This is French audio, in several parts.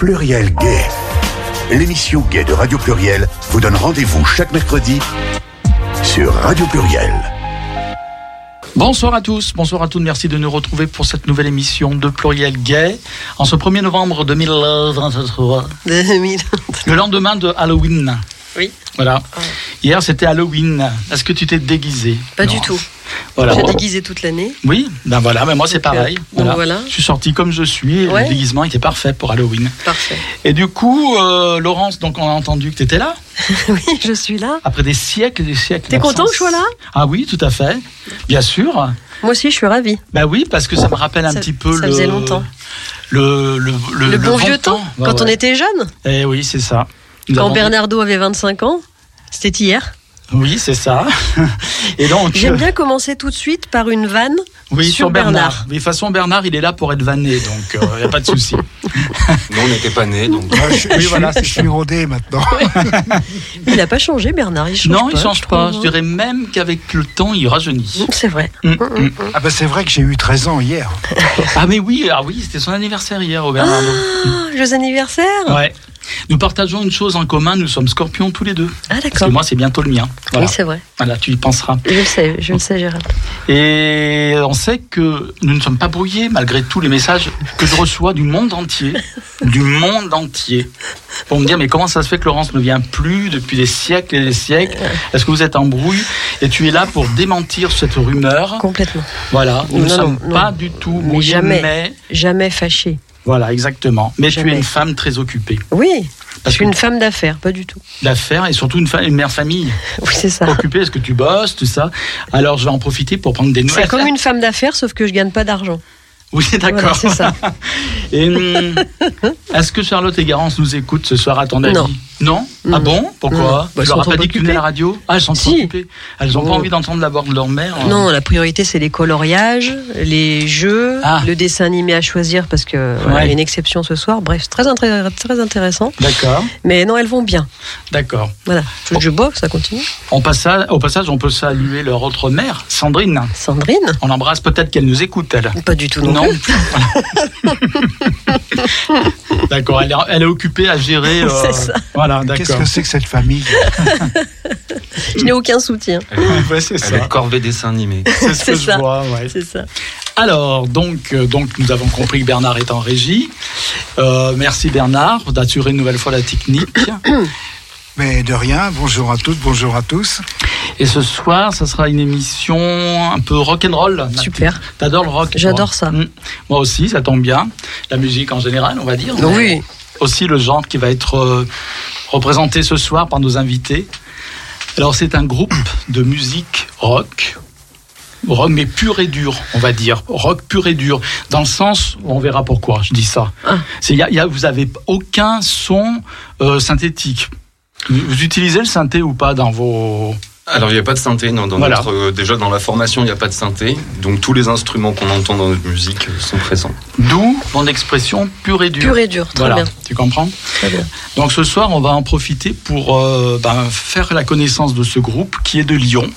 Pluriel Gay. L'émission Gay de Radio Pluriel vous donne rendez-vous chaque mercredi sur Radio Pluriel. Bonsoir à tous, bonsoir à toutes, merci de nous retrouver pour cette nouvelle émission de Pluriel Gay en ce 1er novembre 2023, 2000. le lendemain de Halloween. Oui. Voilà. Hier c'était Halloween. Est-ce que tu t'es déguisé? Pas Non. du tout. Voilà. J'ai déguisé toute l'année. Oui, ben voilà, mais moi c'est euh, pareil. Voilà. voilà. Je suis sorti comme je suis, et Ouais. le déguisement était parfait pour Halloween. Parfait. Et du coup, euh, Laurence, donc on a entendu que tu étais là, oui, je suis là. après des siècles et des siècles. T'es content que je sois là? Ah oui, tout à fait, bien sûr. Moi aussi, je suis ravie. Bah oui, parce que ça me rappelle un Ça- petit peu ça le, faisait longtemps. le, le, Le, bon vieux temps, quand on était jeune. Eh oui, c'est ça. Nous Quand avons- Bernardo avait 25 ans. C'était hier. Oui, c'est ça. Et donc, J'aime euh, bien commencer tout de suite par une vanne oui, sur, sur Bernard. Bernard. Mais de toute façon, Bernard, il est là pour être vanné, donc il n'y a pas de souci. Nous, on n'était pas nés, donc. Moi, je, Oui, voilà, suis, c'est je suis rodé maintenant. Il n'a pas changé, Bernard. Il change non, pas, il change je pas. trouve, Je hein. dirais même qu'avec le temps, il rajeunit. C'est vrai. Hum, hum. Ah ben c'est vrai que j'ai eu 13 ans hier. Ah mais oui, ah oui, c'était son anniversaire hier au Bernardo. Ah, joyeux anniversaire. Ouais. Nous partageons une chose en commun, nous sommes scorpions tous les deux. Ah, Parce que d'accord. moi, c'est bientôt le mien. Voilà, Oui, c'est vrai. voilà tu y penseras. Je le sais, je le sais, Gérald. Et on sait que nous ne sommes pas brouillés malgré tous les messages que je reçois du monde entier. du monde entier. Pour me dire, mais comment ça se fait que Laurence ne vient plus depuis des siècles et des siècles? Est-ce que vous êtes en brouille? Et tu es là pour démentir cette rumeur? Complètement. Voilà, nous ne sommes non, pas non. du tout brouillés, jamais. mais Jamais fâché. Voilà, exactement. Mais tu Jamais. es une femme très occupée Oui. Je Parce suis que- une femme d'affaires, pas du tout. d'affaires et surtout une, fa- une mère famille. Oui, c'est ça. Occupée, est-ce que tu bosses, tout ça? Alors je vais en profiter pour prendre des nouvelles. C'est comme une femme d'affaires, sauf que je gagne pas d'argent. Oui, d'accord. Voilà, c'est ça. Hum, est-ce que Charlotte et Garance nous écoutent ce soir à ton avis? Non. Non Ah Non. bon Pourquoi Non. Bah, Tu leur as pas dit que tu venais à la radio Ah, elles sont trop Si. occupées. Elles n'ont pas Oh. envie d'entendre la voix de leur mère euh. Non, la priorité c'est les coloriages, les jeux, Ah. le dessin animé à choisir parce que voilà, Ouais. il y a une exception ce soir. Bref, très, très intéressant. D'accord, Mais non, elles vont bien. d'accord. Voilà. Je, je bois, ça continue. On passe à- au passage, on peut saluer leur autre mère, Sandrine. Sandrine? On l'embrasse peut-être qu'elle nous écoute, elle. Pas du tout non, plus. D'accord, elle, est- elle est occupée à gérer. euh, C'est ça. Voilà, Qu'est-ce d'accord. que c'est que cette famille Je n'ai aucun soutien. Ouais, c'est Elle ça. est corvée dessin animé. C'est ce que je ça. vois, ouais. C'est ça. Alors, donc, euh, donc, nous avons compris que Bernard est en régie. Euh, merci Bernard d'assurer une nouvelle fois la technique. Mais de rien, bonjour à toutes, bonjour à tous. Et ce soir, ça sera une émission un peu rock'n'roll. Super. T'adores le rock J'adore ça. Mm. Moi aussi, ça tombe bien. La musique en général, on va dire. Oui. Aussi le genre qui va être euh, représenté ce soir par nos invités. Alors, c'est un groupe de musique rock. Rock, mais pur et dur, on va dire. Rock pur et dur. Dans le sens, on verra pourquoi je dis ça. Ah. Y a- y a- vous avez aucun son euh, synthétique. Vous, vous utilisez le synthé ou pas dans vos. Alors, il n'y a pas de synthé. Non, dans Voilà. notre, euh, déjà, dans la formation, il n'y a pas de synthé. Donc, tous les instruments qu'on entend dans notre musique euh, sont présents. D'où mon expression pur et dur. Pur et dur. Très voilà, bien. tu comprends? Très bien. Donc ce soir, on va en profiter pour euh, ben, faire la connaissance de ce groupe qui est de Lyon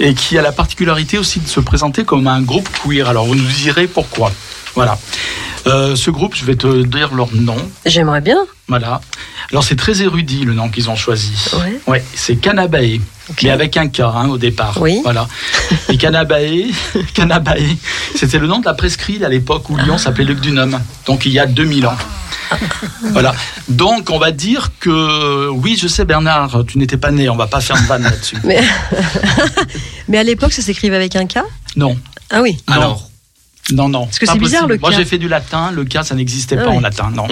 et qui a la particularité aussi de se présenter comme un groupe queer. Alors vous nous direz pourquoi. Voilà. Euh, ce groupe, je vais te dire leur nom. J'aimerais bien. Voilà. Alors c'est très érudit le nom qu'ils ont choisi. Ouais. Ouais, c'est Canabae, Ok. mais avec un K hein, au départ. Oui. Voilà. Et Canabae, Canabae, c'était le nom de la presqu'île à l'époque où Lyon s'appelait Luc du Num. Donc il y a 2000 ans. Voilà. Donc on va dire que oui, je sais Bernard, tu n'étais pas né, on va pas faire de vanne là-dessus. Mais, mais à l'époque, ça s'écrivait avec un K? Non. Ah oui. Non. Alors, Non, non. Parce que c'est bizarre, le Moi K. j'ai fait du latin, le K ça n'existait Ah pas oui. en latin, non.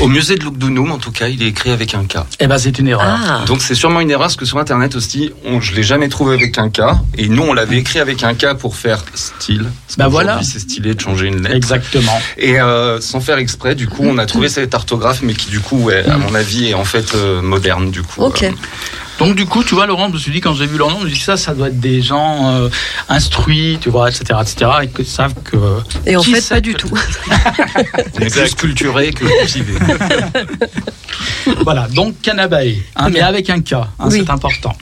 au musée de Lugdunum, en tout cas, il est écrit avec un K. Eh ben c'est une erreur. Ah. Donc, c'est sûrement une erreur parce que sur Internet aussi, on, je l'ai jamais trouvé avec un K. Et nous, on l'avait écrit avec un K pour faire style. Parce Bah voilà. C'est stylé de changer une lettre. Exactement. Et euh, sans faire exprès, du coup, on a trouvé cette orthographe, mais qui, du coup, ouais, à mon avis, est en fait euh, moderne, du coup. Ok. Euh, Donc du coup, tu vois, Laurent, je me suis dit quand j'ai vu leur nom, je me suis dit ça, ça doit être des gens euh, instruits, tu vois, etc., etc., et qui savent que. Et en Qui fait, pas du que- tout. Plus culturé que cultivé. Voilà, donc Canabae, hein, mais avec un K, hein, Oui. c'est important.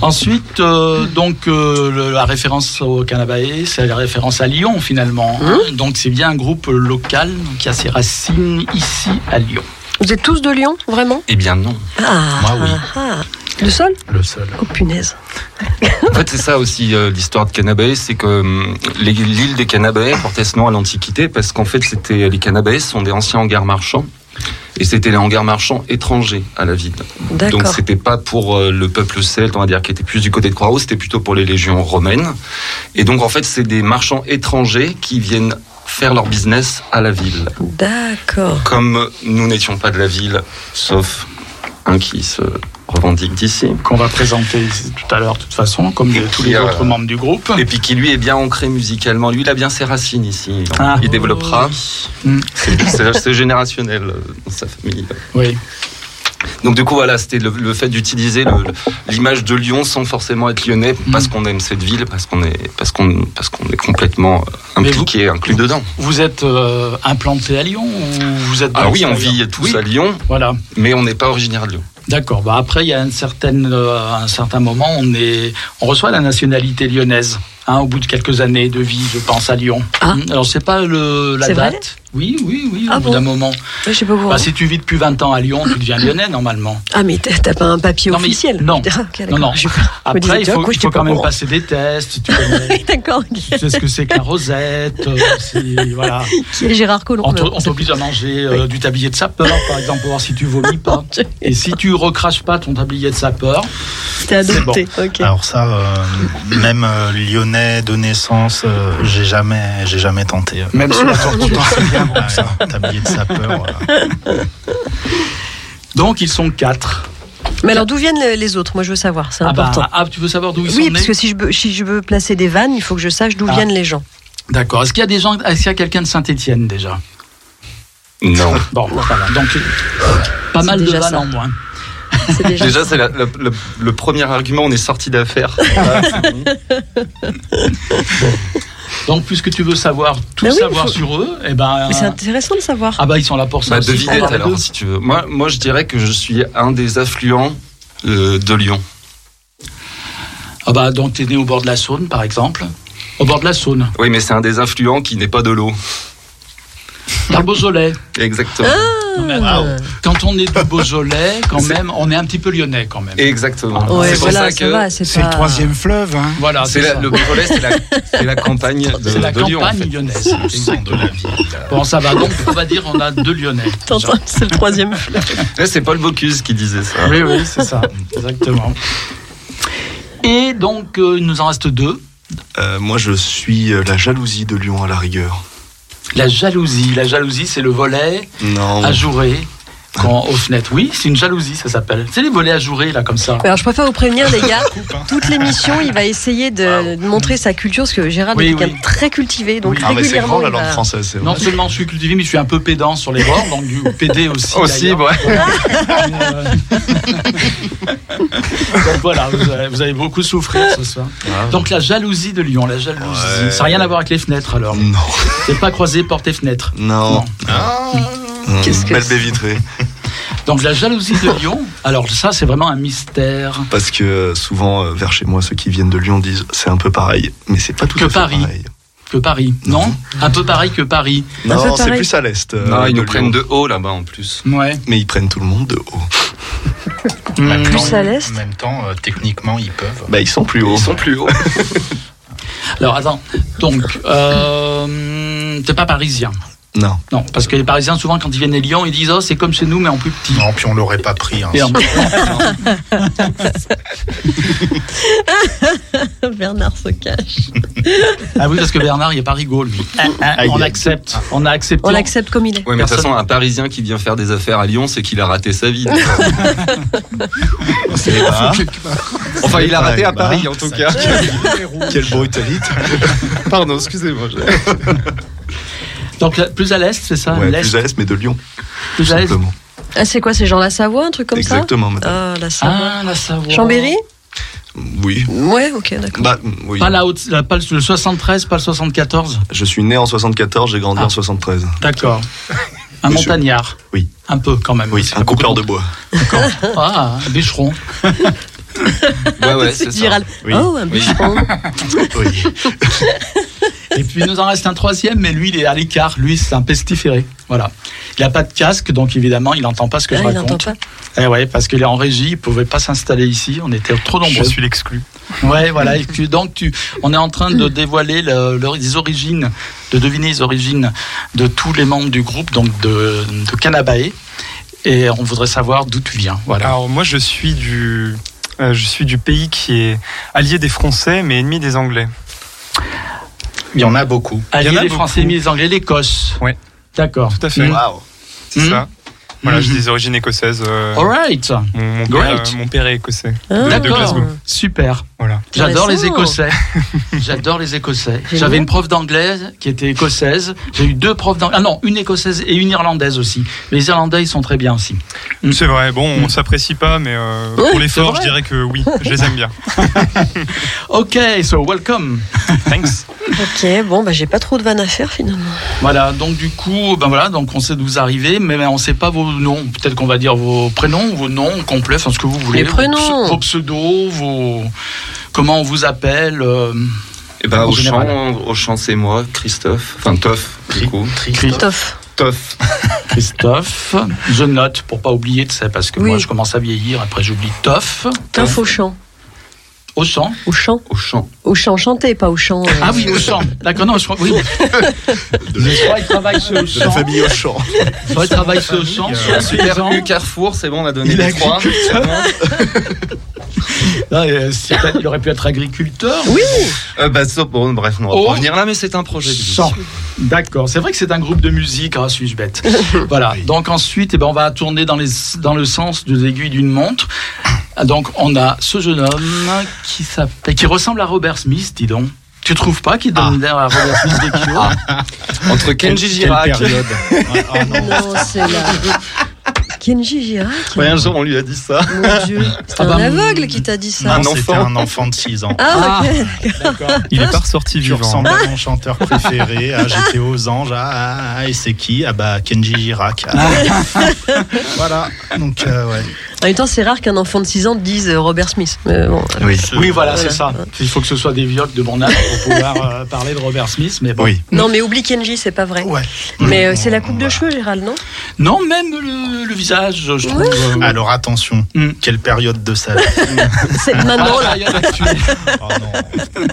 Ensuite, euh, donc euh, le- la référence au Canabae, c'est la référence à Lyon finalement. hein. Donc c'est bien un groupe local qui a ses racines ici à Lyon. Vous êtes tous de Lyon, vraiment? Eh bien non. Ah, Moi, oui. ah, ah. Le sol? Le seul. Oh punaise. En fait, c'est ça aussi euh, l'histoire de Canabae, c'est que hum, l'île des Canabae portait ce nom à l'Antiquité parce qu'en fait, c'était les Canabae sont des anciens hangars marchands et c'était les hangars marchands étrangers à la ville. Donc c'était pas pour euh, le peuple celte, on va dire, qui était plus du côté de Croix-Rousse, c'était plutôt pour les légions romaines. Et donc en fait, c'est des marchands étrangers qui viennent faire leur business à la ville. D'accord. Comme nous n'étions pas de la ville, sauf un qui se revendique d'ici. Qu'on va présenter tout à l'heure, de toute façon, comme de tous les euh, autres membres du groupe. Et puis qui lui est bien ancré musicalement. Lui, il a bien ses racines ici. Ah. Il développera. Mm. C'est générationnel euh, dans sa famille. Oui. Donc du coup, voilà, c'était le, le fait d'utiliser l'image de Lyon sans forcément être lyonnais, parce qu'on aime cette ville, parce qu'on est, parce qu'on, parce qu'on est complètement vous- impliqué, inclus dedans. Vous êtes euh, implanté à Lyon ou vous êtes Ah oui, on vit tous Oui, à Lyon, Voilà. mais on n'est pas originaire de Lyon. D'accord. Bah après, il y a une certaine, euh, à un certain moment, on est, on reçoit la nationalité lyonnaise. Hein, au bout de quelques années de vie, je pense à Lyon. Ah. Alors c'est pas le, la C'est vrai date. Oui, oui, oui. Au Ah bout bon d'un moment. Je sais pas pourquoi. Bah, si tu vis depuis 20 ans à Lyon, tu deviens lyonnais normalement. Ah, mais t'as pas un papier Non, mais- officiel non. Ah, Non, d'accord. non. Je, Après, disais, il faut, quoi, il faut quand même passer des tests. Tu connais, D'accord. tu sais ce que c'est qu'un rosette. euh, si- voilà. Qui est Gérard Collomb On t'oblige à manger euh, du tablier de sapeur, par exemple, pour voir si tu vomis pas. Et si tu recraches pas ton tablier de sapeur, T'es c'est adopté. Ok. Alors ça, euh, même euh, lyonnais de naissance, euh, j'ai jamais, j'ai jamais tenté. euh. même sur la tortue. Ah, ouais, tablier de sapeur. voilà. Donc ils sont quatre. Mais alors, d'où viennent les- autres? Moi, je veux savoir. C'est Ah, bah, important. ah, tu veux savoir d'où ils oui, sont parce nés? que si je, veux, si je veux placer des vannes, il faut que je sache d'où Ah. viennent les gens. D'accord. Est-ce qu'il y a des gens, est-ce qu'il y a quelqu'un de Saint-Étienne déjà? Non. Bon, voilà. Donc pas mal de déjà vannes ça. en moins. Déjà. Déjà, c'est le, le premier argument, on est sorti d'affaires. Ah. Donc puisque tu veux savoir tout Bah oui, savoir faut- sur eux, eh ben c'est intéressant de savoir. ah bah ils sont là pour ça. Bah, devinette Ah, alors, si tu veux. Moi, moi, je dirais que je suis un des affluents euh, de Lyon. Ah bah donc t'es né au bord de la Saône par exemple. Au bord de la Saône. Oui, mais c'est un des affluents qui n'est pas de l'eau. Beaujolais. Exactement. Non, Quand on est du Beaujolais, quand même, on est un petit peu lyonnais quand même. Exactement. Ouais, c'est pour voilà, ça ça. C'est pas... le troisième fleuve. Hein. Voilà, c'est le Beaujolais, c'est la, la campagne de, C'est la de Lyon. en campagne fait. lyonnaise. De la ville. Bon, ça va. Donc, on va dire on a deux Lyonnais. C'est le troisième. Ouais, C'est Paul Bocuse qui disait ça. Oui, oui, c'est ça. Exactement. Et donc, euh, il nous en reste deux. Euh, moi, je suis euh, la jalousie de Lyon à la rigueur. La jalousie. La jalousie, c'est le volet Non. ajouré quand, aux fenêtres. Oui, c'est une jalousie, ça s'appelle. C'est les volets ajourés, là, comme ça. Alors, je préfère vous prévenir, les gars. Toute l'émission, il va essayer de, de montrer sa culture, parce que Gérard Oui, est quelqu'un oui. de très cultivé. Donc, Oui. Ah, mais c'est régulièrement, grand la langue française, c'est Non vrai. seulement je suis cultivé, mais je suis un peu pédant sur les bords, donc du PD aussi. Aussi, ouais. Donc voilà, vous avez, vous avez beaucoup souffert ce soir. Donc la jalousie de Lyon, la jalousie. Ouais. Ça n'a rien à voir avec les fenêtres alors. Non. C'est pas croisé porte et fenêtre. Non. Mmh, Qu'est-ce que Belle c'est baie vitrée. Donc la jalousie de Lyon, alors ça c'est vraiment un mystère. Parce que euh, souvent, euh, vers chez moi, ceux qui viennent de Lyon disent c'est un peu pareil. Mais c'est pas tout Que à fait Paris. pareil. Que Paris, non Un peu pareil que Paris. Non, c'est plus à l'est. euh, Non, ils de nous prennent de haut là-bas en plus. Ouais. Mais ils prennent tout le monde de haut. Mmh. Plus temps, à l'est. En même temps, euh, techniquement, ils peuvent. Bah, ils sont plus hauts. Ils sont plus hauts. Alors attends, donc euh, t'es pas parisien. Non. Non, parce que les Parisiens souvent quand ils viennent à Lyon, ils disent oh c'est comme chez nous mais en plus petit. Non, puis on l'aurait pas pris. hein. Bernard se cache. Ah oui parce que Bernard il est pas rigolo lui. Aïe, on aïe. accepte, on a accepté. On l'accepte comme il est. Ouais, mais de toute façon, un Parisien qui vient faire des affaires à Lyon, c'est qu'il a raté sa vie. C'est pas. enfin, il a raté à Paris en tout cas. Quelle brutalité. Pardon, excusez-moi. Donc plus à l'est, c'est ça? Ouais, L'est, plus à l'est, mais de Lyon. plus à l'est? Ah, c'est quoi C'est genre la Savoie, un truc comme Exactement, ça madame. Ah, la Savoie. Ah, la Savoie. Chambéry? Oui. Ouais, ok, d'accord. Bah, oui. Pas, la haute, la- pas le 73, pas le 74 Je suis né en 74, j'ai grandi Ah. en 73. D'accord. Un Monsieur. montagnard Oui. Un peu quand même. Oui, C'est un coupeur de bois. Ah, un bûcheron. Ouais, ouais, c'est ça. Oui. Oh, un bûcheron. Oui. Et puis il nous en reste un troisième, mais lui, il est à l'écart. Lui, c'est un pestiféré. Voilà. Il n'a pas de casque, donc évidemment, il n'entend pas ce que Ah, je il n'entend raconte. pas. Eh ouais, parce qu'il est en régie, il ne pouvait pas s'installer ici. On était trop Je nombreux. suis l'exclu. Ouais, voilà. Et tu- donc, tu, on est en train de dévoiler le- le- les origines, de deviner les origines de tous les membres du groupe, donc de, de Canabae. Et on voudrait savoir d'où tu viens. Voilà. Alors moi je suis du euh, je suis du pays qui est allié des Français mais ennemi des Anglais. Il y en a beaucoup. Alliés il y en a les Français, beaucoup. les Anglais, l'Écosse. Ouais. D'accord. Tout à fait. Mm. Waouh. C'est Mhm. ça. Voilà, j'ai Mhm. des origines écossaises. euh, All right. mon, mon Great. père, euh, mon père est écossais. Ah. D'accord. Glasgow. Super. Voilà. J'adore les. Écossais. J'adore les Écossais. J'avais une prof d'anglais qui était écossaise. J'ai eu deux profs d'anglais. Ah non, une écossaise et une irlandaise aussi. Mais les Irlandais, ils sont très bien aussi. Mm. C'est vrai. Bon, on s'apprécie pas, mais euh, Ouais, pour l'effort, je dirais que oui, je les aime bien. Ok, so welcome. Thanks. Ok, bon, bah j'ai pas trop de vannes à faire finalement. Voilà, donc du coup, ben voilà, donc on sait d'où vous arrivez, mais on sait pas vos noms. Peut-être qu'on va dire vos prénoms, vos noms complets, enfin ce que vous voulez. Les Vos prénoms. Vos, pseudos, vos comment on vous appelle. euh, Et ben, En au chant, au chant, c'est moi, Christophe. Enfin, Toff, du coup. Christophe. Toff. Christophe. Je note pour pas oublier, tu sais, parce que Oui. moi je commence à vieillir. Après j'oublie Toff. Toff au chant. Au chant. Au chant. Au chant. Au chant chanté, pas au chant. euh, Ah oui, au chant. D'accord, non, je crois. Oui. Je crois qu'il travaille sur le De la chant. famille Auchan. Je crois qu'il travaille sur le chant. Euh, sur les ans. Super Carrefour, c'est bon, on a donné Il les trois. Ah, euh, il aurait pu être agriculteur. Oui. Euh, bah, ça, bon, bref, on va Oh. pas revenir là, mais c'est un projet. D'accord, c'est vrai que c'est un groupe de musique, ah, suis-je bête. voilà, donc ensuite, eh ben, on va tourner dans, les, dans le sens des aiguilles d'une montre. Ah, Donc on a ce jeune homme qui s'appelle, qui ressemble à Robert Smith, dis donc. Tu trouves pas qu'il donne l'air à Robert Smith des Cure Entre Kenji Quelle Girac. période? Ah, non. Non, c'est là. Kenji Girac. Ouais, un jour, on lui a dit ça. Mon Dieu. C'est Ah un bah, aveugle qui t'a dit ça. Un Non, c'était enfant. un enfant de 6 ans. Ah, ok. D'accord. Il est pas ressorti Tu vivant. ressembles à mon chanteur préféré. Ah, J'étais aux anges. Ah, ah, ah, et c'est qui? Ah bah Kenji Girac. Ah. voilà. Donc euh, ouais. En même temps, c'est rare qu'un enfant de 6 ans dise euh, Robert Smith. Mais bon. Oui. Oui, voilà, Voilà. c'est ça. Il faut que ce soit des vieux de mon âge pour pouvoir euh, parler de Robert Smith, mais bon. Oui. Non, mais oublie Kenji, c'est pas vrai. Ouais. Mais euh, c'est la coupe de cheveux, Gérald, non? Non, même le, le visage, je trouve. euh, Alors attention. Hmm. Quelle période de sa vie C'est maintenant, ah, là. Oh non.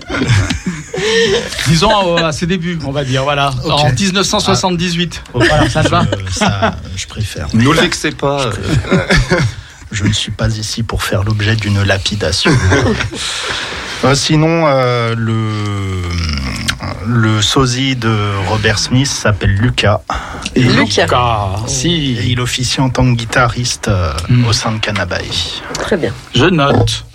Disons euh, à ses débuts, on va dire, voilà. En 1978. Voilà, ça te va Je, ça, je préfère. Ne le vexez pas. euh, Je ne suis pas ici pour faire l'objet d'une lapidation. Euh, sinon, euh, le, le sosie de Robert Smith s'appelle Lucas. Et, Lucas. Si. et il officie en tant que guitariste euh, Mm. au sein de Canabae. Très bien. Je note.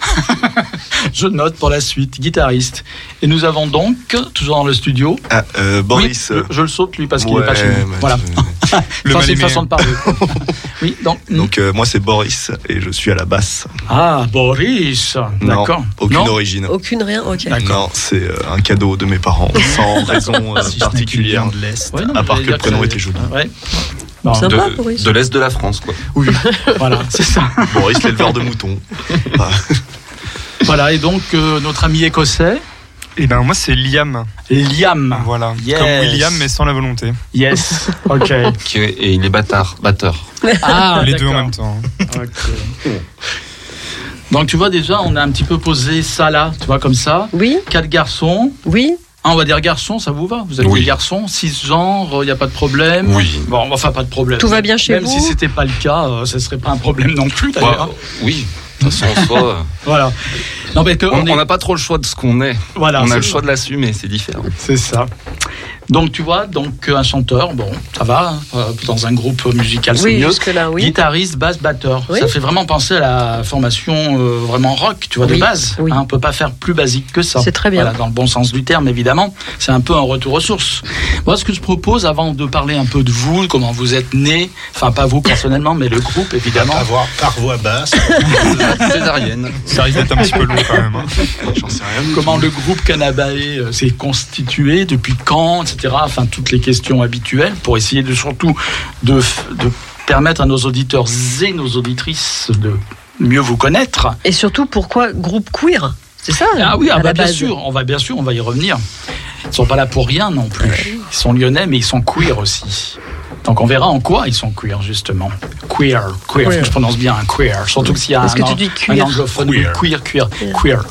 je note pour la suite, guitariste. Et nous avons donc, toujours dans le studio, Ah, euh, Boris. Oui, je, je le saute lui parce qu'il ouais, n'est pas chez nous. mais Voilà. je- Le Ça, c'est une façon de parler. oui, donc. Donc euh, moi c'est Boris et je suis à la basse. Ah, Boris. Non, D'accord. Aucune Non origine. Aucune rien, ok. Non, c'est euh, un cadeau de mes parents, sans raison euh, Si particulière. de l'Est. Ouais, non, à part que le prénom était joli. Ouais. Bon, Sympa, de Boris? de l'Est de la France, quoi. oui, voilà, c'est ça. Boris l'éleveur de moutons. Ah, Voilà, et donc euh, notre ami écossais, Et ben moi c'est Liam. Liam. Voilà. Yes. Comme William mais sans la volonté. Yes. Ok. Et il est bâtard, batteur. Ah, Les deux en d'accord. même temps. Ok. Donc tu vois déjà, on a un petit peu posé ça là, tu vois comme ça. Oui, Quatre garçons. oui. Ah, on va dire garçons, ça vous va? Vous êtes Oui. des garçons, six genres, il n'y a pas de problème. Oui. Bon, enfin pas de problème. Tout va bien chez Même vous si c'était pas le cas, euh, ce serait pas un problème non plus d'ailleurs. Bah, oui. De toute façon, en soi, Voilà. Non mais que on est- n'a pas trop le choix de ce qu'on est. voilà, on a le choix de l'assumer, c'est différent. C'est ça. Donc tu vois, donc un chanteur, bon, ça va, euh, dans un groupe musical c'est Oui, mieux. jusque-là, oui. Guitariste, basse, batteur. Oui. Ça fait vraiment penser à la formation euh, vraiment rock, tu vois, de base. oui. Hein, on peut pas faire plus basique que ça. C'est très bien. Voilà, dans le bon sens du terme, évidemment. C'est un peu un retour aux sources. Moi, ce que je propose, avant de parler un peu de vous, comment vous êtes né, enfin pas vous personnellement, mais le groupe, évidemment. Avoir par voix basse. Césarienne. Ça risque d'être un petit peu lourd quand même. hein. J'en sais rien. Comment le groupe Canabae euh, s'est constitué, depuis quand, etc. Enfin, toutes les questions habituelles pour essayer de surtout de, permettre à nos auditeurs et nos auditrices de mieux vous connaître. Et surtout, pourquoi groupe queer? C'est ça Ah oui, ah bah bien sûr, on va bien sûr, on va y revenir. Ils sont pas là pour rien non plus. Ils sont lyonnais, mais ils sont queer aussi. Donc on verra en quoi ils sont queer justement. Queer, queer, je prononce bien un queer? Surtout que s'il y a Est-ce un, que tu dis queer? un anglophone, Queer. queer, queer, queer.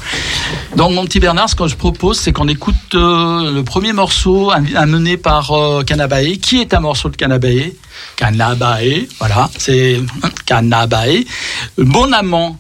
Donc mon petit Bernard, ce que je propose, c'est qu'on écoute euh, le premier morceau am- amené par euh, Canabae. Qui est un morceau de Canabae Canabae, voilà, c'est hein, Canabae. Bon amant.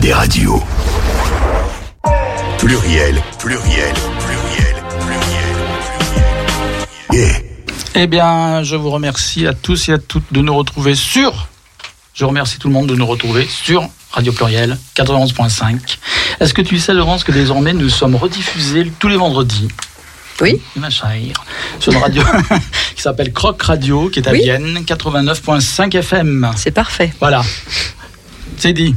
Des radios. Pluriel, pluriel, pluriel, pluriel, pluriel. Yeah. Eh bien, je vous remercie à tous et à toutes de nous retrouver sur. Je remercie tout le monde de nous retrouver sur Radio Pluriel 91.5. Est-ce que tu sais, Laurence, que désormais nous sommes rediffusés tous les vendredis? Oui. Ma chère, sur une radio qui s'appelle Croc Radio, qui est à Oui. Vienne, 89.5 FM. C'est parfait, Voilà, c'est dit.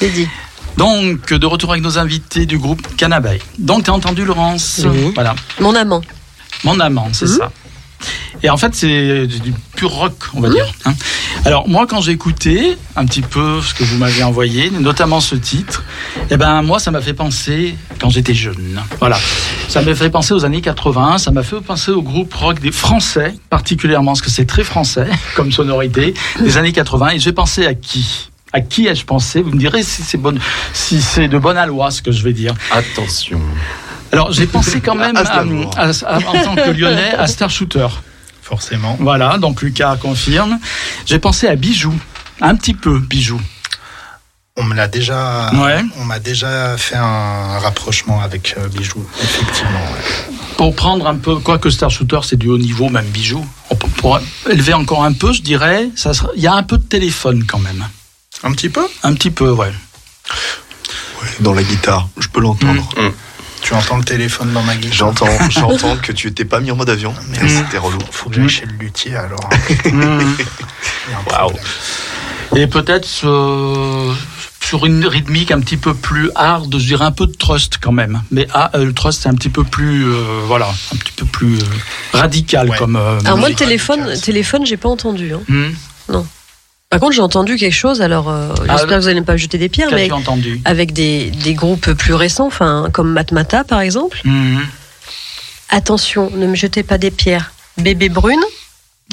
C'est dit. Donc, de retour avec nos invités du groupe Canabae. Donc, tu as entendu, Laurence Oui. Voilà. Mon amant. Mon amant, c'est Mhm. ça. Et en fait, c'est du pur rock, on va Mhm. dire. hein. Alors moi quand j'ai écouté un petit peu ce que vous m'avez envoyé, notamment ce titre, eh ben moi ça m'a fait penser quand j'étais jeune. Voilà, ça m'a fait penser aux années 80, ça m'a fait penser au groupe rock des Français particulièrement parce que c'est très français comme sonorité des années 80 et j'ai pensé à qui? À qui ai-je pensé? Vous me direz si c'est bonne, si c'est de bonne aloi ce que je vais dire. Attention. Alors j'ai pensé quand même À à- Aznavour. à- à- en tant que Lyonnais à Star Shooter. Forcément. Voilà, donc Lucas confirme. J'ai pensé à Bijou, un petit peu Bijou. On me l'a déjà, Ouais. on m'a déjà fait un rapprochement avec euh, Bijou, effectivement. ouais. Pour prendre un peu, quoique Star Shooter c'est du haut niveau, même Bijou. On peut- Pour élever encore un peu, je dirais, il y a un peu de téléphone quand même. Un petit peu? Un petit peu, ouais. Ouais, dans la guitare, je peux l'entendre. Tu entends le téléphone dans ma guitare? J'entends, j'entends que tu étais pas mis en mode avion. Merde. C'était relou. Faut que j'aille chez le luthier alors. Problème. Et peut-être euh, sur une rythmique un petit peu plus hard, je dirais un peu de trust quand même. Mais ah, euh, le trust c'est un petit peu plus, euh, voilà, un petit peu plus euh, radical Ouais. comme. euh, Alors moi, le téléphone, radical. téléphone, j'ai pas entendu. hein. Hmm. Par contre, j'ai entendu quelque chose. Alors, euh, Ah, j'espère que vous allez pas me jeter des pierres, mais entendu avec des, des groupes plus récents, enfin comme Matmata par exemple. Hmm. Attention, ne me jetez pas des pierres. Bébé Brune,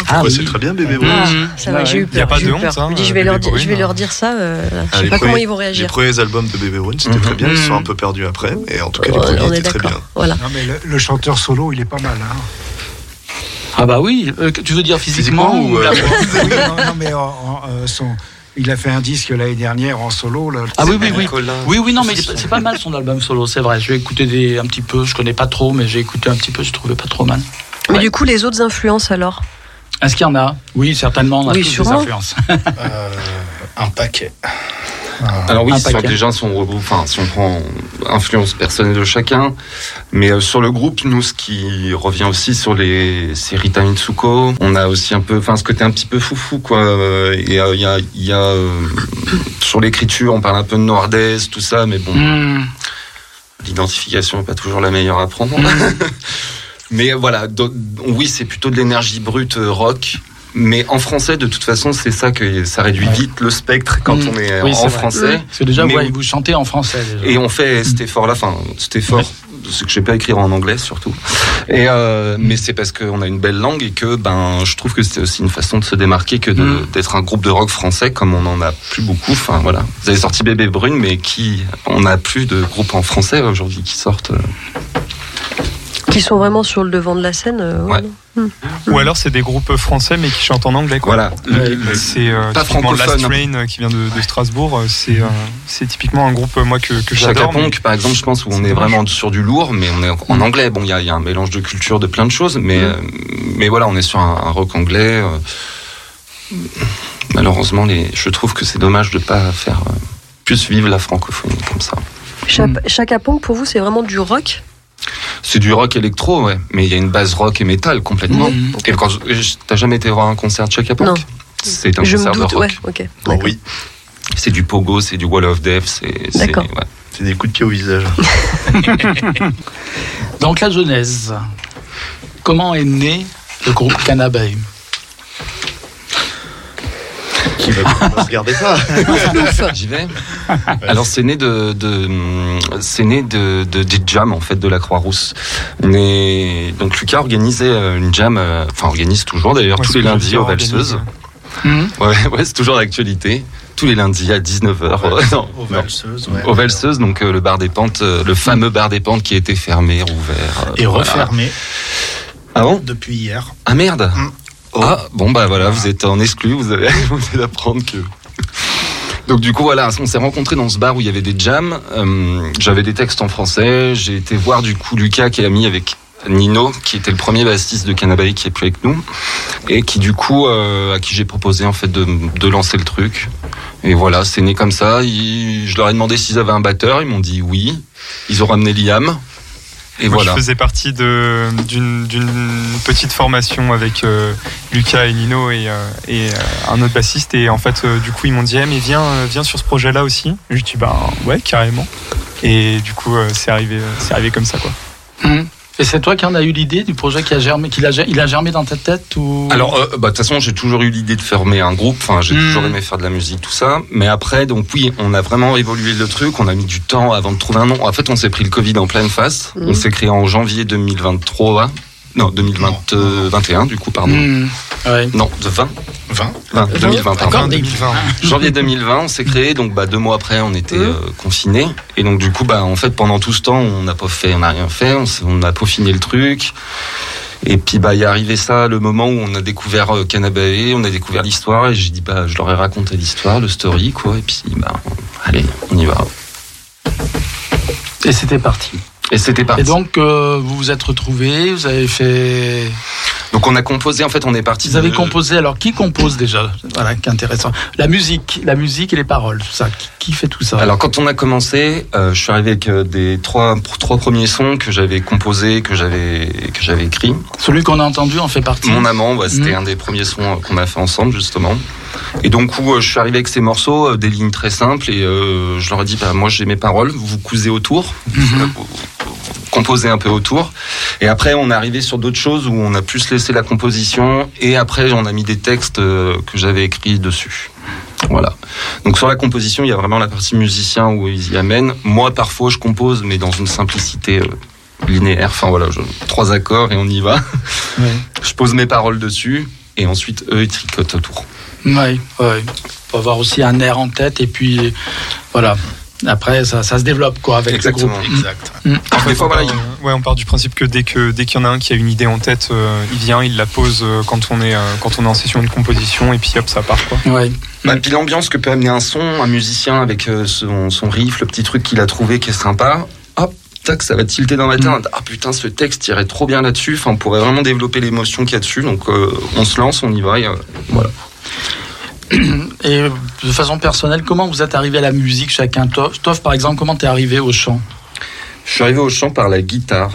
Ah, oui. c'est très bien, bébé. Ah, Brune. ça va, Ouais, j'ai eu peur. Y a pas de honte, hein, je vais, Bébé leur dire, je vais Brune. leur dire ça. euh, je Ah, sais les pas comment ils vont Les réagir. premiers albums de Bébé Brune, c'était très bien. Ils se sont un peu perdus après. Et en tout cas, les On- premiers étaient très bien. Voilà. Non, mais le, le chanteur solo, il est pas mal. Hein. Ah bah oui, euh, tu veux dire physiquement, Physiquement ou euh, oui, non, non, mais en- en, euh, son, il a fait un disque l'année dernière en solo. Là. Ah oui, oui, oui. Oui, oui, non, mais c'est pas mal son album solo, c'est vrai. J'ai écouté des, un petit peu, je connais pas trop, mais j'ai écouté un petit peu, je trouvais pas trop mal. Mais Ouais. du coup, les autres influences alors? Est-ce qu'il y en a? Oui, certainement, on a Oui, tous des influences. Euh, un paquet. Euh, Alors oui, paquet. déjà, si on, regroupe- enfin, si on prend influence personnelle de chacun, mais euh, sur le groupe, nous, ce qui revient aussi sur les, c'est Rita Mitsuko. On a aussi un peu, enfin, ce côté un petit peu foufou, quoi. Euh, Et euh, il y a, il y a euh, sur l'écriture, on parle un peu de Nordez, tout ça, mais bon, Hmm. l'identification n'est pas toujours la meilleure à prendre. mais voilà, oui, c'est plutôt de l'énergie brute euh, rock. Mais en français, de toute façon, c'est ça que ça réduit Ouais. vite le spectre quand Mm. on est Oui, c'est en vrai. français. Parce que déjà, Mais ouais, oui. vous chantez en français. Déjà. Et on fait cet effort-là, enfin, cet effort, ce que je sais pas écrire en anglais surtout. Et euh, mais c'est parce qu'on a une belle langue et que ben, je trouve que c'est aussi une façon de se démarquer que Mm. d'être un groupe de rock français comme on en a plus beaucoup. Enfin voilà, vous avez sorti Bébé Brune, mais qui, on n'a plus de groupes en français aujourd'hui qui sortent. Qui sont vraiment sur le devant de la scène euh, Ouais. Ou alors c'est des groupes français mais qui chantent en anglais. Quoi. Voilà. C'est euh, typiquement Last francophone. Train euh, qui vient de, de Strasbourg. euh, C'est euh, typiquement un groupe moi que, que Chaka j'adore. mais- par exemple, je pense où on est vraiment sur du lourd, mais on est en Mm. anglais. Bon, il y a, il y a un mélange de culture, de plein de choses, mais, euh, mais voilà, on est sur un, un rock anglais. Malheureusement, les, je trouve que c'est dommage de pas faire plus vivre la francophonie comme ça. Cha- Mm. Chaka Ponk, pour vous, c'est vraiment du rock? C'est du rock électro, ouais, mais il y a une base rock et métal complètement. Mhm. Et quand t'as jamais été voir un concert de Ponk Non. C'est un Je me concert de rock. ouais, ok. Oh d'accord. oui, C'est du pogo, c'est du wall of death, c'est. c'est- D'accord. ouais. c'est des coups de pied au visage. Donc la genèse. Comment est né le groupe Cannabis Qui va va se garder pas. J'y vais. Alors c'est né de, de c'est né de, de des jams en fait de la Croix-Rousse. Donc Lucas organisait euh, une jam, euh, enfin organise toujours d'ailleurs Ouais, tous les lundis aux Valseuses. Ouais, ouais c'est toujours d'actualité. Tous les lundis à 19h. non, Aux valseuses, ouais. Aux Valseuses, donc euh, le bar des pentes, euh, le fameux bar des pentes qui était fermé, rouvert. euh, Et voilà. refermé Ah bon? Depuis hier. Ah merde. Mm. Ah bon bah voilà, vous êtes en exclu, vous avez vous d'apprendre que. Donc du coup voilà, on s'est rencontrés dans ce bar où il y avait des jams. Euh, J'avais des textes en français. J'ai été voir du coup Lucas qui est ami avec Nino, qui était le premier bassiste de Cannabis qui est plus avec nous, et qui du coup euh, à qui j'ai proposé en fait de, de lancer le truc. Et voilà, c'est né comme ça. Je leur ai demandé s'ils avaient un batteur, ils m'ont dit oui. Ils ont ramené Liam. Et Moi, voilà. je faisais partie de- d'une d'une petite formation avec euh, Lucas et Nino et, euh, et, euh, un autre bassiste. Et en fait, euh, du coup, ils m'ont dit, Eh, mais viens, euh, viens sur ce projet-là aussi. Je lui ai dit, bah ouais, carrément. Et du coup, euh, c'est arrivé, c'est arrivé comme ça, quoi. Hmm. Et c'est toi qui en as eu l'idée du projet qui a germé, qu'il a, il a germé dans ta tête ou? Alors, euh, bah, de toute façon, j'ai toujours eu l'idée de former un groupe. Enfin, j'ai toujours aimé faire de la musique, tout ça. Mais après, donc oui, on a vraiment évolué le truc. On a mis du temps avant de trouver un nom. En fait, on s'est pris le Covid en pleine face. Mm. On s'est créé en janvier 2023. Non, 2021, du coup, pardon. Hmm, ouais. Non, de 20. 20 20, 2020, pardon. D'accord. 2020. Janvier 2020, on s'est créé, donc bah, deux mois après, on était euh, confinés. Et donc du coup, bah, en fait, pendant tout ce temps, on n'a pas fait, on n'a rien fait, on, on a peaufiné le truc. Et puis bah, il est arrivé ça, le moment où on a découvert euh, Canabae, on a découvert l'histoire, et j'ai dit bah, je leur ai raconté l'histoire, le story, quoi. Et puis bah, allez, on y va. Et c'était parti. Et c'était parti. Et donc, euh, vous vous êtes retrouvés, vous avez fait. Donc on a composé, en fait, on est parti. Vous avez composé, alors qui compose déjà Voilà, qui est intéressant. La musique, la musique et les paroles, tout ça. Qui, fait tout ça Alors quand on a commencé, euh, je suis arrivé avec euh, des trois, trois premiers sons que j'avais composés, que j'avais que j'avais écrits. Celui qu'on a entendu en fait partie. Mon amant, ouais, c'était Mhm. un des premiers sons euh, qu'on a fait ensemble justement. Et donc où je suis arrivé avec ces morceaux, des lignes très simples, et euh, je leur ai dit, bah, moi j'ai mes paroles, vous cousez autour, vous- vous composez un peu autour. Et après on est arrivé sur d'autres choses où on a plus laissé la composition, et après on a mis des textes euh, que j'avais écrits dessus. Voilà. Donc sur la composition, il y a vraiment la partie musicien où ils y amènent. Moi parfois je compose, mais dans une simplicité. euh, linéaire, enfin voilà, je- trois accords et on y va. Ouais. Je pose mes paroles dessus et ensuite eux ils tricotent autour. Oui, oui. Faut avoir aussi un air en tête et puis voilà. Après, ça, ça se développe quoi avec Exactement. le groupe. Exact. Mm. Des fois, on, voilà, part, ouais, on part du principe que dès que dès qu'il y en a un qui a une idée en tête, euh, il vient, il la pose euh, quand on est euh, quand on est en session de composition et puis hop ça part quoi. Ouais. Bah, puis l'ambiance que peut amener un son, un musicien avec euh, son, son riff, le petit truc qu'il a trouvé qui est sympa, hop, tac, ça va tilter dans ma tête. Mm. Ah putain, ce texte irait trop bien là-dessus. Enfin, on pourrait vraiment développer l'émotion qu'il y a dessus. Donc euh, on se lance, on y va. Et, euh, voilà. Et de façon personnelle, comment vous êtes arrivé à la musique chacun? Toff, par exemple, comment t'es arrivé au chant? Je suis arrivé au chant par la guitare.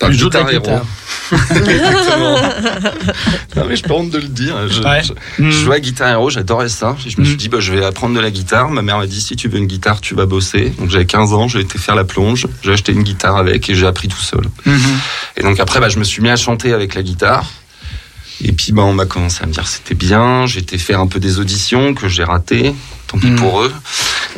Par Tu de la guitare. Exactement. non mais je peux honte de le dire. Je, Ouais. je- Mm. Je jouais à Guitar Hero, j'adorais ça. Et je me Mm. suis dit, bah, je vais apprendre de la guitare. Ma mère m'a dit, si tu veux une guitare, tu vas bosser. Donc j'avais 15 ans, j'ai été faire la plonge. J'ai acheté une guitare avec et j'ai appris tout seul. Mhm. Et donc après, bah, je me suis mis à chanter avec la guitare. Et puis bah, on m'a commencé à me dire que c'était bien. Été faire un peu des auditions que j'ai ratées. Tant pis Mm. pour eux.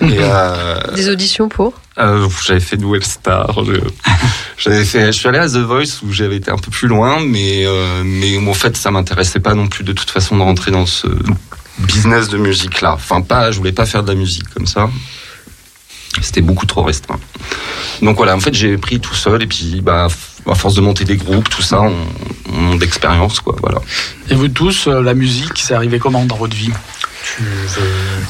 Et euh, Des auditions pour? euh, j'avais fait Nouvelle Star. je- J'avais fait. Je suis allé à The Voice où j'avais été un peu plus loin, mais euh, mais en fait ça m'intéressait pas non plus de toute façon de rentrer dans ce business de musique là. Enfin pas. Je voulais pas faire de la musique comme ça. C'était beaucoup trop restreint. Donc voilà, en fait j'ai pris tout seul et puis bah à force de monter des groupes, tout ça, on, on d'expérience quoi. Voilà. Et vous tous, euh, la musique, c'est arrivé comment dans votre vie? Tu veux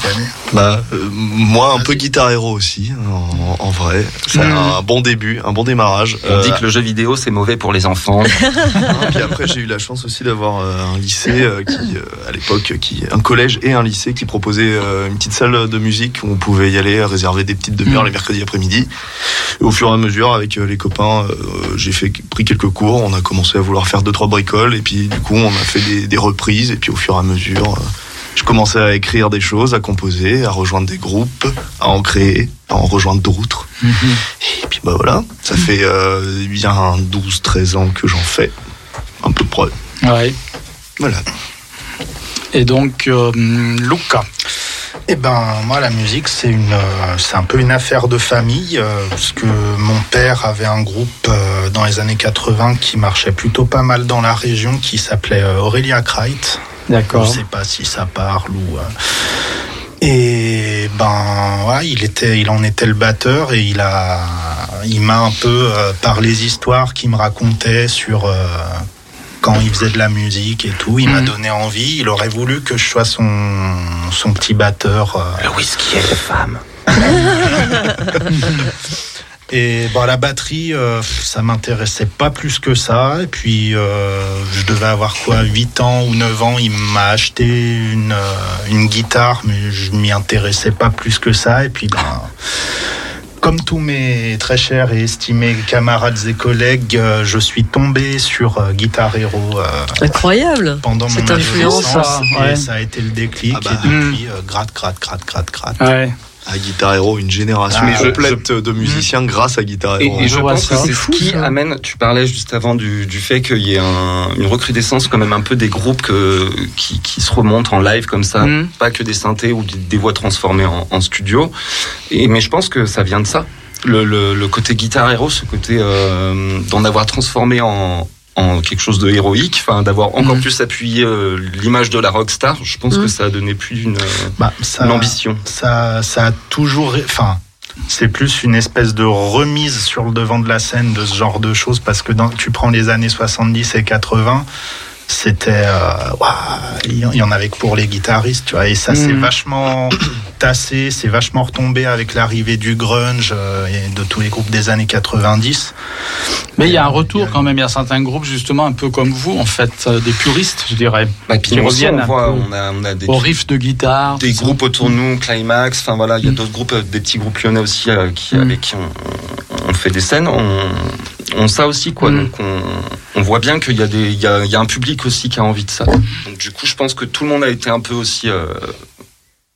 gagner? Bah, euh, moi, un peu guitare héros aussi, en, en vrai. C'est Mm. un bon début, un bon démarrage. On Euh, dit que le jeu vidéo c'est mauvais pour les enfants. Puis après, j'ai eu la chance aussi d'avoir euh, un lycée euh, qui, euh, à l'époque, qui un collège et un lycée qui proposait euh, une petite salle de musique où on pouvait y aller, réserver des petites demi-heures Mm. les mercredis après-midi. Et au fur et à mesure, avec euh, les copains, euh, j'ai fait pris quelques cours. On a commencé à vouloir faire deux trois bricoles et puis du coup, on a fait des, des reprises et puis au fur et à mesure. Je commençais à écrire des choses, à composer, à rejoindre des groupes, à en créer, à en rejoindre d'autres. Et puis bah voilà, ça fait euh, bien 12-13 ans que j'en fais, un peu près. Ouais. Voilà. Et donc, euh, Luca. Eh ben, moi, la musique, c'est une, euh, c'est un peu une affaire de famille, euh, parce que mon père avait un groupe euh, dans les années 80 qui marchait plutôt pas mal dans la région, qui s'appelait Aurelia Kreit. Je D'accord. sais pas si ça parle ou. Et ben, ouais, il était, il en était le batteur et il a, il m'a un peu par les histoires qu'il me racontait sur quand il faisait de la musique et tout, il m'a Mhm. donné envie. Il aurait voulu que je sois son, son petit batteur. euh, le whisky et les femmes. Et bon, la batterie, euh, ça m'intéressait pas plus que ça. Et puis, euh, je devais avoir quoi, 8 ans ou 9 ans. Il m'a acheté une, euh, une guitare, mais je m'y intéressais pas plus que ça. Et puis, ben, comme tous mes très chers et estimés camarades et collègues, euh, je suis tombé sur euh, Guitar Hero euh, Incroyable. pendant Cette mon influence, adolescence. ça, ouais. Et ça a été le déclic. Ah bah. Et depuis, euh, gratte, gratte, gratte, gratte, gratte. Ouais. À Guitar Hero, une génération Ah, je- complète de musiciens grâce à Guitar Hero. et je pense que c'est ce fou, qui ça. amène. Tu parlais juste avant du, du fait qu'il y ait un- une recrudescence quand même un peu des groupes que, qui, qui se remontent en live comme ça, Mhm. pas que des synthés ou des, des voix transformées en, en studio. Et mais je pense que ça vient de ça. Le, le, le côté guitar hero, ce côté euh, d'en avoir transformé en en quelque chose de héroïque, enfin d'avoir encore Mhm. plus appuyé euh, l'image de la rockstar, je pense Mhm. que ça a donné plus d'une euh, Bah, ambition. ça, ça a toujours. Enfin, c'est plus une espèce de remise sur le devant de la scène de ce genre de choses parce que dans, tu prends les années 70 et 80. C'était, euh, il y en- avait que pour les guitaristes, tu vois, et ça s'est Mhm. vachement tassé, c'est vachement retombé avec l'arrivée du grunge euh, et de tous les groupes des années 90. Mais il y a un retour quand même. Il y a certains groupes, justement, un peu comme vous, en fait, euh, des puristes, je dirais, Bah, puis Qui on, reviennent on voit, a, on a des au riff de guitare. des groupes autour de nous, Climax, enfin voilà, il y a Mm. d'autres groupes, des petits groupes lyonnais aussi euh, qui, Mm. avec qui on, on fait des scènes, on, on ça aussi quoi. Mm. Donc on, on voit bien qu'il y a des, il y a, il y a un public aussi qui a envie de ça. Donc du coup, je pense que tout le monde a été un peu aussi euh,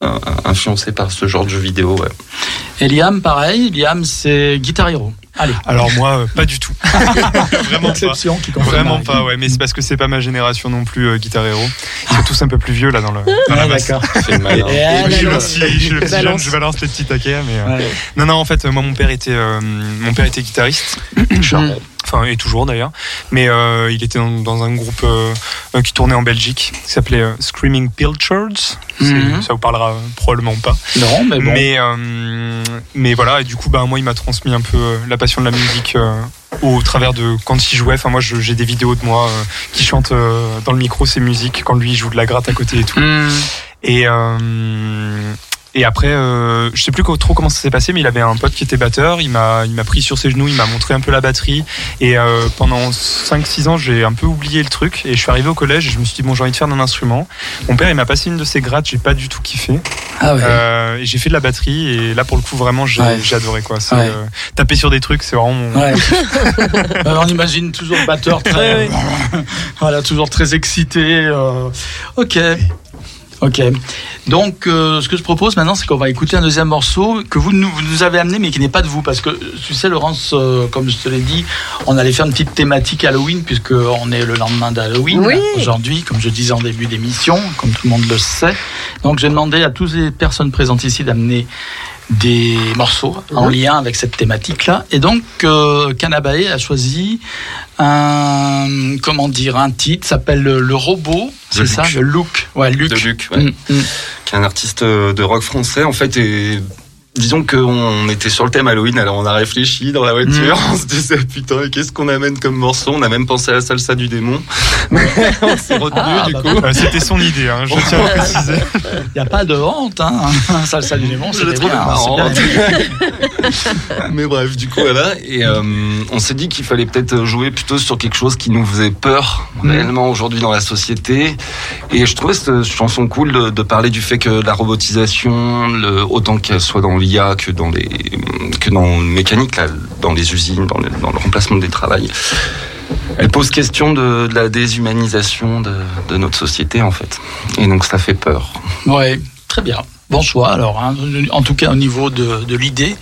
euh, influencé par ce genre de jeux vidéo. ouais. Et Liam, pareil. Liam, c'est Guitar Hero. Allez. Alors moi, euh, pas du tout. Vraiment pas. Exception qui confirme Vraiment pas, ouais, mais c'est parce que c'est pas ma génération non plus, euh, Guitar Hero. Ils sont tous un peu plus vieux là dans le. Dans Ah, la masse. d'accord. Et Et elle, je suis le petit, je suis le petit jeune, Balance. je balance les petits taquets, mais euh, ouais. non, non, en fait, euh, moi, mon père était, euh, mon père était guitariste. enfin, et toujours d'ailleurs, mais euh, il était dans, dans un groupe euh, qui tournait en Belgique, qui s'appelait euh, Screaming Pilchards. Mhm. Ça vous parlera probablement pas. Non, mais bon. Mais, mais voilà, et du coup, bah, moi, il m'a transmis un peu la passion de la musique au travers de quand il jouait. Enfin, moi, j'ai des vidéos de moi qui chante dans le micro ses musiques quand lui il joue de la gratte à côté et tout. Mm. Et, euh, et après, euh, je sais plus trop comment ça s'est passé, mais il avait un pote qui était batteur. Il m'a, il m'a pris sur ses genoux, il m'a montré un peu la batterie. Et euh, pendant 5-6 ans, j'ai un peu oublié le truc. Et je suis arrivé au collège et je me suis dit, bon, j'ai envie de faire un instrument. Mon père, il m'a passé une de ses grattes, j'ai pas du tout kiffé. Ah ouais. Euh, et j'ai fait de la batterie. Et là, pour le coup, vraiment, j'ai, Ouais. j'ai adoré quoi. C'est, Ouais. euh, taper sur des trucs, c'est vraiment mon. Ouais. On imagine toujours le batteur très, voilà, toujours très excité. euh, Ok. Ok. Donc, euh, ce que je propose maintenant, c'est qu'on va écouter un deuxième morceau que vous nous, vous nous avez amené, mais qui n'est pas de vous. Parce que, tu sais, Laurence, euh, comme je te l'ai dit, on allait faire une petite thématique Halloween, puisqu'on est le lendemain d'Halloween Oui. aujourd'hui, comme je disais en début d'émission, comme tout le monde le sait. Donc, j'ai demandé à toutes les personnes présentes ici d'amener des morceaux en lien avec cette thématique-là. Et donc, euh, Canabae a choisi un, comment dire, un titre, s'appelle le, robot, c'est ça, le look. Ouais, Luc. De Luc, ouais. Mm, mm. qui est un artiste de rock français en fait et disons qu'on était sur le thème Halloween alors on a réfléchi dans la voiture on se disait putain qu'est-ce qu'on amène comme morceau? On a même pensé à la salsa du démon. On s'est retenu Ah, du bah, coup. Euh, c'était son idée, hein, je tiens à préciser. Il n'y a pas de honte, hein. Salsa du démon, Je c'est hein, marrant. mais bref du coup voilà. Et euh, on s'est dit qu'il fallait peut-être jouer plutôt sur quelque chose qui nous faisait peur Mm. réellement aujourd'hui dans la société. Et je trouvais cette chanson cool de, de parler du fait que la robotisation le, autant qu'elle soit dans l'IA que dans les que dans le mécanique dans les usines dans le, remplacement des travails. Elle pose question de, de la déshumanisation de, de notre société en fait. Et donc ça fait peur. Ouais, très bien. Bon choix alors, hein. en tout cas au niveau de, de l'idée.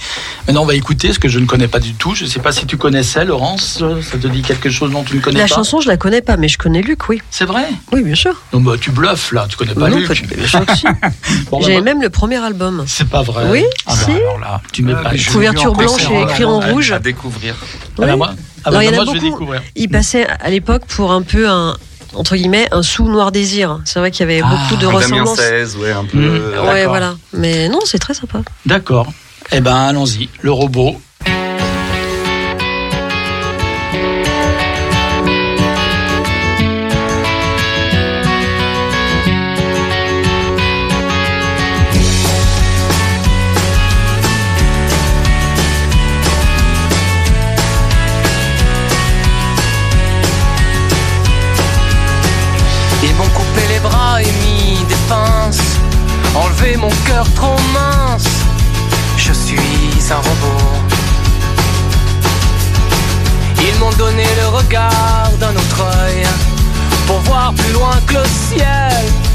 Maintenant on va écouter ce que je ne connais pas du tout. Je ne sais pas si tu connaissais Laurence, ça te dit quelque chose dont tu ne connais La pas chanson, je la connais pas, mais je connais Luc, oui. C'est vrai Oui, bien sûr. Non, bah, tu bluffes là, tu connais pas non, Luc. pas- bien sûr que si. Bon, J'avais bah, même le premier album. C'est pas vrai. Oui, ah, bah, si. alors là, tu mets Ah, pas. Couverture blanche et alors, écrit en rouge. à découvrir Ah, bah, Oui. moi, ah, Alors, bah, il y en a moi, je vais beaucoup. découvrir. Il passait à l'époque pour un peu un entre guillemets un sous noir désir. C'est vrai qu'il y avait Ah, beaucoup de Damien ressemblances. 16 ouais un peu Mmh. Ouais, D'accord. voilà. Mais non, c'est très sympa. D'accord. Eh ben, allons-y. Le robot. Cœur trop mince. Je suis un robot. Ils m'ont donné le regard d'un autre œil pour voir plus loin que le ciel.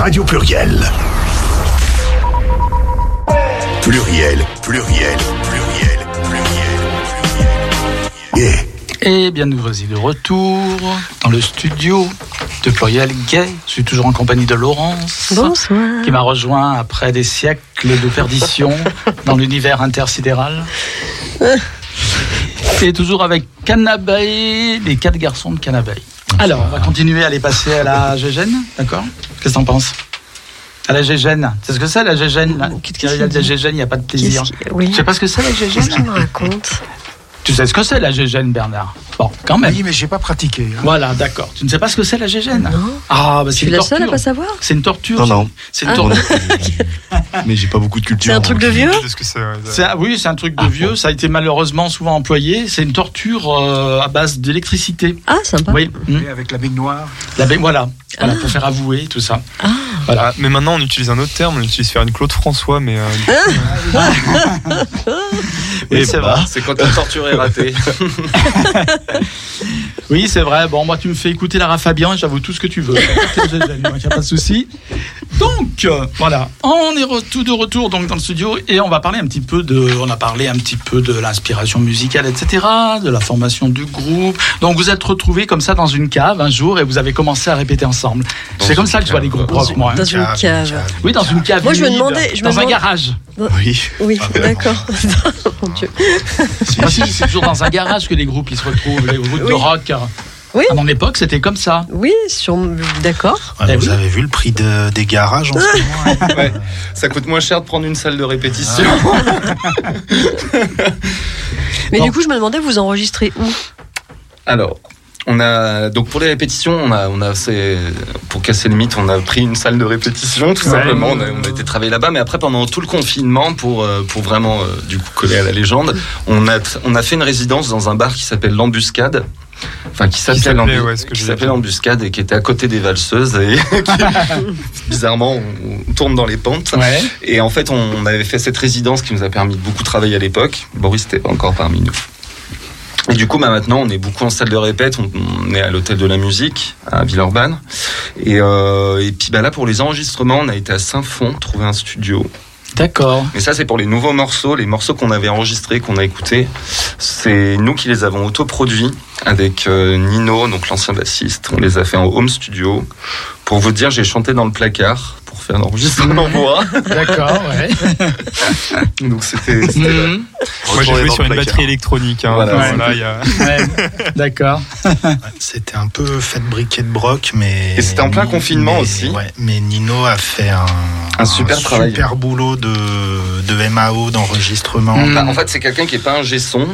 Radio Pluriel. Pluriel, pluriel, pluriel, pluriel, pluriel. Et Eh bien, nous voici de retour dans le studio de Pluriel Gay. Je suis toujours en compagnie de Laurence. Bonsoir. Qui m'a rejoint après des siècles de perdition dans l'univers intersidéral. Et toujours avec Canabae, les quatre garçons de Canabae. Alors, on va continuer à les passer à la Gégène, d'accord? Qu'est-ce que t'en penses? À la Gégène. C'est ce que c'est la Gégène là? Il y a de la Gégène, il n'y a pas de plaisir. Oui. Tu sais pas ce que c'est la Gégène Qu'est-ce qu'il me raconte? Tu sais ce que c'est la Gégène, Bernard? Bon, quand même. Oui, mais j'ai pas pratiqué. hein. Voilà, d'accord. Tu ne sais pas ce que c'est la Gégène? Non. Ah, bah Je c'est suis une la seule à pas savoir? C'est une torture. Non, non. C'est une Ah. torture. Mais j'ai pas beaucoup de culture. C'est un truc de vieux? de ce que c'est. oui, c'est un truc de vieux. Ça a été malheureusement souvent employé. C'est une torture euh, à base d'électricité. Ah, sympa. Oui. Et Avec la baignoire. La baie- voilà, voilà Ah. pour faire avouer tout ça. Ah. Voilà. Ah, mais maintenant, on utilise un autre terme, on utilise faire une Claude François, mais. euh, Oui, c'est vrai. C'est quand un torture est raté. Oui, c'est vrai. Bon, moi, tu me fais écouter Lara Fabian et j'avoue tout ce que tu veux. Il n'y a pas de souci. Donc, euh, voilà. On est re- tout de retour donc dans le studio et on va parler un petit peu de. On a parlé un petit peu de l'inspiration musicale, etc., de la formation du groupe. Donc, vous êtes retrouvés comme ça dans une cave un jour et vous avez commencé à répéter ensemble. C'est comme ça que je vois les groupes Dans rock, une- moi. hein. dans une cave. Oui, dans une cave. Moi, je me demandais- je me dans un garage. Oui. Oui, d'accord. Mon Dieu. Ah, c'est toujours dans un garage que les groupes ils se retrouvent, les groupes de rock. Oui. À mon époque, c'était comme ça. Oui, sur... d'accord. Ouais, Eh vous oui. avez vu le prix de- des garages en ce moment Ouais. Ça coûte moins cher de prendre une salle de répétition. Mais Bon. du coup, je me demandais, vous enregistrez où? Alors, on a donc pour les répétitions, on a, on a c'est pour casser le mythe, on a pris une salle de répétition tout Ouais. simplement. On a, on a été travailler là-bas, mais après pendant tout le confinement, pour euh, pour vraiment euh, du coup coller à la légende, on a on a fait une résidence dans un bar qui s'appelle l'Embuscade. enfin qui s'appelait ouais, l'embuscade et qui était à côté des valseuses et qui- bizarrement on, on tourne dans les pentes. Ouais. Et en fait, on avait fait cette résidence qui nous a permis de beaucoup travailler à l'époque. Boris n'était pas encore parmi nous. Et du coup, bah, maintenant, on est beaucoup en salle de répète. On, on est à l'hôtel de la musique à Villeurbanne. Et, euh, et puis bah, là, pour les enregistrements, on a été à Saint-Fond trouver un studio. D'accord. Mais ça, c'est pour les nouveaux morceaux, les morceaux qu'on avait enregistrés, qu'on a écoutés. C'est nous qui les avons autoproduits avec euh, Nino, donc l'ancien bassiste. On les a fait en home studio. Pour vous dire, j'ai chanté dans le placard pour faire l'enregistrement en voix. D'accord, ouais. Donc c'était Mhm. Moi, j'ai joué sur une placard. batterie électronique. hein. Voilà. Enfin, Ouais. là, il y a- Ouais. D'accord. C'était un peu fait de briquet de broc, mais. Et c'était en plein confinement mais- aussi. Ouais, mais Nino a fait un, Un super travail. super boulot de, de MAO, d'enregistrement. Mm. Bah, en fait, c'est quelqu'un qui est pas un gesson,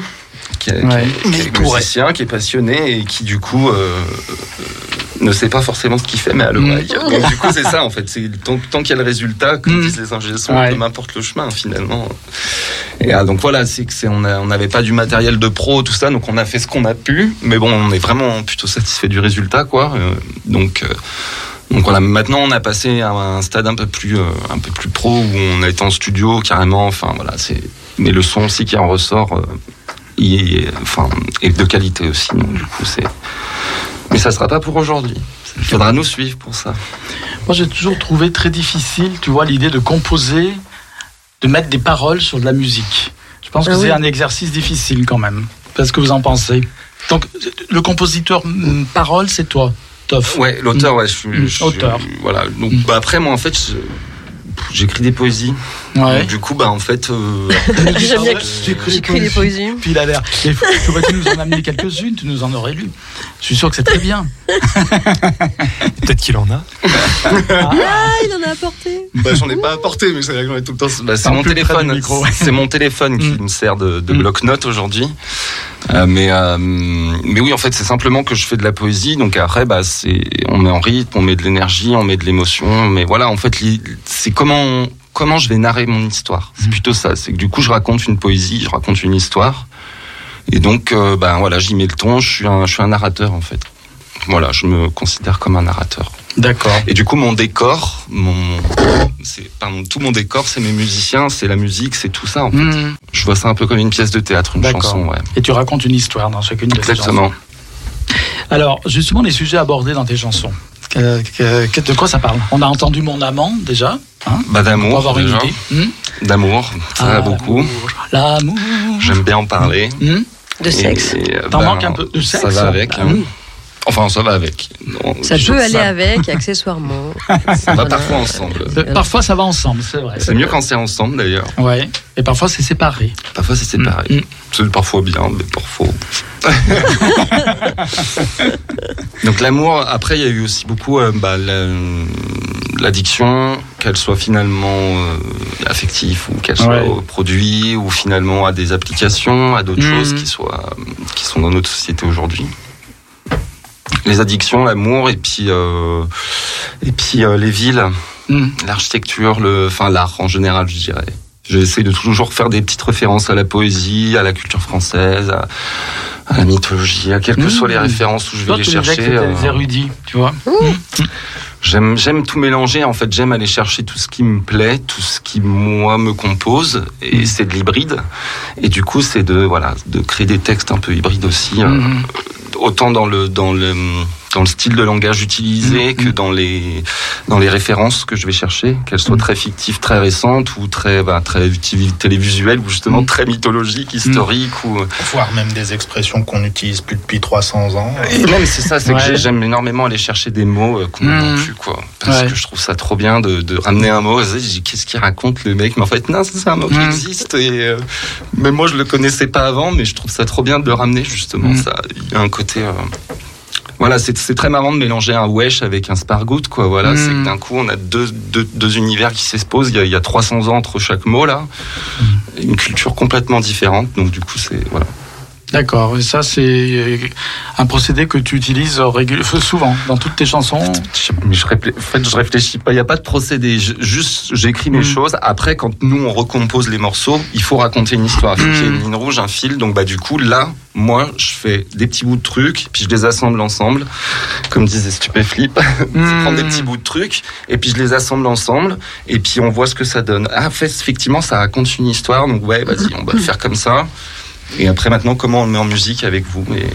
qui est, Ouais. qui est- Mais qui est il pourrait. musicien, qui est passionné et qui du coup euh, euh, ne sait pas forcément ce qu'il fait, mais à l'oreille. Donc du coup, c'est ça en fait. C'est tant, tant qu'il y a le résultat, comme Mm. disent les ingé sons, Ouais. peu m'importe le chemin finalement. Et ah, donc voilà, c'est que c'est on n'avait pas du matériel de pro, tout ça, donc on a fait ce qu'on a pu. Mais bon, on est vraiment plutôt satisfait du résultat, quoi. Euh, donc euh, donc voilà, maintenant on a passé à un stade un peu plus, euh, un peu plus pro où on a été en studio carrément. Enfin voilà, c'est. Mais le son aussi qui en ressort, est, enfin, est de qualité aussi. Donc du coup c'est. Mais ça sera pas pour aujourd'hui. Il faudra nous suivre pour ça. Moi, j'ai toujours trouvé très difficile, tu vois, l'idée de composer, de mettre des paroles sur de la musique. Je pense que Ah c'est oui. un exercice difficile quand même. Qu'est-ce que vous en pensez? Donc, le compositeur mm, parole, c'est toi, Toff. Ouais, l'auteur, ouais, je suis. Mm, je suis- auteur. Voilà. Donc Mm. bah, après moi en fait. J'écris des poésies. Ouais. Donc, du coup, bah en fait, euh, J'aime bien J'écris des poésies. Puis il a l'air. Tu aurais nous en amener quelques-unes, tu nous en aurais lu. Je suis sûr que c'est très bien. Peut-être qu'il en a. Ah, il en a apporté. Bah, j'en ai pas apporté, mais c'est vrai que j'en ai tout le temps. Bah, c'est mon téléphone. C'est mon téléphone qui Mm. me sert de, de Mm. bloc-notes aujourd'hui. Euh, mais, euh, mais oui, en fait, c'est simplement que je fais de la poésie. Donc après, bah, c'est, on met en rythme, on met de l'énergie, on met de l'émotion. Mais voilà, en fait, c'est comment, comment je vais narrer mon histoire. C'est plutôt ça. C'est que du coup, je raconte une poésie, je raconte une histoire. Et donc, euh, bah, voilà, j'y mets le ton. Je suis un, je suis un narrateur, en fait. Voilà, je me considère comme un narrateur. D'accord. Et du coup, mon décor, mon, c'est, pardon, tout mon décor, c'est mes musiciens, c'est la musique, c'est tout ça. En fait. Mm. Je vois ça un peu comme une pièce de théâtre, une chanson, ouais. Et tu racontes une histoire dans chacune de tes chansons. Exactement. Alors, justement, les sujets abordés dans tes chansons. Que- de quoi ça parle On a entendu mon amant déjà. Hein Bah pour d'amour, avoir une déjà. idée. Hmm d'amour, ça Ah, va beaucoup. L'amour. J'aime bien en parler. Hmm De sexe. Euh, T'en ben, manques un peu de sexe Ça va avec. hein. Enfin, ça va avec. Non, Ça peut aller avec, accessoirement. Ça va Voilà. parfois ensemble. Euh, Parfois, ça va ensemble, c'est vrai. C'est mieux quand c'est ensemble d'ailleurs. Ouais. Et parfois, c'est séparé. Parfois c'est séparé. Mm. C'est parfois bien, mais parfois. Donc l'amour, après il y a eu aussi beaucoup euh, bah, la- l'addiction, qu'elle soit finalement euh, affective ou qu'elle soit Ouais. au produit ou finalement à des applications, à d'autres Mm. choses qui soient qui sont dans notre société aujourd'hui. Les addictions, l'amour et puis euh, et puis euh, les villes, Hmm. l'architecture, le, enfin l'art en général, je dirais. J'essaie de toujours faire des petites références à la poésie, à la culture française, à, à la mythologie, à quelles que Mmh. soient les références où je vais Toi, les chercher. c'était euh, des érudits, tu vois. J'aime, j'aime tout mélanger. En fait, j'aime aller chercher tout ce qui me plaît, tout ce qui moi me compose, et Mm. c'est de l'hybride. Et du coup, c'est de voilà, de créer des textes un peu hybrides aussi, euh, Mhm. autant dans le dans le dans le style de langage utilisé Mm. que dans les dans les références que je vais chercher, qu'elles soient Mm. très fictives, très récentes ou très bah, très télévisuelles ou justement Mm. très mythologiques, historiques ou Voire même des expressions qu'on n'utilise plus depuis 300 ans. et même c'est ça, c'est Ouais. que j'ai- j'aime énormément aller chercher des mots euh, qu'on Mm. n'entend plus quoi, parce Ouais. que je trouve ça trop bien de, de ramener un mot. Qu'est-ce qu'il raconte le mec? Mais en fait non, c'est un mot qui Mm. existe et euh, même moi je le connaissais pas avant, mais je trouve ça trop bien de le ramener justement. Mm. Ça, il y a un côté. euh, Voilà, c'est c'est très marrant de mélanger un wesh avec un spargout, quoi. Voilà, Mm. c'est que d'un coup, on a deux, deux, deux univers qui s'exposent. Il y, a, il y a 300 ans entre chaque mot, là. Mm. Une culture complètement différente. Donc, du coup, c'est. Voilà. D'accord. Et ça, c'est un procédé que tu utilises régul- souvent dans toutes tes chansons. Je- Mais je réfléchis, en fait, je réfléchis pas. Il n'y a pas de procédé. Je- juste, j'écris mes Mm. choses. Après, quand nous on recompose les morceaux, il faut raconter une histoire. Il faut qu'il y ait une Mm. ligne rouge, un fil. Donc, bah, du coup, là, moi, je fais des petits bouts de trucs, puis je les assemble ensemble. Comme disait Stupéflip, je Mm. prends des petits bouts de trucs, et puis je les assemble ensemble, et puis on voit ce que ça donne. Ah, fait, effectivement, ça raconte une histoire. Donc, ouais, vas-y, on va le faire comme ça. Et après, maintenant, comment on le met en musique avec vous et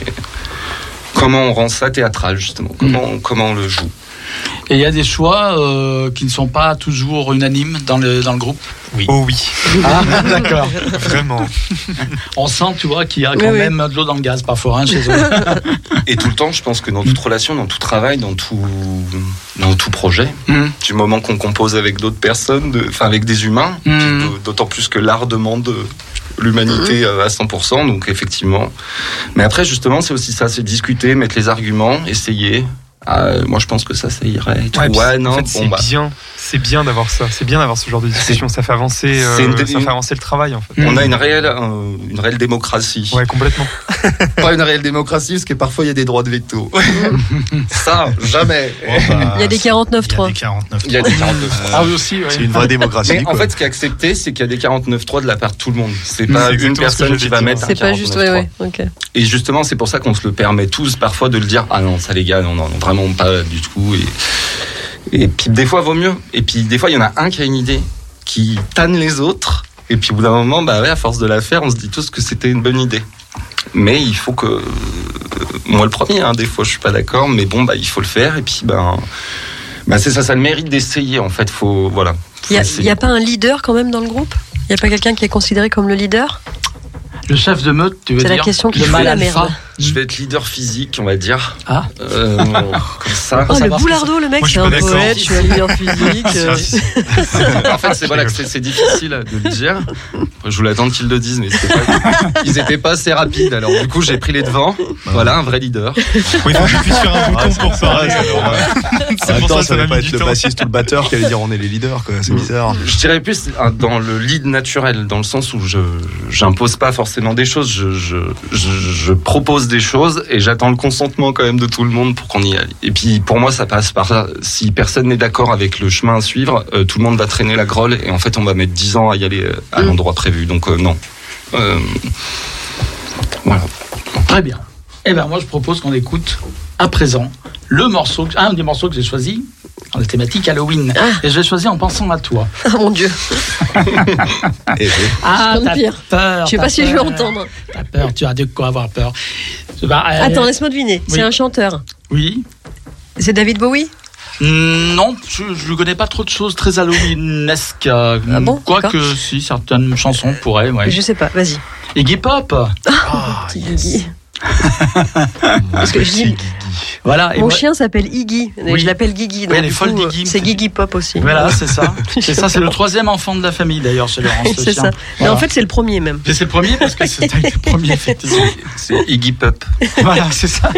comment on rend ça théâtral, justement? Comment, comment on le joue? Et il y a des choix euh, qui ne sont pas toujours unanimes dans le, dans le groupe? Oh oui, Ah, d'accord. vraiment. On sent, tu vois, qu'il y a Oui, quand oui. même de l'eau dans le gaz parfois hein, chez eux. Et tout le temps, je pense que dans toute relation, dans tout travail, dans tout, dans tout projet, Mm. du moment qu'on compose avec d'autres personnes, de- enfin avec des humains, Mm. d'autant plus que l'art demande l'humanité à 100%, donc effectivement. Mais après, justement, c'est aussi ça, c'est discuter, mettre les arguments, essayer. Ah, euh, moi, je pense que ça, ça irait. et tout. Ouais, non, bon, c'est bah, bien, c'est bien d'avoir ça, c'est bien d'avoir ce genre de discussion. Ça fait avancer, euh, une- ça fait avancer le travail en fait. on a une réelle, euh, une réelle démocratie. Ouais, complètement. Pas une réelle démocratie, parce que parfois il y a des droits de veto. ça, jamais. bah, Il y a des 49.3. Il y a des 49. Il y a des 49. Ah oui aussi. C'est une vraie démocratie. Mais en fait, ce qui est accepté, c'est qu'il y a des 49.3 de la part de tout le monde. C'est pas une personne qui va mettre un C'est pas juste, ouais, 49.3. Et justement, c'est pour ça qu'on se le permet tous parfois de le dire. Ah non, ça les gars, non, non, non, vraiment pas du tout. Et, et puis des fois, vaut mieux. Et puis des fois, il y en a un qui a une idée qui tanne les autres. Et puis au bout d'un moment, bah ouais, à force de la faire, on se dit tous que c'était une bonne idée. Mais il faut que euh, moi le premier, hein, des fois je suis pas d'accord, mais bon bah il faut le faire et puis ben bah c'est ça, ça a le mérite d'essayer en fait. Faut voilà. Il n'y a, a pas un leader quand même dans le groupe? Il n'y a pas quelqu'un qui est considéré comme le leader? Le chef de meute, tu veux C'est la dire? question qui mal la alpha. merde. Je vais être leader physique, on va dire. Ah. Euh, comme ça. Oh, le boulardeau, le mec, c'est suis un poète, je suis un leader physique. euh, en fait, c'est voilà, difficile de le dire. Je voulais attendre qu'ils le disent, mais pas- ils étaient pas assez rapides. Alors du coup, j'ai pris les devants. Voilà, un vrai leader. Oui, il faut que je puisse faire un bouton pour parler. c'est euh, pour temps, ça ça que va ça pas être le bassiste ou le batteur qui allait dire on est les leaders, quoi. C'est bizarre. Je dirais plus hein, dans le lead naturel, dans le sens où je j'impose pas forcément des choses. Je, je, je, je propose des choses et j'attends le consentement quand même de tout le monde pour qu'on y aille. Et puis pour moi, ça passe par ça. Si personne n'est d'accord avec le chemin à suivre, euh, tout le monde va traîner la grolle et en fait, on va mettre 10 ans à y aller euh, à l'endroit prévu. Donc euh, non. Euh, voilà. Très bien. Eh ben moi je propose qu'on écoute à présent le morceau, un des morceaux que j'ai choisi dans la thématique Halloween. Ah. Et je l'ai choisi en pensant à toi. Ah mon dieu, Et Ah, t'as pire. peur. je sais pas si je vais peur. entendre. T'as peur, tu as de quoi avoir peur. Bah, euh, Attends, laisse-moi deviner. oui. C'est un chanteur. Oui. C'est David Bowie Mm, Non, je ne connais pas trop de choses très Halloweenesques. euh, Ah bon Quoique, D'accord. si, certaines chansons pourraient. Ouais. Je sais pas, vas-y. Iggy Pop. Petit Iggy. Parce que je dis, Voilà. et mon moi- chien s'appelle Iggy. Oui. Je l'appelle Guigui. donc elle est du folle coup, d'Iggy. C'est Guigui Pop aussi. Voilà, c'est ça. C'est ça, c'est le troisième enfant de la famille d'ailleurs chez Laurence. C'est ça. Mais Voilà. en fait, c'est le premier même. C'est le premier parce que c'est le premier effectivement. C'est Iggy Pop. voilà, c'est ça.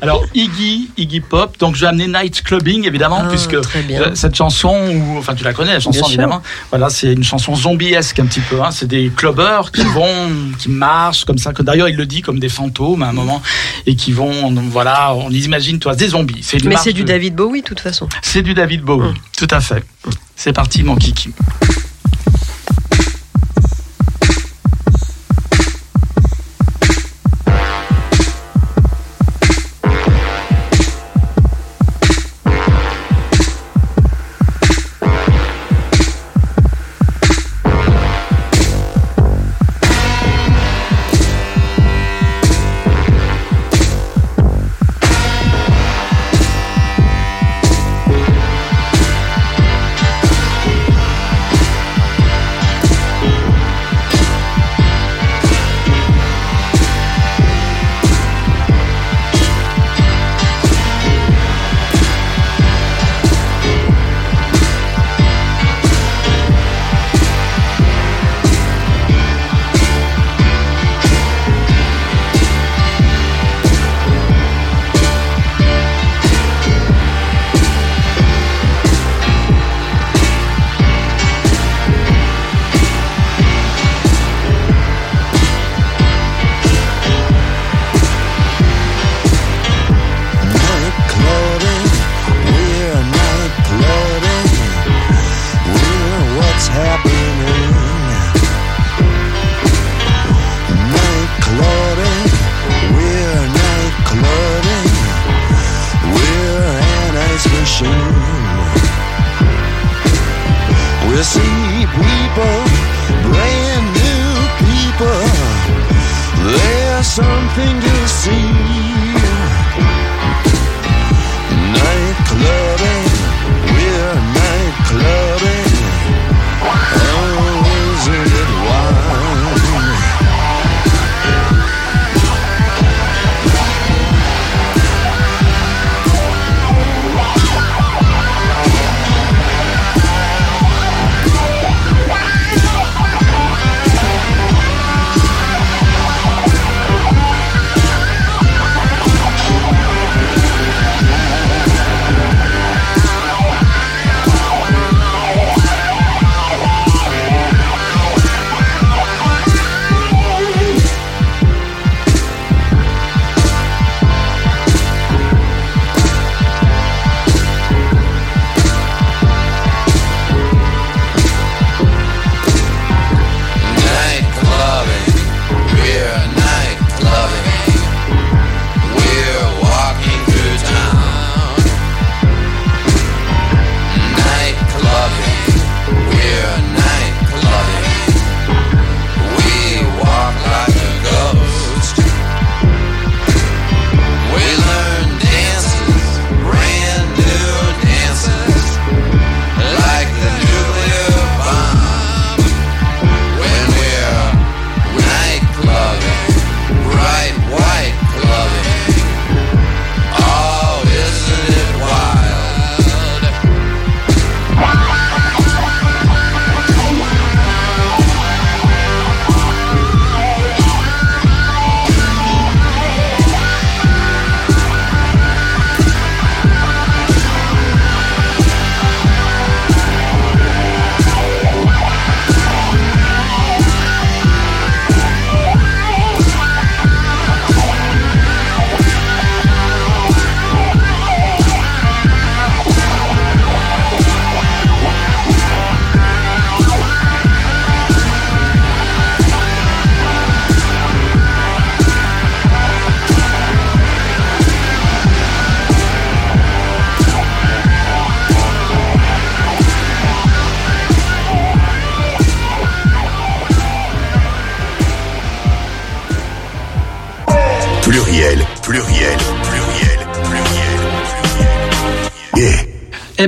Alors Iggy, Iggy Pop. Donc je vais amener Night Clubbing évidemment Ah, puisque très bien. euh, cette chanson, où, enfin tu la connais la chanson Bien sûr. évidemment. Voilà, c'est une chanson zombiesque un petit peu. Hein. C'est des clubbers qui vont, qui marchent comme ça. Que d'ailleurs il le dit comme des fantômes à un moment et qui vont, voilà, on imagine toi des zombies. Mais c'est du David Bowie, de toute façon. C'est du David Bowie. Tout à fait. C'est parti mon kiki.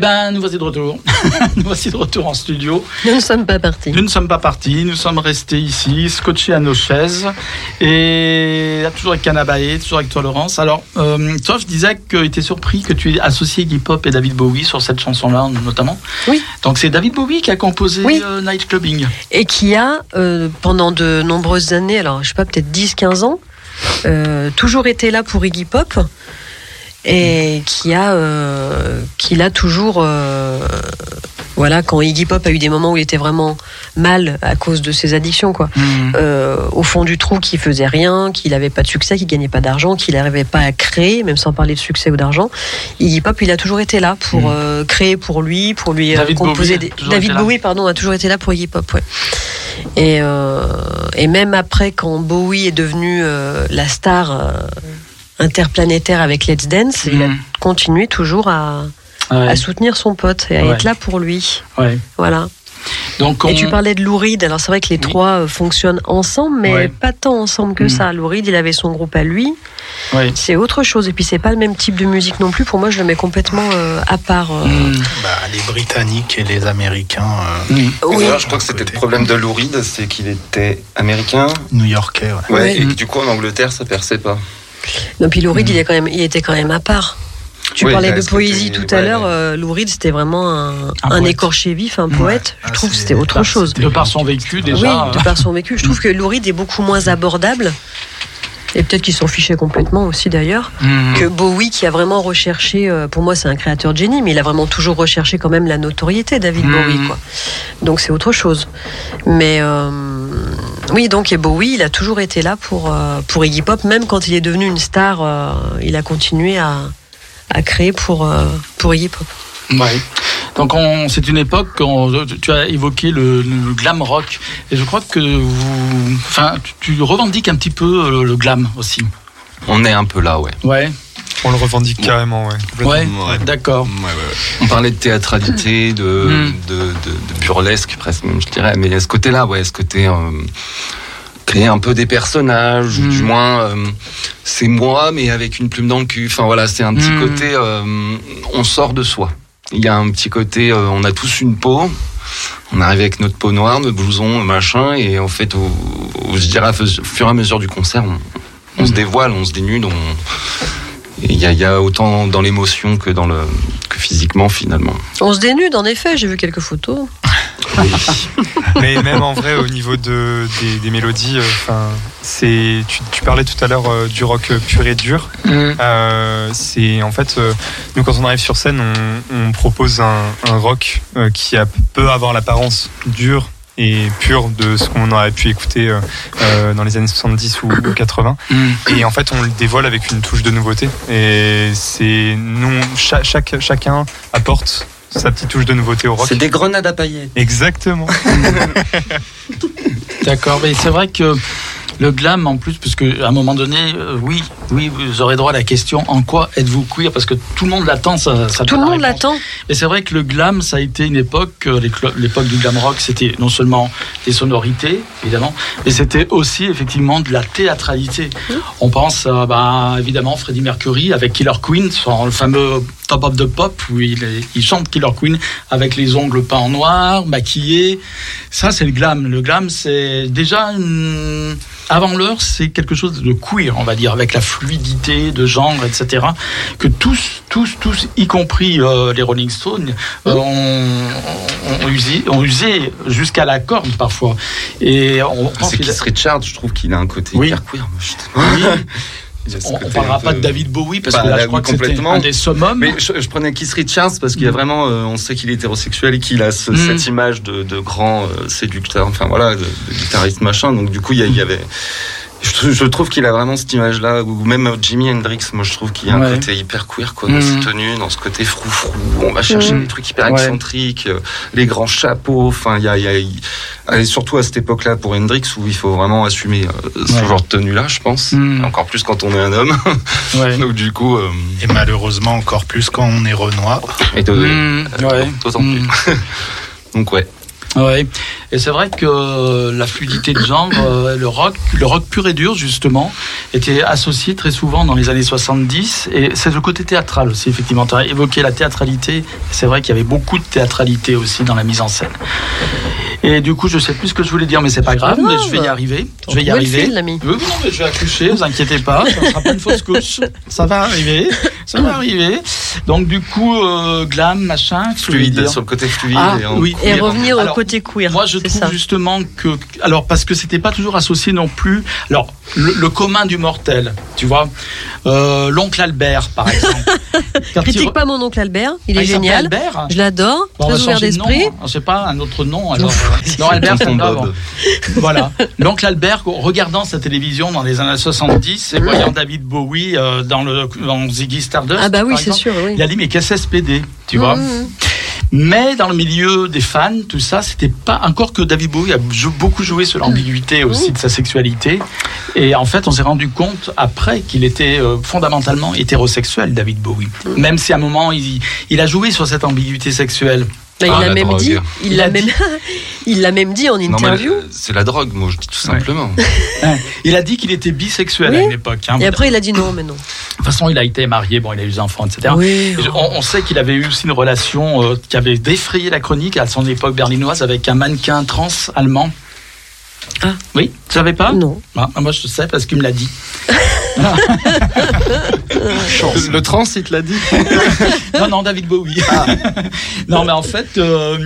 Eh ben, nous voici de retour. nous voici de retour en studio. Nous ne sommes pas partis. Nous ne sommes pas partis, nous sommes restés ici, scotchés à nos chaises. Et là, toujours avec Canabaé, toujours avec toi, Laurence. Alors, euh, toi, je disais que tu es surpris que tu aies associé Iggy Pop et David Bowie sur cette chanson-là, notamment. Oui. Donc, c'est David Bowie qui a composé Oui. euh, Night Clubbing. Et qui a, euh, pendant de nombreuses années, alors je sais pas, peut-être 10-15 ans, euh, toujours été là pour Iggy Pop. Et qui a, euh, qui l'a toujours, euh, voilà, quand Iggy Pop a eu des moments où il était vraiment mal à cause de ses addictions, quoi. Euh, au fond du trou, qui faisait rien, qu'il n'avait pas de succès, qu'il gagnait pas d'argent, qu'il n'arrivait pas à créer, même sans parler de succès ou d'argent. Iggy Pop, il a toujours été là pour euh, créer pour lui, pour lui euh, David composer Bowie a des. David. Bowie, pardon, a toujours été là pour Iggy Pop, ouais. Et, euh, et même après, quand Bowie est devenu euh, la star euh, interplanétaire avec Let's Dance, il a Mhm. continué toujours à, Ouais. à soutenir son pote et à Ouais. être là pour lui. Ouais. Voilà. Donc, on... Et tu parlais de Lou Reed. Alors c'est vrai que les Oui. trois euh, fonctionnent ensemble, mais Ouais. pas tant ensemble que Mm. ça. Lou Reed, il avait son groupe à lui. C'est autre chose. Et puis c'est pas le même type de musique non plus. Pour moi, je le mets complètement euh, à part. euh. Mm. Bah, les Britanniques et les Américains, euh, Mm. Oui. D'ailleurs, je crois que c'était le problème de Lou Reed, c'est qu'il était américain. New-Yorkais. ouais. Et que du coup, en Angleterre, ça perçait pas. Non, puis Lou Reed, il, est quand même, il était quand même à part. Tu Oui, parlais de poésie tout à l'heure. ouais. euh, Lou Reed, c'était vraiment un, Un un poète. écorché vif, un poète. Ah, je trouve que c'était autre chose. De par son vécu, déjà. oui, de par son vécu. Je trouve que Lou Reed est beaucoup moins abordable. Et peut-être qu'il s'en fichait complètement aussi d'ailleurs. Mm. que Bowie qui a vraiment recherché, euh, pour moi c'est un créateur de génie, mais il a vraiment toujours recherché quand même la notoriété, David. Bowie. Quoi. Donc c'est autre chose. Mais euh, oui, donc et Bowie, il a toujours été là pour, euh, pour Iggy Pop, même quand il est devenu une star, euh, il a continué à, à créer pour, euh, pour Iggy Pop. Ouais. Donc on, c'est une époque quand tu as évoqué le, le glam rock et je crois que vous, enfin, tu, tu revendiques un petit peu le, le glam aussi. On est un peu là, ouais. Ouais. On le revendique carrément, ouais. Ouais, Ouais. d'accord. Ouais, ouais, ouais. On parlait de théâtralité, de, Mm. de, de, de burlesque presque, même, je dirais. Mais il y a ce côté-là, ouais, ce côté euh, créer un peu des personnages, ou Mm. du moins euh, c'est moi, mais avec une plume dans le cul. Enfin voilà, c'est un petit Mm. côté, euh, on sort de soi. Il y a un petit côté, euh, on a tous une peau. On arrive avec notre peau noire, notre blouson, machin, et en fait, au, au- je dirais, au fur et à mesure du concert, on, on se dévoile, on se dénude, on, il y, a- il y a autant dans l'émotion que dans le que physiquement finalement. On se dénude, en effet, j'ai vu quelques photos. Mais même en vrai, au niveau de, des, des mélodies, euh, enfin, c'est. Tu, tu parlais tout à l'heure euh, du rock pur et dur. Mm. Euh, c'est en fait, euh, nous quand on arrive sur scène, on, on propose un, un rock euh, qui a, peut avoir l'apparence dure et pure de ce qu'on aurait pu écouter euh, euh, dans les années 70 ou, ou 80. Mm. Et en fait, on le dévoile avec une touche de nouveauté. Et c'est nous, cha- chaque, chacun apporte sa petite touche de nouveauté au rock. C'est des grenades à paillettes. Exactement. D'accord, mais c'est vrai que le glam en plus, parce que à un moment donné, euh, oui, oui, vous aurez droit à la question en quoi êtes-vous queer? Parce que tout le monde l'attend, ça, ça Tout le monde l'attend. Et c'est vrai que le glam, ça a été une époque, euh, l'époque du glam rock, c'était non seulement des sonorités, évidemment, mais c'était aussi effectivement de la théâtralité. On pense à, bah, évidemment Freddie Mercury avec Killer Queen, son le fameux Top of the Pop, où il, est- il chante Killer Queen avec les ongles peints en noir, maquillé. Ça, c'est le glam. Le glam, c'est déjà une- avant l'heure, c'est quelque chose de queer, on va dire, avec la fluidité de genre, etc. Que tous, tous, tous, y compris euh, les Rolling Stones, euh, ont, ont usé, ont usé jusqu'à la corde parfois. Et on pense C'est Keith Richards, je trouve qu'il a un côté Oui. hyper queer. Oui. On, côté parlera pas de David Bowie parce Bah, que là, je crois que c'était un des summums. Mais je, je prenais Keith Richards parce qu'il y a Mm. vraiment, euh, on sait qu'il est hétérosexuel et qu'il a ce- Mm. cette image de, de grand euh, séducteur, enfin voilà, de, de guitariste machin. Donc du coup, il y, a- il y avait. Je, trou- je trouve qu'il a vraiment cette image-là, ou même Jimi Hendrix, moi je trouve qu'il y a un Ouais. côté hyper queer, quoi, dans Mm. ses tenues, dans ce côté frou-frou, on va chercher Mm. des trucs hyper Ouais. excentriques, euh, les grands chapeaux, enfin, il y a, il y a- il- et surtout à cette époque-là pour Hendrix, où il faut vraiment assumer euh, ce Ouais. genre de tenue-là, je pense, Mm. encore plus quand on est un homme. Ouais. Donc du coup, euh, Et malheureusement, encore plus quand on est Renoir. et Mm, d'autant Mm. plus. Donc ouais. Ouais. Et c'est vrai que euh, la fluidité de genre, euh, le rock, le rock pur et dur justement, était associé très souvent dans les années 70. Et c'est le côté théâtral aussi, effectivement. Tu as évoqué la théâtralité. C'est vrai qu'il y avait beaucoup de théâtralité aussi dans la mise en scène. Et du coup, je sais plus ce que je voulais dire, mais c'est pas grave, mais je vais y arriver. Je vais y arriver. fil, l'ami. Oui, oui, non, mais je vais accoucher, vous inquiétez pas, ça sera pas une fausse couche. Ça va arriver, ça va arriver. Donc du coup, euh, glam, machin, Fluide, sur le côté fluide. Ah, et en oui. Et queer. revenir Alors, au côté queer. Moi, je trouve ça. justement que, alors parce que c'était pas toujours associé non plus. Alors le, le commun du mortel, tu vois, euh, l'oncle Albert, par exemple. Quand il Critique re- pas mon oncle Albert, il Ah, est s'appelle génial. Albert. Je l'adore, Bon, très ouvert d'esprit. Je sais pas un autre nom. Alors, euh, non, Albert, c'est Bob. bon. Voilà. L'oncle Albert, regardant sa télévision dans les années 70 et voyant David Bowie euh, dans le dans Ziggy Stardust. Ah bah oui, par c'est exemple, sûr, oui. Il a dit mais qu'est-ce SPD, tu vois. Mmh, Mais dans le milieu des fans, tout ça, c'était pas encore que David Bowie a beaucoup joué sur l'ambiguïté aussi de sa sexualité. Et en fait, on s'est rendu compte après qu'il était euh, fondamentalement hétérosexuel, David Bowie. Même si à un moment, il, il a joué sur cette ambiguïté sexuelle. Bah, Ah, il l'a la même drogue. dit, il Il l'a a même, dit. il l'a même dit en interview. c'est la drogue, moi je dis tout simplement. Il a dit qu'il était bisexuel à une époque. hein. Et après, il a dit non, mais non. De toute façon, il a été marié, bon, il a eu des enfants, etc. Oui. Et On, on sait qu'il avait eu aussi une relation euh, qui avait défrayé la chronique à son époque berlinoise avec un mannequin trans allemand. Ah. Oui, tu savais pas Non. Ah, Moi, je sais parce qu'il me l'a dit. Le trans, il te l'a dit Non, non, David Bowie. non, mais en fait, euh,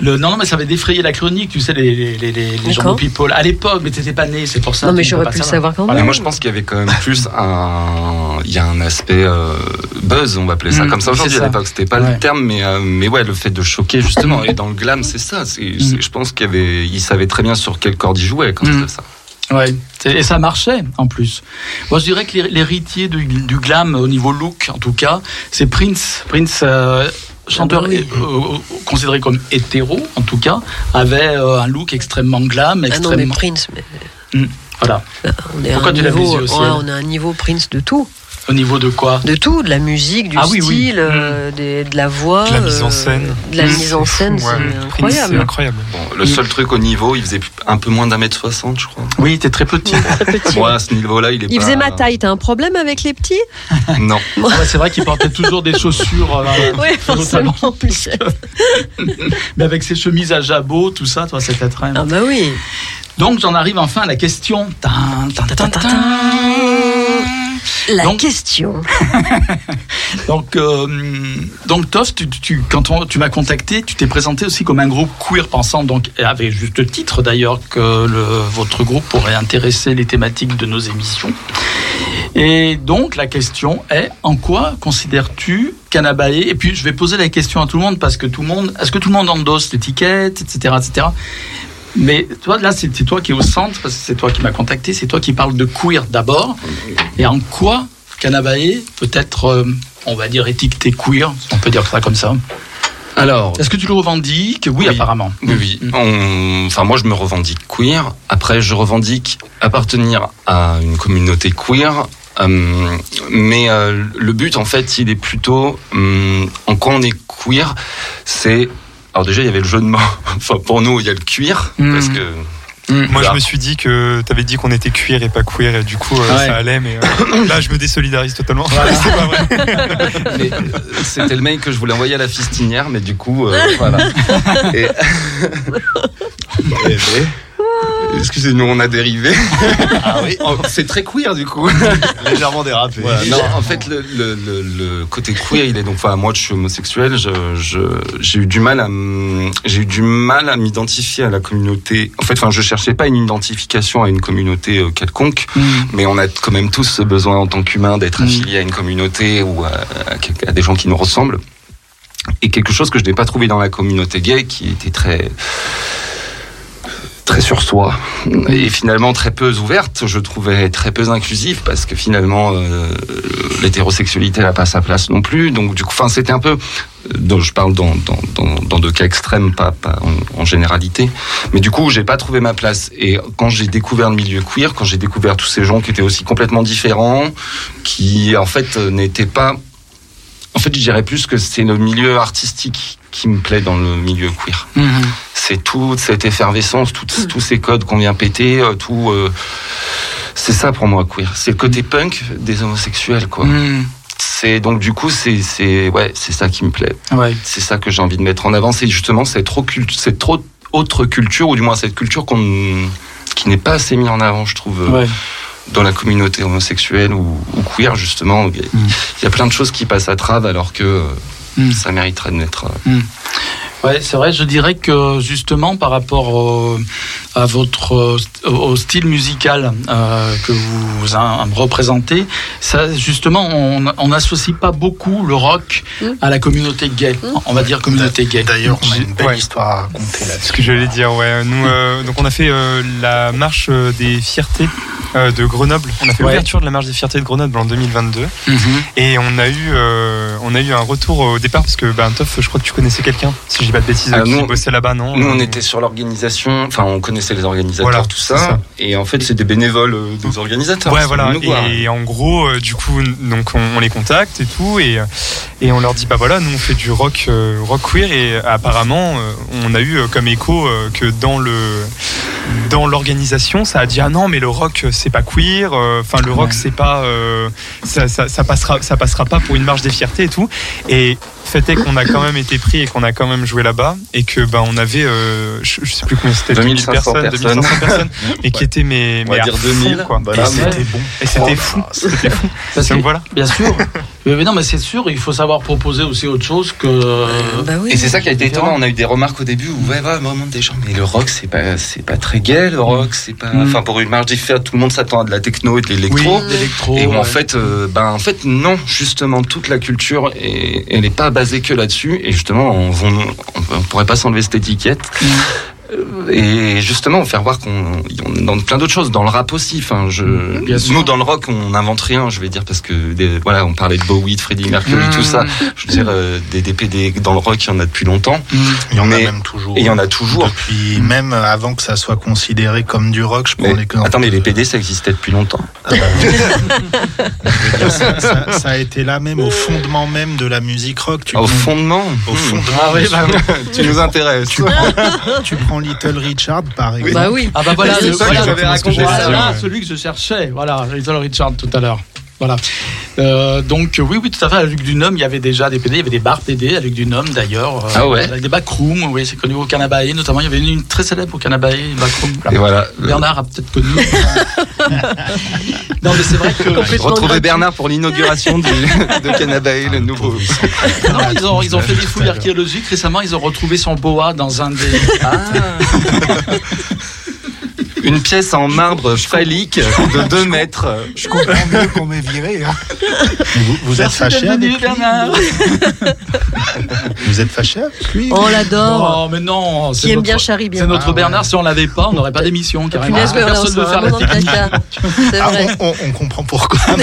le, non, non, mais ça avait défrayé la chronique, tu sais, les, les, les, les journaux People. À l'époque, mais t'étais pas né, c'est pour ça. Non, mais j'aurais pu le savoir. quand même. Mais moi, je pense qu'il y avait quand même plus un. Il y a un aspect euh, buzz, on va appeler ça Mm, comme ça aujourd'hui. À l'époque, c'était pas Ouais. le terme, mais, euh, mais ouais, le fait de choquer, justement. Et dans le glam, c'est ça. C'est, c'est- je pense qu'il y avait, il savait très bien sur quelle corde il jouait quand Mm. faisait ça. Ouais, et ça marchait en plus. Moi, je dirais que l'hé- l'héritier du, du glam au niveau look, en tout cas, c'est Prince. Prince, euh, chanteur Ah bah oui. euh, considéré comme hétéro, en tout cas, avait euh, un look extrêmement glam, Ah non, mais extrêmement. Prince, mais voilà. on est à Pourquoi un tu lèves niveau, les yeux au ciel ouais, on a un niveau Prince de tout. Au niveau de quoi De tout, de la musique, du Ah oui, oui. style, euh, des- de la voix. De la mise en euh, scène. De la Mmh, mise en scène, ouais. c'est Prince, incroyable. Incroyable. Bon, le seul truc au niveau, il faisait un peu moins d'un mètre soixante, je crois. Oui, t'es très petit. Très petit. Moi, à ce niveau-là, il est Il pas... faisait ma taille. T'as un problème avec les petits? Non. Ah ouais, c'est vrai qu'il portait toujours des chaussures. euh, Oui, forcément. Michel. Mais avec ses chemises à jabot, tout ça, toi, c'était très. Ah bah oui. Donc, j'en arrive enfin à la question. Tin, tin, tin, tin, tin. La Donc- question. Donc, euh, donc Toff, tu, tu- quand on- tu m'as contacté, tu t'es présenté aussi comme un groupe queer pensant, donc avec juste titre d'ailleurs que le, votre groupe pourrait intéresser les thématiques de nos émissions. Et donc la question est en quoi considères-tu Canabae Et puis je vais poser la question à tout le monde parce que tout le monde, est-ce que tout le monde endosse l'étiquette, etc., etc. Mais toi, là, c'est toi qui es au centre, parce que c'est toi qui m'as contacté, c'est toi qui parles de queer d'abord. Et en quoi Canabae peut être, euh, on va dire, étiqueté queer, on peut dire ça comme ça? Alors, Est-ce que tu le revendiques? Oui, Oui. apparemment. Oui, oui. On- Enfin, moi, je me revendique queer. Après, je revendique appartenir à une communauté queer. Euh, mais euh, le but, en fait, il est plutôt en quoi on est queer. C'est alors déjà, il y avait le jeu de mots. Enfin, pour nous, il y a le cuir Mhm. parce que Moi, Là. je me suis dit que t'avais dit qu'on était cuir et pas queer, et du coup, euh, Ouais. ça allait, mais euh, là, je me désolidarise totalement. c'est pas vrai. mais, euh, c'était le mail que je voulais envoyer à la fistinière, mais du coup, euh, voilà. Et- Excusez-nous, on a dérivé. Ah oui, Oh, C'est très queer du coup. légèrement dérapé. Voilà. Non, en fait, le, le- le- le côté queer, il est donc. Enfin, moi, je suis homosexuel. je- je- J'ai eu du mal à, m- j'ai eu du mal à m'identifier à la communauté. En fait, enfin, je cherchais pas une identification à une communauté euh, quelconque, mais on a quand même tous ce besoin en tant qu'humain d'être Mm. affilié à une communauté ou à, à quel- à des gens qui nous ressemblent. Et quelque chose que je n'ai pas trouvé dans la communauté gay, qui était très très sur soi et finalement très peu ouverte, je trouvais très peu inclusive parce que finalement euh, l'hétérosexualité n'a pas sa place non plus. Donc du coup, enfin c'était un peu, donc, je parle dans, dans, dans, deux cas extrêmes, pas, pas en, en généralité. Mais du coup, j'ai pas trouvé ma place. Et quand j'ai découvert le milieu queer, quand j'ai découvert tous ces gens qui étaient aussi complètement différents, qui en fait euh, n'étaient pas en fait, je dirais plus que c'est le milieu artistique qui me plaît dans le milieu queer. Mhm. C'est toute cette effervescence, tout- tous ces codes qu'on vient péter, euh, tout. euh, c'est ça pour moi queer. C'est le côté punk des homosexuels, quoi. Mhm. C'est donc du coup c'est c'est ouais c'est ça qui me plaît. Ouais. C'est ça que j'ai envie de mettre en avant. C'est justement cette trop cette trop autre culture ou du moins cette culture qu'on qui n'est pas assez mise en avant, je trouve. euh, Ouais. Dans la communauté homosexuelle ou, ou queer justement. Il y, a, Mm. il y a plein de choses qui passent à trave alors que euh, Mm. ça mériterait d'être. euh, Ouais, c'est vrai. Je dirais que justement par rapport au, à votre euh, au style musical euh, que vous hein, représentez, ça justement on n'associe pas beaucoup le rock Mm. à la communauté gay. On va dire communauté gay. D'ailleurs, on a une belle Ouais. histoire à raconter C'est là-dessus. ce que j'allais dire, ouais. Nous, euh, donc on a fait euh, la marche des fiertés euh, de Grenoble. On a fait Ouais. l'ouverture de la marche des fiertés de Grenoble en 2022. Mhm. Et on a eu, euh, on a eu un retour au départ parce que, ben, Toff, je crois que tu connaissais quelqu'un, si dis pas de bêtises, Ah, qui nous- bossait là-bas, non Nous, on Euh, était sur l'organisation, enfin, on connaissait les organisateurs, Voilà, tout ça, ça. Et en fait, c'est des bénévoles euh, des organisateurs. Ouais, voilà. Et en gros, euh, du coup, donc on, on les contacte et tout, et, et on leur dit bah voilà, nous on fait du rock, euh, rock queer, et apparemment, on a eu comme écho que dans le dans l'organisation, ça a dit ah non, mais le rock c'est pas queer, enfin le rock c'est pas, ça, ça, ça passera, ça passera pas pour une marche des fiertés et tout. Et fait est qu'on a quand même été pris et qu'on a quand même joué là-bas et que bah on avait, euh, je, je sais plus combien c'était, 2500 personnes, personnes. 2500 personnes, et qui étaient mais, On va mais dire fond, 2000, quoi. voilà, et mais- c'était bon, et c'était fou, c'était fou. Parce que- Donc voilà. Bien sûr. mais mais non, mais c'est sûr, il faut savoir proposer aussi autre chose que. Bah oui. Et c'est ça qui a été étonnant. On a eu des remarques au début où ouais, ouais, vraiment des gens. Mais le rock, c'est pas, c'est pas très gay. Le rock, c'est pas. Mm. Enfin, pour une marche différente, tout le monde s'attend à de la techno et de l'électro. Oui. Et où, en ouais. fait, euh, ben en fait non, justement toute la culture est, elle n'est pas basée que là-dessus. Et justement, on, on, on pourrait pas s'enlever cette étiquette. Mm. Et justement faire voir qu'on est dans plein d'autres choses dans le rap aussi enfin je Bien sûr. nous dans le rock on n'invente rien je vais dire parce que des- voilà on parlait de Bowie de Freddie Mercury tout ça je veux dire euh, des DPD dans le rock il y en a depuis longtemps Il y en Mais- a même toujours. et il y en a toujours Depuis même avant que ça soit considéré comme du rock, je prends l'exemple. attends mais les PD ça existait depuis longtemps ça, ça- ça a été là même au fondement même de la musique rock. Tu au fondement Au Hmm. fondement. Ah oui, bah tu nous intéresses Tu prends, tu prends Little Richard par exemple. Bah oui. Ah bah voilà, C'est le- ça que voilà, j'avais raconté, voilà ça. celui que je cherchais, voilà, Little Richard tout à l'heure. Voilà. Euh, donc oui, oui, tout à fait. À Luc Dunhomme, il y avait déjà des PD, il y avait des bars PD à Luc Dunhomme d'ailleurs. euh, Ah ouais. Avec des backrooms, oui, c'est connu au Canabaé notamment. Il y avait une, une très célèbre au Canabaé, backroom. et voilà Bernard a peut-être connu. non, mais c'est vrai que. Retrouver. Bernard pour l'inauguration de Canabae le nouveau Non, ils, ont, ils ont fait des fouilles archéologiques récemment. Ils ont retrouvé son boa dans un des. une pièce en marbre phallique de 2 mètres Je comprends mieux qu'on m'ait viré. hein. Vous, vous êtes fâché avec Bernard. Vous êtes fâché avec lui On l'adore. Oh, mais non. c'est Qui aime notre- bien Charlie bien. C'est notre Ah ouais. Bernard. Si on l'avait pas, on n'aurait pas d'émission carrément. On Personne ne veut faire la technique. Ah, vrai. on, on- on comprend pourquoi.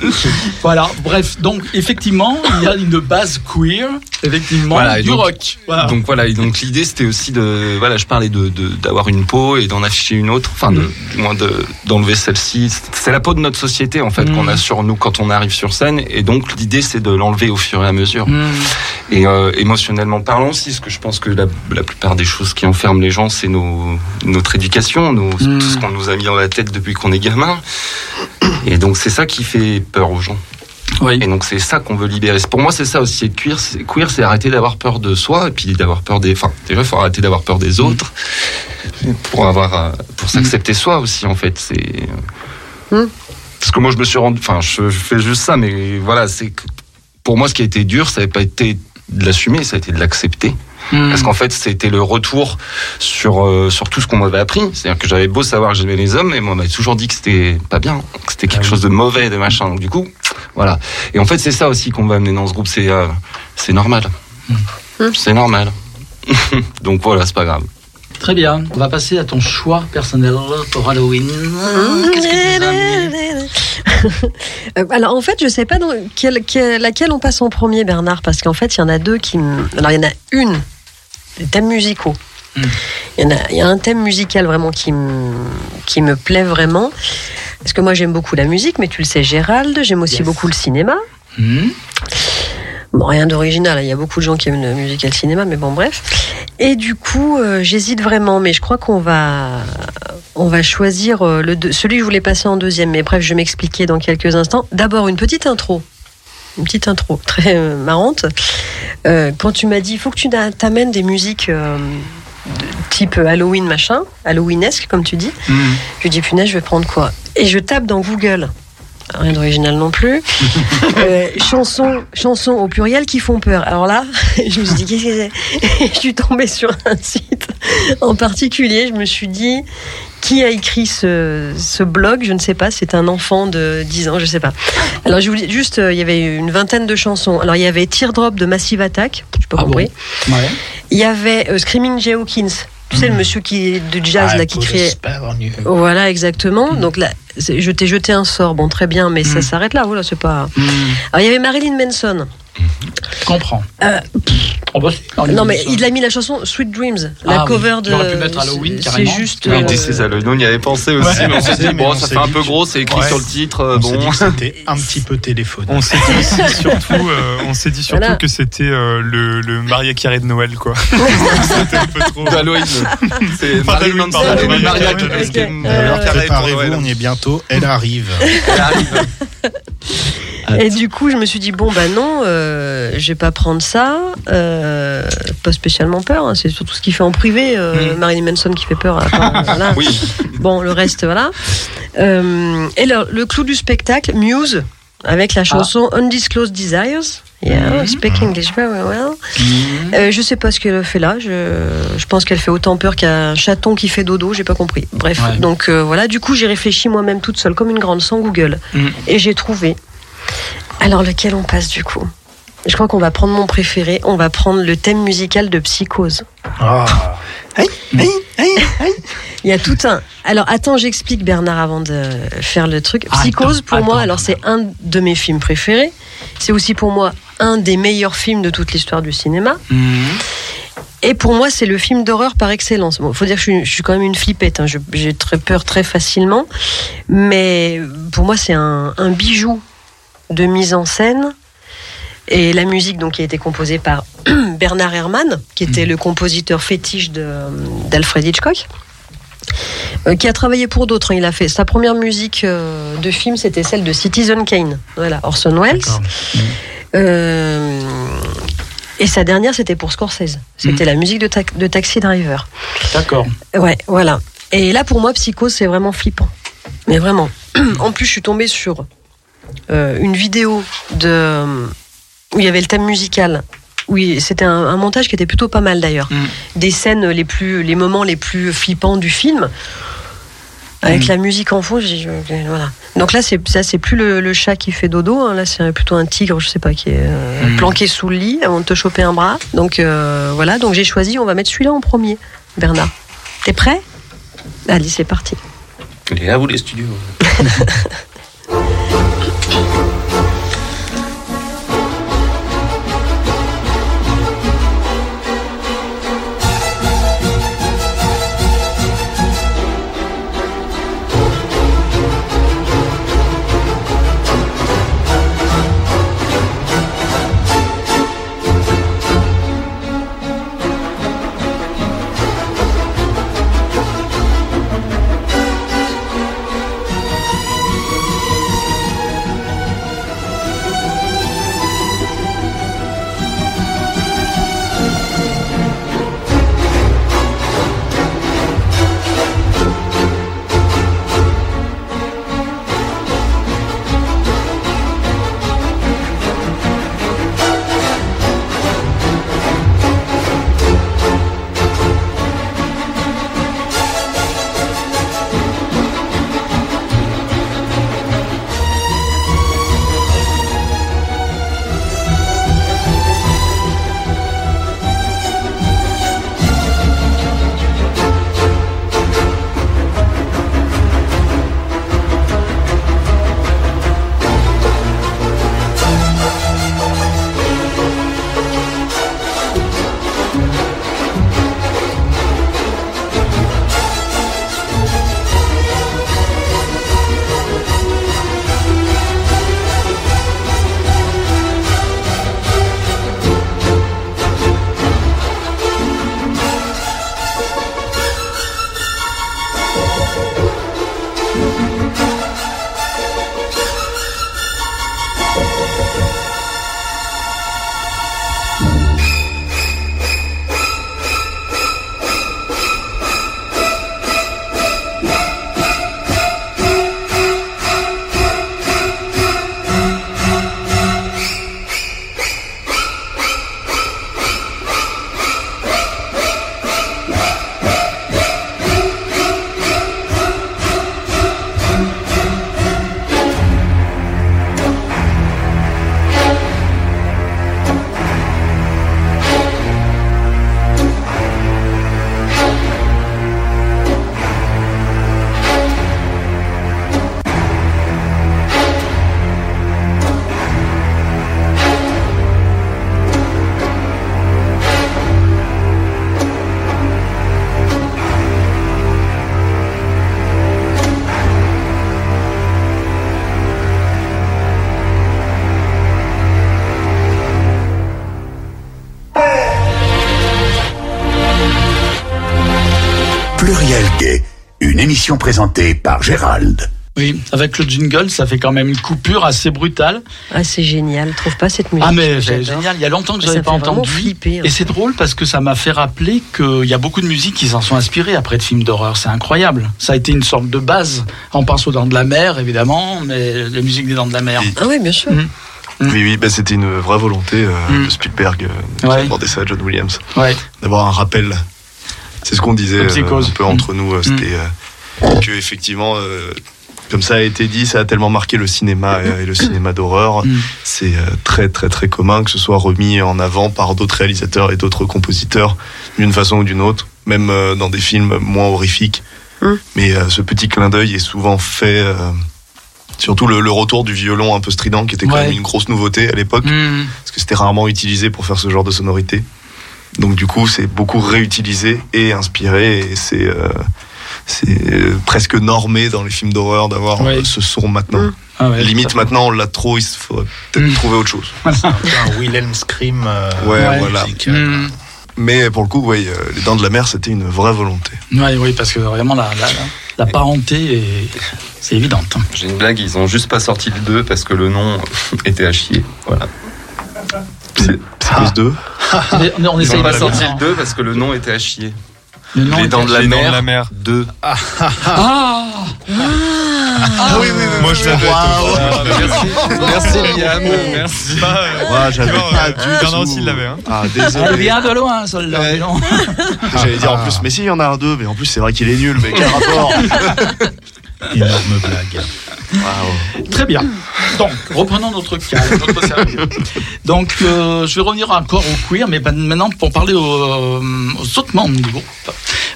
Voilà. Bref, donc effectivement, il y a une base queer, effectivement, Voilà, du donc- rock. Voilà. Donc voilà, et donc l'idée c'était aussi de, voilà, je parlais de d'avoir une peau et d'en afficher une autre, enfin de, du moins de d'enlever celle-ci. C'est la peau de notre société en fait Mm. qu'on a sur nous quand on arrive sur scène, et donc l'idée c'est de l'enlever au fur et à mesure. Hmm. Et euh, émotionnellement parlant aussi, parce que je pense que la, la plupart des choses qui enferment les gens, c'est nos, notre éducation, nos, Mm. tout ce qu'on nous a mis dans la tête depuis qu'on est gamin. Et donc c'est ça qui fait peur aux gens. Oui. Et donc c'est ça qu'on veut libérer. Pour moi, c'est ça aussi être queer. C'est, queer, c'est arrêter d'avoir peur de soi et puis d'avoir peur des. Enfin, déjà, il faut arrêter d'avoir peur des autres pour avoir, euh, pour s'accepter soi aussi. En fait, c'est. Mm. Parce que moi, je me suis rendu. Enfin, je, je fais juste ça, mais voilà, c'est pour moi, ce qui a été dur, ça n'a pas été de l'assumer, ça a été de l'accepter. Hmm. Parce qu'en fait, c'était le retour sur, euh, sur tout ce qu'on m'avait appris. C'est-à-dire que j'avais beau savoir que j'aimais les hommes, mais moi, on m'avait toujours dit que c'était pas bien, que c'était quelque chose de mauvais, de machin. Donc, du coup, voilà. Et en fait, c'est ça aussi qu'on va amener dans ce groupe. C'est euh, c'est normal. C'est normal. Donc voilà, c'est pas grave. Très bien. On va passer à ton choix personnel pour Halloween. Qu'est-ce que tu nous as amené Euh, Alors en fait, je sais pas dans quelle, quelle- laquelle on passe en premier, Bernard, parce qu'en fait, il y en a deux qui. Alors il y en a une, des thèmes musicaux. Il y en a, il y a un thème musical vraiment qui me, qui me plaît vraiment. Parce que moi j'aime beaucoup la musique, mais tu le sais, Gérald, j'aime aussi Yes. beaucoup le cinéma. Hmm. Bon, rien d'original, hein. il y a beaucoup de gens qui aiment la musique et le cinéma, mais bon, bref. Et du coup, euh, j'hésite vraiment, mais je crois qu'on va, on va choisir euh, le deux- celui que je voulais passer en deuxième. Mais bref, je vais m'expliquer dans quelques instants. D'abord, une petite intro. Une petite intro très euh, marrante. Euh, quand tu m'as dit, il faut que tu t'a- t'amènes des musiques euh, de type Halloween machin, Halloweenesque, comme tu dis. Hmm. Je dis, punaise, je vais prendre quoi? Et je tape dans Google. Rien d'original non plus. Chansons, chansons au pluriel qui font peur. Alors là, je me suis dit, qu'est-ce que c'est? Je suis tombée sur un site en particulier. Je me suis dit, qui a écrit ce, ce blog Je ne sais pas. C'est un enfant de 10 ans, je ne sais pas. Alors, je voulais juste, euh, il y avait une vingtaine de chansons. Alors, il y avait Teardrop de Massive Attack. Je pas Ah bon. Ouais. Il y avait euh, Screaming Jay Hawkins. Tu sais, le monsieur qui de jazz là qui criait. Voilà, exactement. Donc là, c'est- je t'ai jeté un sort. Bon, très bien, mais ça Mm. s'arrête là. Voilà, c'est pas. Hmm. Alors, il y avait Marilyn Manson. Je comprends. Euh, Oh, bah, on non, mais il a mis la chanson Sweet Dreams, la Ah oui. cover de. Il aurait pu mettre Halloween, c'est- carrément. C'est juste. Oui, euh, Oui. On y avait pensé aussi, Ouais. mais on s'est dit, bon, on ça fait un peu gros, c'est écrit Ouais. sur le titre. euh, On s'est bon. dit que c'était un petit peu téléphonique. On s'est dit surtout, euh, on s'est dit surtout Voilà. que c'était euh, le, le Maria Carré de Noël, quoi. c'était un peu trop. Halloween. C'est Oui, Maria Maria Carey pour Préparez-vous, Noël. on y est bientôt. Elle arrive. Elle arrive. Et du coup, je me suis dit bon bah non, euh, je vais pas prendre ça. euh, pas spécialement peur. hein, c'est surtout ce qu'il fait en privé. euh, Mm. Marilyn Manson qui fait peur. à part, voilà. Oui. Bon, le reste, voilà. Euh, et le, le clou du spectacle, Muse, avec la chanson Undisclosed Desires. Yeah, Mhm. speak English very well. Hmm. Euh, je sais pas ce qu'elle fait là. Je, je pense qu'elle fait autant peur qu'un chaton qui fait dodo. J'ai pas compris. Bref, Ouais. donc euh, voilà. Du coup, j'ai réfléchi moi-même toute seule, comme une grande, sans Google, Mm. et j'ai trouvé. Alors lequel on passe du coup? Je crois qu'on va prendre mon préféré. On va prendre le thème musical de Psychose. Ah. Il y a tout un. Alors attends, j'explique Bernard avant de faire le truc. Attends, Psychose, pour attends, moi, alors c'est un de mes films préférés. C'est aussi pour moi un des meilleurs films de toute l'histoire du cinéma. Mhm. Et pour moi, c'est le film d'horreur par excellence. Bon, faut dire que je suis, je suis quand même une flippette. hein. Je- J'ai très peur très facilement, mais pour moi, c'est un, un bijou de mise en scène. Et la musique, donc, qui a été composée par Bernard Herrmann, qui était le compositeur fétiche d'Alfred Hitchcock, euh, qui a travaillé pour d'autres. hein. Il a fait sa première musique euh, de film, c'était celle de Citizen Kane. Voilà, Orson Welles. Euh, et sa dernière, c'était pour Scorsese. C'était la musique de, Ta- de Taxi Driver. D'accord. Ouais, voilà. Et là, pour moi, Psycho, c'est vraiment flippant. Mais vraiment. En plus, je suis tombée sur euh, une vidéo de où il y avait le thème musical. Oui, c'était un, un montage qui était plutôt pas mal d'ailleurs. Mm. Des scènes les plus, les moments les plus flippants du film. Avec Mm. la musique en fond, j'ai- je- voilà. Donc là, c'est ça, c'est plus le, le chat qui fait dodo. hein. Là, c'est plutôt un tigre, je sais pas, qui est euh, Mm. planqué sous le lit avant de te choper un bras. Donc euh, voilà. Donc j'ai choisi. On va mettre celui-là en premier. Bernard, t'es prêt? Allez, c'est parti. Et à vous les studios? émission présentée par Gérald. Oui, avec le jingle, ça fait quand même une coupure assez brutale. Ah, c'est génial. Trouve pas cette musique Ah mais c'est génial, il y a longtemps que je n'avais pas entendu. flipper, hein. Et c'est drôle parce que ça m'a fait rappeler qu'il y a beaucoup de musiques qui s'en sont inspirées après de films d'horreur. C'est incroyable. Ça a été une sorte de base. On pense aux Dents de la Mer, évidemment, mais la musique des Dents de la Mer. Ah oui, bien sûr. Mm. Oui, oui, bah, c'était une vraie volonté euh, Mm. de Spielberg euh, qui Ouais. a demandé ça à John Williams, Ouais. d'avoir un rappel. C'est ce qu'on disait euh, un peu Mm. entre nous, euh, c'était euh, que effectivement, euh, comme ça a été dit, ça a tellement marqué le cinéma et, et le cinéma d'horreur. Mm. C'est euh, très très très commun que ce soit remis en avant par d'autres réalisateurs et d'autres compositeurs d'une façon ou d'une autre, même euh, dans des films moins horrifiques. Mm. Mais euh, ce petit clin d'œil est souvent fait. euh, Surtout le, le retour du violon un peu strident, qui était quand Ouais. même une grosse nouveauté à l'époque, Hmm. parce que c'était rarement utilisé pour faire ce genre de sonorité. Donc du coup, c'est beaucoup réutilisé et inspiré, et c'est euh, c'est euh, presque normé dans les films d'horreur d'avoir Ouais. euh, ce son maintenant. Mm. Ah ouais, Limite maintenant on l'a trop, il faudrait peut-être Mm. trouver autre chose. C'est un Wilhelm Scream. euh, Ouais, Ouais. voilà. musical. Hmm. Mais pour le coup, oui, euh, les Dents de la Mer, c'était une vraie volonté. Ouais, oui, parce que vraiment la, la, la- parenté est, c'est évidente. J'ai une blague, ils ont juste pas sorti le 2 parce que le nom était à chier. Voilà. C'est Psychose 2. On, est- on, est- on Ils essaye ont pas sorti le 2 parce que le nom était à chier. Le nom les dents de la Les Dents de mer, la mer. 2. Ah, Ah oui, oui, oui. Moi, je l'avais. Merci Liam, merci. Ouais, j'avais Bernard, pas euh, du Bernard tout. aussi l'avait, hein. Ah, elle désolé. vient de loin, celle-là. Ouais. J'allais dire en plus, mais si, il y en a un 2, mais en plus, c'est vrai qu'il est nul, mais quel rapport Énorme blague. Très bien. Donc, reprenons notre cas, notre sérieux. Donc, euh, je vais revenir encore au queer, mais pas- maintenant pour parler aux, euh, aux autres membres du groupe.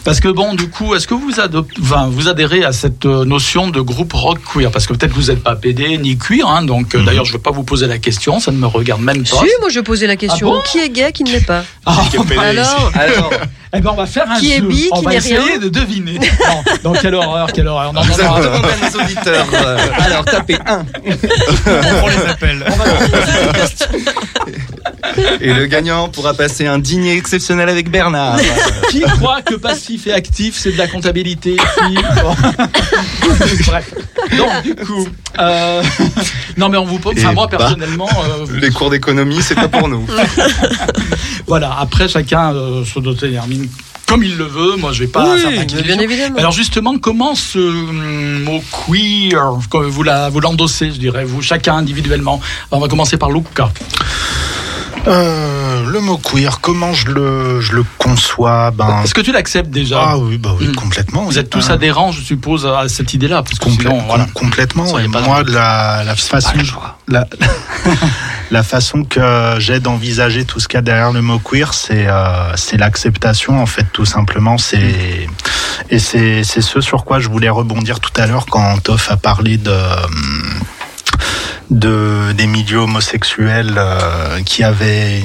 Parce que bon, du coup, est-ce que vous, adop- enfin, vous adhérez à cette euh, notion de groupe rock queer? Parce que peut-être vous n'êtes pas PD ni queer, hein, donc euh, d'ailleurs, je ne vais pas vous poser la question, ça ne me regarde même pas. Si, moi je posais la question. Ah bon qui est gay, qui ne l'est pas Ah, Alors, Alors, eh ben, on va faire un Qui est jeu. bi, on qui va essayer rien de deviner. non, donc, quelle horreur, quelle horreur. Avez non. demandé à nos auditeurs. Alors, tapez 1. On les appels. Et le gagnant pourra passer un dîner exceptionnel avec Bernard. Qui croit que passif et actif, c'est de la comptabilité ici. Bref. Donc, du coup, euh, non, mais on vous pose. Enfin, Eh moi, bah. personnellement, euh, Les cours d'économie, c'est pas pour nous. voilà. Après, chacun euh, se détermine comme il le veut. Moi, je vais pas faire bien évidemment. Alors justement, comment ce hum, mot queer, comme vous la- vous l'endossez, je dirais, vous chacun individuellement? On va commencer par Luca. Euh, le mot queer, comment je le, je le conçois ben, Est-ce que tu l'acceptes déjà Ah oui, bah oui, Mm. complètement. Vous oui. êtes tous Euh, adhérents, je suppose, à cette idée-là, sinon, voilà. complètement. Soyez Et moi, la, la façon, la, la façon que j'ai d'envisager tout ce qu'il y a derrière le mot queer, c'est euh, c'est l'acceptation, en fait, tout simplement. C'est et c'est c'est ce sur quoi je voulais rebondir tout à l'heure quand Toff a parlé de de des milieux homosexuels euh, qui avaient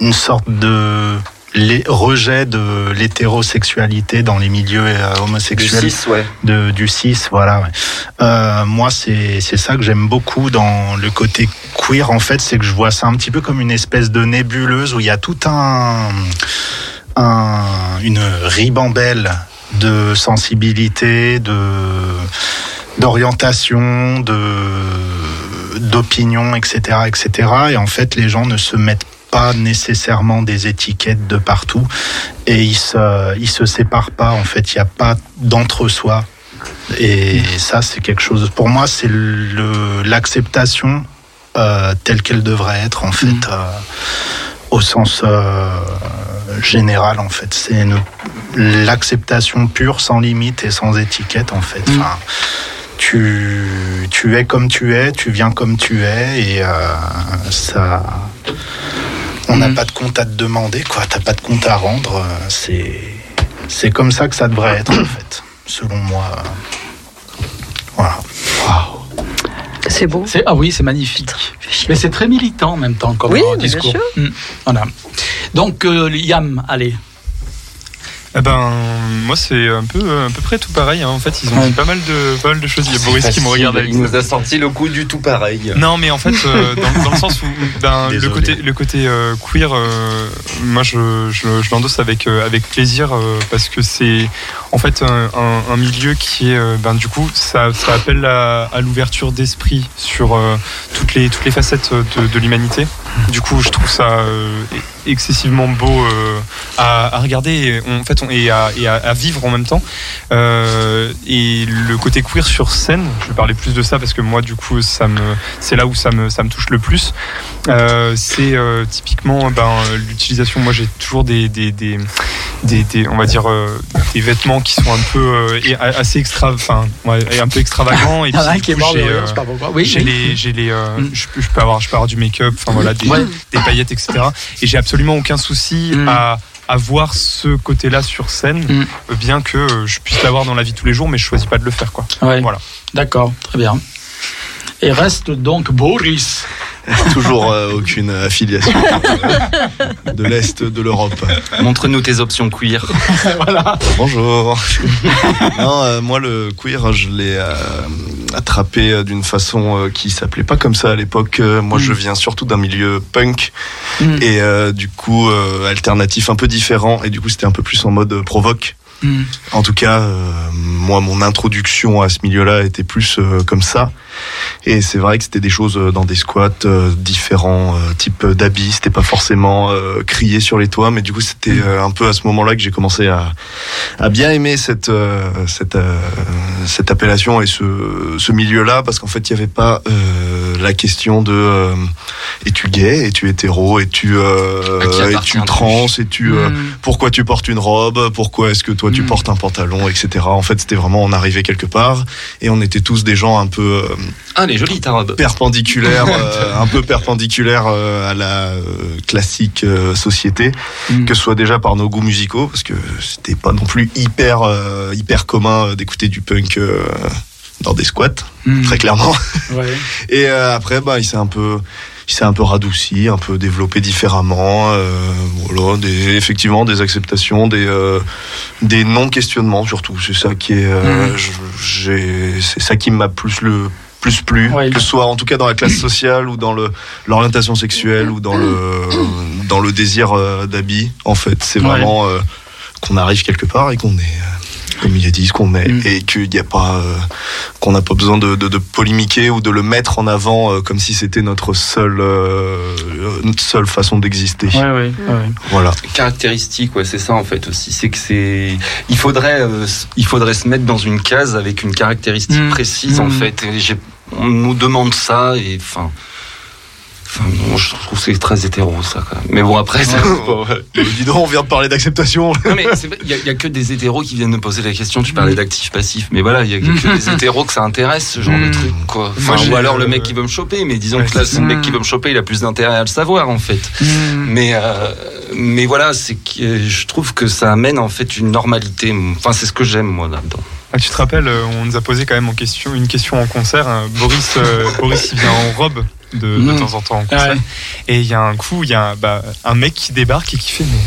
une sorte de les- rejet de l'hétérosexualité dans les milieux euh, Du homosexuels 6, ouais. de, du 6, voilà. ouais. Euh, moi, c'est c'est ça que j'aime beaucoup dans le côté queer, en fait, c'est que je vois ça un petit peu comme une espèce de nébuleuse où il y a tout un, un une ribambelle de sensibilité, de d'orientation, de d'opinion, etc., etc. Et en fait, les gens ne se mettent pas nécessairement des étiquettes de partout et ils se ils se séparent pas. En fait, il n'y a pas d'entre-soi. Et ça, c'est quelque chose. Pour moi, c'est l'acceptation euh, telle qu'elle devrait être en fait, Mhm. euh, au sens euh, général en fait. C'est l'acceptation pure, sans limite et sans étiquette en fait. Enfin, tu, tu es comme tu es, tu viens comme tu es et euh, ça. On n'a Mhm. pas de compte à te demander, quoi. T'as pas de compte à rendre. euh, C'est, c'est comme ça que ça devrait être, en fait, selon moi. Voilà. C'est beau. C'est- Ah oui, c'est magnifique. Mais c'est très militant en même temps comme Oui, euh, mais bien discours. sûr. Mm, Voilà. Donc, euh, Yam, allez. Eh ben, moi, c'est un peu, à peu près tout pareil. hein. En fait, ils ont Ouais. dit pas mal de, pas mal de choses. Il y a Boris qui me regarde avec Il nous a sorti le coup du tout pareil. Non, mais en fait, euh, dans, dans le sens où ben, le côté, le côté euh, queer, euh, moi je, je, je l'endosse avec, euh, avec plaisir euh, parce que c'est en fait un, un- un milieu qui est, euh, ben, du coup, ça, ça appelle à, à l'ouverture d'esprit sur euh, toutes, les, toutes les facettes de, de l'humanité. Du coup, je trouve ça euh, excessivement beau euh, à, à regarder et, en fait, on- et, à, et à- à vivre en même temps. Euh, et le côté queer sur scène, je vais parler plus de ça parce que moi, du coup, ça me, c'est là où ça me, ça me touche le plus. Euh, c'est typiquement ben, l'utilisation. Moi, j'ai toujours des, des, des, des, des- on va dire, des vêtements qui sont un peu assez extra, enfin, ouais, un peu extravagants. Et Il y en a un puis, de j'ai. Oui, j'ai oui. les, j'ai les, Mm. je, peux, je peux avoir, je peux avoir du make-up, enfin voilà, des, Ouais. des paillettes, etc. Et j'ai absolument aucun souci Mm. à à voir ce côté-là sur scène, Mm. bien que euh, je puisse l'avoir dans la vie tous les jours, mais je choisis pas de le faire, quoi. Ouais. Voilà. D'accord, très bien. Et reste donc Boris. Toujours euh, aucune affiliation de l'Est de l'Europe. Montre-nous tes options queer. voilà. Bonjour. non, euh, moi le queer, je l'ai euh, attrapé d'une façon euh, qui s'appelait pas comme ça à l'époque. Moi, Mm. je viens surtout d'un milieu punk Mm. et euh, du coup euh, alternatif, un peu différent. Et du coup, c'était un peu plus en mode provoque. Mm. En tout cas, euh, moi, mon introduction à ce milieu-là était plus euh, comme ça. Et c'est vrai que c'était des choses euh, dans des squats euh, différents euh, types d'habits. C'était pas forcément euh, crié sur les toits, mais du coup, c'était euh, un peu à ce moment-là que j'ai commencé à, à bien aimer cette euh, cette euh, cette appellation et ce ce milieu-là, parce qu'en fait, il n'y avait pas euh, la question de euh, es-tu gay, es-tu hétéro, es-tu euh, es-tu trans, es-tu euh, Mm. pourquoi tu portes une robe, pourquoi est-ce que toi tu Mm. portes un pantalon, etc. En fait, c'était vraiment on arrivait quelque part et on était tous des gens un peu euh, Ah, elle est jolie ta robe. perpendiculaires, euh, un peu perpendiculaires euh, à la euh, classique société, Mm. que ce soit déjà par nos goûts musicaux, parce que c'était pas non plus hyper hyper commun d'écouter du punk dans des squats, Mm. très clairement. Ouais. Et après, bah, il s'est un peu, il s'est un peu radouci, un peu développé différemment. euh, voilà, des, effectivement, des acceptations, des, euh, des non-questionnements surtout. C'est ça qui est, euh, j'ai, c'est ça qui m'a plus le plus plu, Ouais. que ce soit en tout cas dans la classe sociale ou dans le l'orientation sexuelle ou dans le dans le désir euh, d'habit. En fait, c'est Ouais. vraiment euh, qu'on arrive quelque part et qu'on est euh, comme il a dit, ce qu'on est, Mm. et qu'il n'y a pas, euh, qu'on n'a pas besoin de, de, de polémiquer ou de le mettre en avant euh, comme si c'était notre seule, euh, notre seule façon d'exister. Ouais, ouais, ouais. Voilà. caractéristique, ouais, c'est ça en fait aussi. C'est que c'est, il faudrait, euh, il faudrait se mettre dans une case avec une caractéristique Mm. précise en Mm. fait. Et on nous demande ça et enfin, enfin, bon, je trouve que c'est très hétéro ça. Quand même. Mais bon après, ouais. Euh, dis donc, on vient de parler d'acceptation. Non, mais il y, a- que des hétéros qui viennent me poser la question. Tu parlais d'actif passif, mais voilà, il y a que des hétéros que ça intéresse ce genre de Mm. truc, quoi. Enfin, ou alors le mec qui veut me choper, mais disons ouais, que là, le mec ça. qui veut me choper, il a plus d'intérêt à le savoir en fait. Mm. Mais euh, mais voilà, c'est que je trouve que ça amène en fait une normalité. Enfin, c'est ce que j'aime moi là-dedans. Ah, tu te rappelles, euh, on nous a posé quand même en question, une question en concert. hein. Boris, euh, Boris, il vient en robe de, de Mm. temps en temps en concert. Ouais. Et il y a un coup, il y a un, bah, un mec qui débarque et qui fait Mais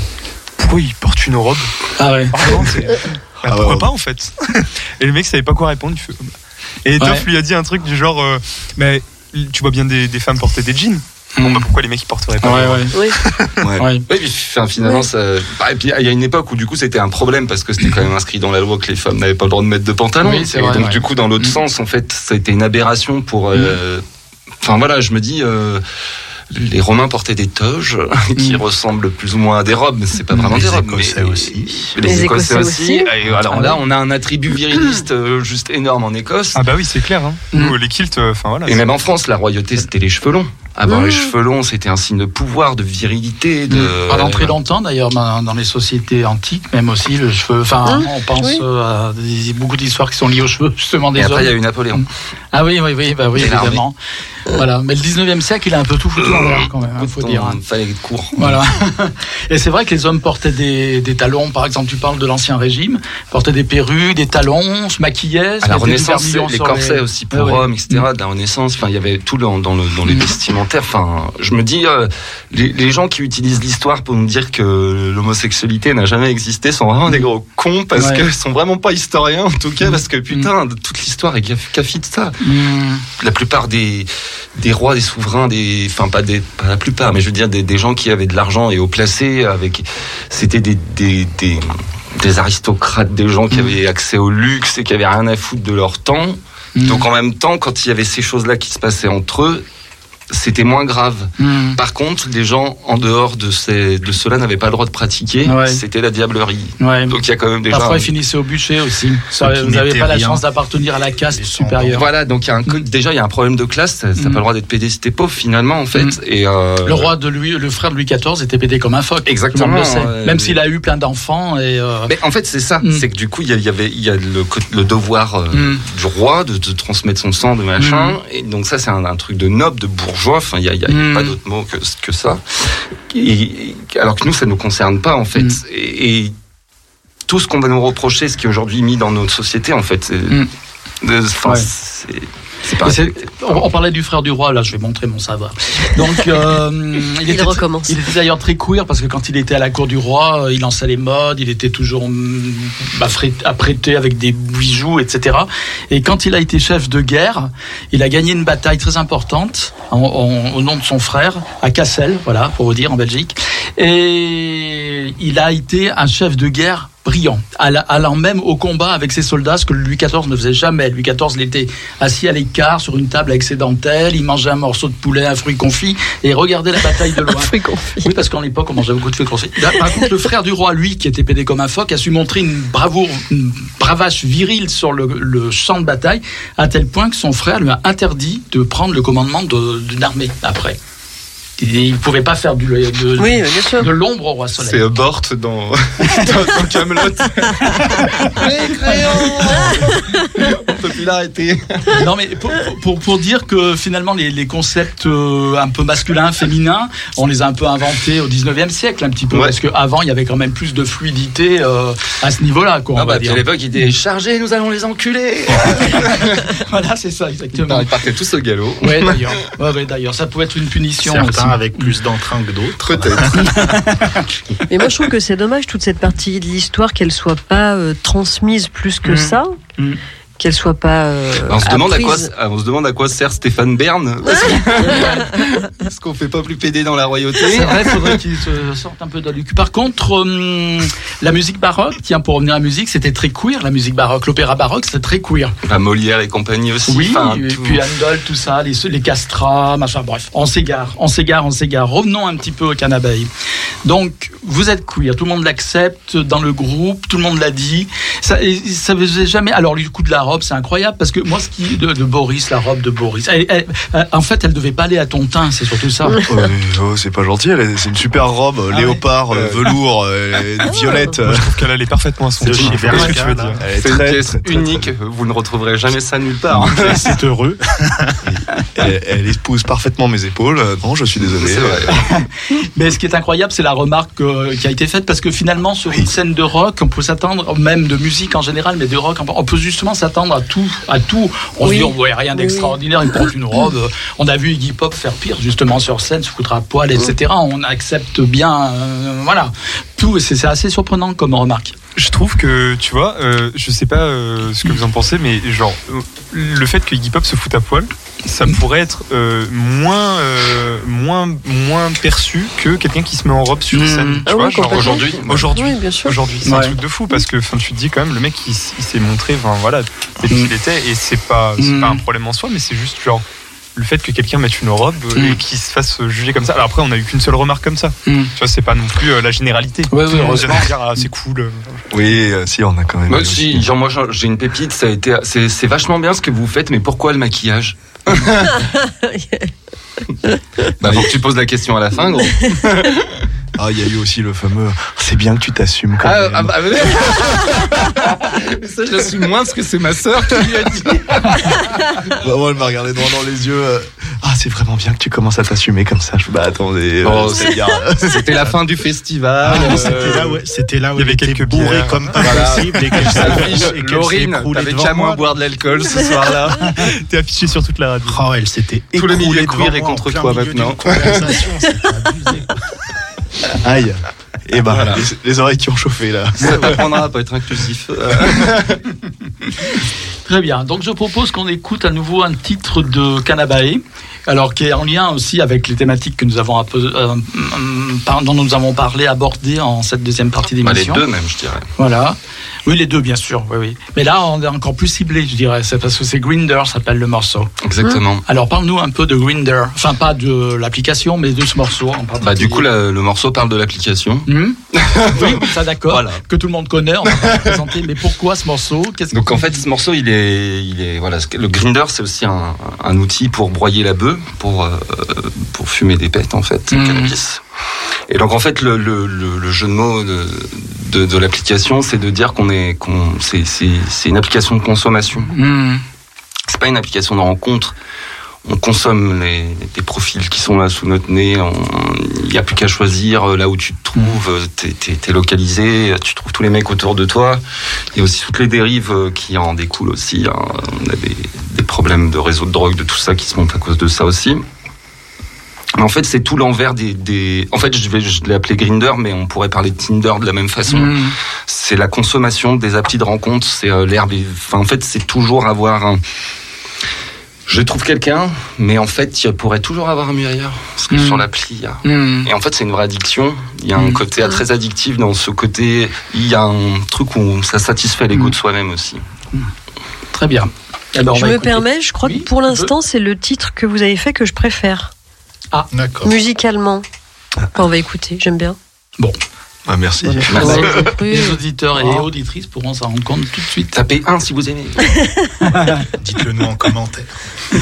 pourquoi il porte une robe? Ah ouais. C'est- Bah, Ah Pourquoi ouais. pas en fait? Et le mec savait pas quoi répondre. Il fait, Et Toff lui a dit un truc du genre euh, Mais tu vois bien des, des femmes porter des jeans. Bon, bah pourquoi les mecs ils porteraient pas Ouais, ouais. Oui. Ouais. Puis enfin, finalement, ça. bah, et puis il y a une époque où du coup c'était un problème parce que c'était quand même inscrit dans la loi que les femmes n'avaient pas le droit de mettre de pantalon. Oui, c'est et vrai, donc ouais. du coup, dans l'autre Mm. sens, en fait, ça a été une aberration pour. euh, Enfin voilà, je me dis. euh, les Romains portaient des toges qui Mm. ressemblent plus ou moins à des robes, mais c'est pas vraiment Les des robes. Écossais mais- aussi. Les, Les Écossais, Écossais aussi. aussi. Et alors Ah là, oui. on a un attribut viriliste euh, juste énorme en Écosse. Ah bah oui, c'est clair. Hein. Mm. Les kilts, enfin voilà. Et même en France, la royauté, c'était les cheveux longs. Avoir Mmh. les cheveux longs, c'était un signe de pouvoir, de virilité. De... Pendant très longtemps, d'ailleurs, dans les sociétés antiques, même aussi, le cheveu. Enfin, Hein on pense Oui. euh, à des- beaucoup d'histoires qui sont liées aux cheveux, justement, des Et après, il y a eu Napoléon. Ah oui, oui, oui, bah oui, évidemment. Voilà. Mais le 19e siècle, il a un peu tout foutu en l'air, quand même, il faut Autant, dire. hein. fallait être court. Voilà. Et c'est vrai que les hommes portaient des, des talons, par exemple, tu parles de l'Ancien Régime, portaient des perruques, des talons, se macquillaient. se À la Renaissance, vermillon les corsets aussi pour ouais. hommes, etc. De la Renaissance, enfin, il y avait tout dans, dans, le, dans les Mm. Enfin, je me dis, euh, les, les gens qui utilisent l'histoire pour nous dire que l'homosexualité n'a jamais existé sont vraiment des gros cons parce Ouais. qu'ils sont vraiment pas historiens, en tout cas, Mm. parce que putain, toute l'histoire est gaf- cafie de ça. Hmm. la plupart des, des rois, des souverains, des, enfin pas des, pas la plupart, mais je veux dire des, des gens qui avaient de l'argent et haut placés, avec, c'était des, des, des, des aristocrates, des gens qui Mm. avaient accès au luxe et qui avaient rien à foutre de leur temps. Donc en même temps, quand il y avait ces choses-là qui se passaient entre eux, c'était moins grave. Hmm. Par contre, les gens en dehors de, ces, de cela n'avaient pas le droit de pratiquer. Ouais. C'était la diablerie. Ouais. Donc il y a quand même déjà. Parfois, un- ils finissaient au bûcher aussi. Ça, vous n'avez pas la chance d'appartenir à la caste supérieure. Voilà, donc il y a un, co- déjà il y a un problème de classe. T'as Mm. pas le droit d'être pédé si t'es pauvre finalement en fait. Et euh, Le roi de Louis, le frère de Louis XIV était pédé comme un phoque. Exactement, le sait. Même s'il a eu plein d'enfants et. euh, Mais en fait, c'est ça. C'est que du coup, il y, avait, il y a le, le devoir euh, du roi de, de transmettre son sang, de machin. Et donc ça, c'est un, un truc de noble, de bourgeois. Enfin, il y a, il y a Mm. pas d'autre mot que, que ça. Et- alors que nous, ça nous concerne pas en fait. Mm. Et, et tout ce qu'on va nous reprocher, ce qui est aujourd'hui mis dans notre société, en fait, c'est, Mm. de- enfin, Ouais. Pas on, on parlait du frère du roi, là je vais montrer mon savoir. Donc euh, il, Il était, recommence. il était d'ailleurs très queer parce que quand il était à la cour du roi, euh, il lançait les modes, il était toujours affré- apprêté avec des bijoux, etc. Et quand il a été chef de guerre, il a gagné une bataille très importante en- en- au nom de son frère à Cassel, voilà pour vous dire en Belgique. Et il a été un chef de guerre brillant, alla- allant même au combat avec ses soldats, ce que Louis XIV ne faisait jamais. Louis XIV, il était assis à l'écart sur une table avec ses dentelles, il mangeait un morceau de poulet, un fruit confit, et regardait la bataille de loin. Fruits confits. Oui, parce qu'en l'époque, on mangeait beaucoup de fruits confits. Là, Par contre, le frère du roi, lui, qui était pédé comme un phoque, a su montrer une bravoure, une bravache virile sur le, le champ de bataille, à tel point que son frère lui a interdit de prendre le commandement de- d'une armée après. Il ne pouvait pas faire du, de, Oui, de l'ombre au roi soleil. C'est Bort dans, dans, dans Camelot. On peut plus l'arrêter. Non, mais pour, pour, pour dire que finalement, les, les concepts euh, un peu masculins, féminins, on les a un peu inventés au 19e siècle, un petit peu. Ouais. Parce qu'avant, il y avait quand même plus de fluidité euh, à ce niveau-là, quoi. on Ah va bah, dire. à l'époque, il était chargé, nous allons les enculer. Voilà, c'est ça, exactement. Ils partaient tous au galop. Ouais, d'ailleurs. Ouais, ouais, d'ailleurs. Ça pouvait être une punition Certains avec plus d'entrain que d'autres. Peut-être. Mais moi, je trouve que c'est dommage toute cette partie de l'histoire qu'elle soit pas euh, transmise plus que Mm. ça, Mm. Qu'elle soit pas. euh, on, se demande à quoi, on se demande à quoi sert Stéphane Bern. Parce qu'on fait pas plus pédé dans la royauté C'est vrai, il faudrait qu'il se sorte un peu de la cul. Par contre, hum, la musique baroque, tiens, pour revenir à la musique, c'était très queer, la musique baroque. L'opéra baroque, c'était très queer. Bah, Molière et compagnie aussi. Oui, enfin, et tout. puis Handel, tout ça, les, les castrats, machin, bref. On s'égare, on s'égare, on s'égare. Revenons un petit peu au cannabis. Donc, vous êtes queer, tout le monde l'accepte dans le groupe, tout le monde l'a dit. Ça, ça faisait jamais. Alors, le coup de la robe, c'est incroyable parce que moi, ce qui de, de Boris, la robe de Boris, elle- elle- euh, en fait, elle devait pas aller à ton teint, c'est surtout ça. Oh, oh, c'est pas gentil, c'est une super robe, euh, Ah léopard, euh, velours, euh, violette. Moi, je trouve qu'elle allait parfaitement à son est C'est une très, pièce très, très, unique. Vous ne retrouverez jamais ça nulle part. C'est heureux. Elle, elle épouse parfaitement mes épaules. Euh, Non, je suis désolé. Mais ce qui est incroyable, c'est la remarque euh, qui a été faite parce que finalement, sur une scène de rock, on peut s'attendre, même de musique en général, mais de rock, on peut justement s'attendre à tout, à tout. On Oui. se dit, on voit rien d'extraordinaire, il porte une robe. On a vu Iggy Pop faire pire, justement, sur scène, se foutre à poil, etc. On accepte bien, euh, voilà. Tout, c'est c'est assez surprenant comme remarque. Je trouve que, tu vois, euh, je sais pas euh, ce que vous en pensez, mais genre, euh, le fait que Iggy Pop se foute à poil, ça pourrait être euh, moins, euh, moins, moins perçu que quelqu'un qui se met en robe sur Mhm. scène. Tu Ah vois, oui, genre aujourd'hui, aujourd'hui, Oui, bien sûr. aujourd'hui, c'est Ouais. un truc de fou parce que, tu te dis quand même, le mec, il, s'est montré, voilà, tel qu'il était, et c'est pas un problème en soi, mais c'est juste genre. Le fait que quelqu'un mette une robe euh, et qu'il se fasse juger comme ça. Alors après, on a eu qu'une seule remarque comme ça. Mhm. Tu vois, c'est pas non plus euh, la généralité. Ouais, ouais, heureusement. ah, c'est cool. euh, Oui, euh, si, on a quand même. Moi aussi, genre moi j'ai une pépite, ça a été, c'est c'est vachement bien ce que vous faites, mais pourquoi le maquillage? Bah, faut que tu poses la question à la fin, gros. Ah, il y a eu aussi le fameux. C'est bien que tu t'assumes quand Ah, même. ah, bah, mais ça, je l'assume moins parce que c'est ma sœur qui lui a dit. Vraiment, elle m'a regardé droit dans les yeux. euh, Ah, c'est vraiment bien que tu commences à t'assumer comme ça. Je bah attendez. Oh, euh, c'est- bien. C'était la fin du festival. Ah, euh, C'était là, où- c'était là où il y avait quelques bourré bières. comme pas Voilà. possible et qu'elle s'est Laurine, t'avais qu'à moins moi. boire de l'alcool ce soir-là. T'es affiché sur toute la radio. Oh, elle s'était Tout le milieu queer est contre toi maintenant. Aïe. Et bah, Voilà. les, les oreilles qui ont chauffé là. Ça t'apprendra à pas être inclusif. Très bien. Donc je propose qu'on écoute à nouveau un titre de Canabae. Alors, qui est en lien aussi avec les thématiques que nous avons, euh, hum, dont nous avons parlé, abordées en cette deuxième partie Bah, les d'émission. deux même, je dirais. Voilà. Oui, les deux, bien sûr. Oui, oui. Mais là, on est encore plus ciblé, je dirais. C'est parce que c'est Grinder, s'appelle le morceau. Exactement. Alors, parle-nous un peu de Grinder. Enfin, pas de l'application, mais de ce morceau en. Bah, du coup, la- le morceau parle de l'application. Hmm oui, ça d'accord. Voilà. Que tout le monde connaît, on va pas présenter. Mais pourquoi ce morceau? Donc en fait, ce morceau, il est, il est, voilà, le grinder, c'est aussi un, un outil pour broyer la bœuf, pour euh, pour fumer des pètes en fait, Mhm. cannabis. Et donc en fait, le, le, le, jeu de mots de, de, de l'application, c'est de dire qu'on est, qu'on, c'est, une application de consommation. Hmm. C'est pas une application de rencontre. On consomme les, les profils qui sont là sous notre nez. Il n'y a plus qu'à choisir euh, là où tu te trouves. euh, T'es, t'es localisé. Tu trouves tous les mecs autour de toi. Il y a aussi toutes les dérives euh, qui en découlent aussi. hein. On a des, des problèmes de réseau de drogue, de tout ça qui se montent à cause de ça aussi. Mais en fait, c'est tout l'envers des, des. En fait, je vais, je l'ai appelé Grinder, mais on pourrait parler de Tinder de la même façon Hmm. c'est la consommation des applis de rencontre, c'est l'herbe. Enfin, en fait, c'est toujours avoir un. Je trouve quelqu'un, mais en fait, il pourrait toujours avoir un mieux ailleurs. Parce que Mm. sur l'appli, il y a. Hmm. Et en fait, c'est une vraie addiction. Il y a un Mm. côté très addictif dans ce côté. Il y a un truc où ça satisfait l'ego Mm. de soi-même aussi. Très bien. On Je va me écouter. permets, je crois Oui, que pour l'instant, c'est le titre que vous avez fait que je préfère, D'accord. musicalement. Enfin, on va écouter, j'aime bien. Ah, merci. Voilà. Les auditeurs et Oh. auditrices pourront s'en rendre compte tout de suite. Tapez un si vous aimez. Dites-le nous en commentaire.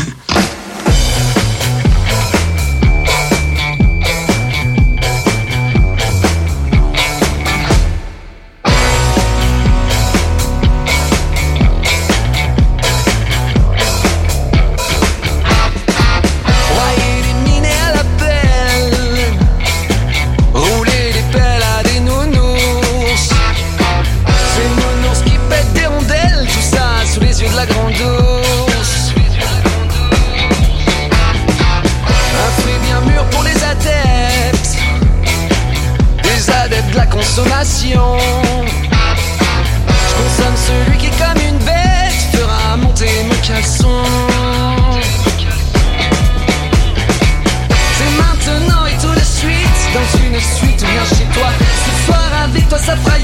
C'est maintenant et tout de suite. Dans une suite bien chez toi. Ce soir avec toi ça fera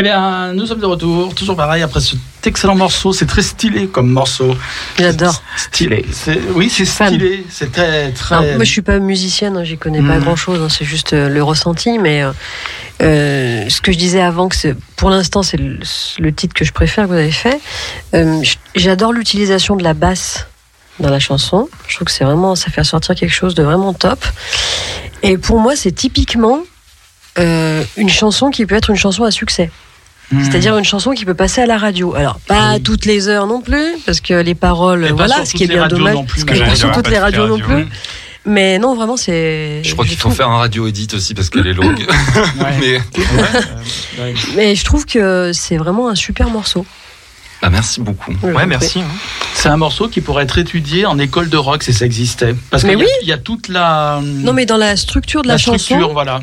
Eh bien, nous sommes de retour, toujours pareil, après cet excellent morceau. C'est très stylé comme morceau. J'adore. Stylé. Oui, c'est stylé. C'est très, très. Moi, je suis pas musicienne, hein, j'y connais pas Mhm. grand chose, c'est juste euh, le ressenti. Mais euh, euh, ce que je disais avant, que pour l'instant, c'est le, le titre que je préfère que vous avez fait. Euh, J'adore l'utilisation de la basse dans la chanson. Je trouve que c'est vraiment, ça fait ressortir quelque chose de vraiment top. Et pour moi, c'est typiquement euh, une chanson qui peut être une chanson à succès. Hmm. C'est-à-dire une chanson qui peut passer à la radio. Alors, pas à toutes les heures non plus, parce que les paroles, Et voilà, ce qui est bien dommage. non plus, ce mais qui est pas sur toutes pas les radios non plus. Mais non, vraiment, c'est. Je crois qu'il faut trouve- faire un radio edit aussi parce qu'elle est longue. Ouais. Mais je trouve que c'est vraiment un super morceau. bah, merci beaucoup. Ouais, merci. hein. C'est un morceau qui pourrait être étudié en école de rock si ça existait. Parce qu'il y, a- oui. il y a toute la. Non, mais dans la structure de la, structure, chanson, voilà.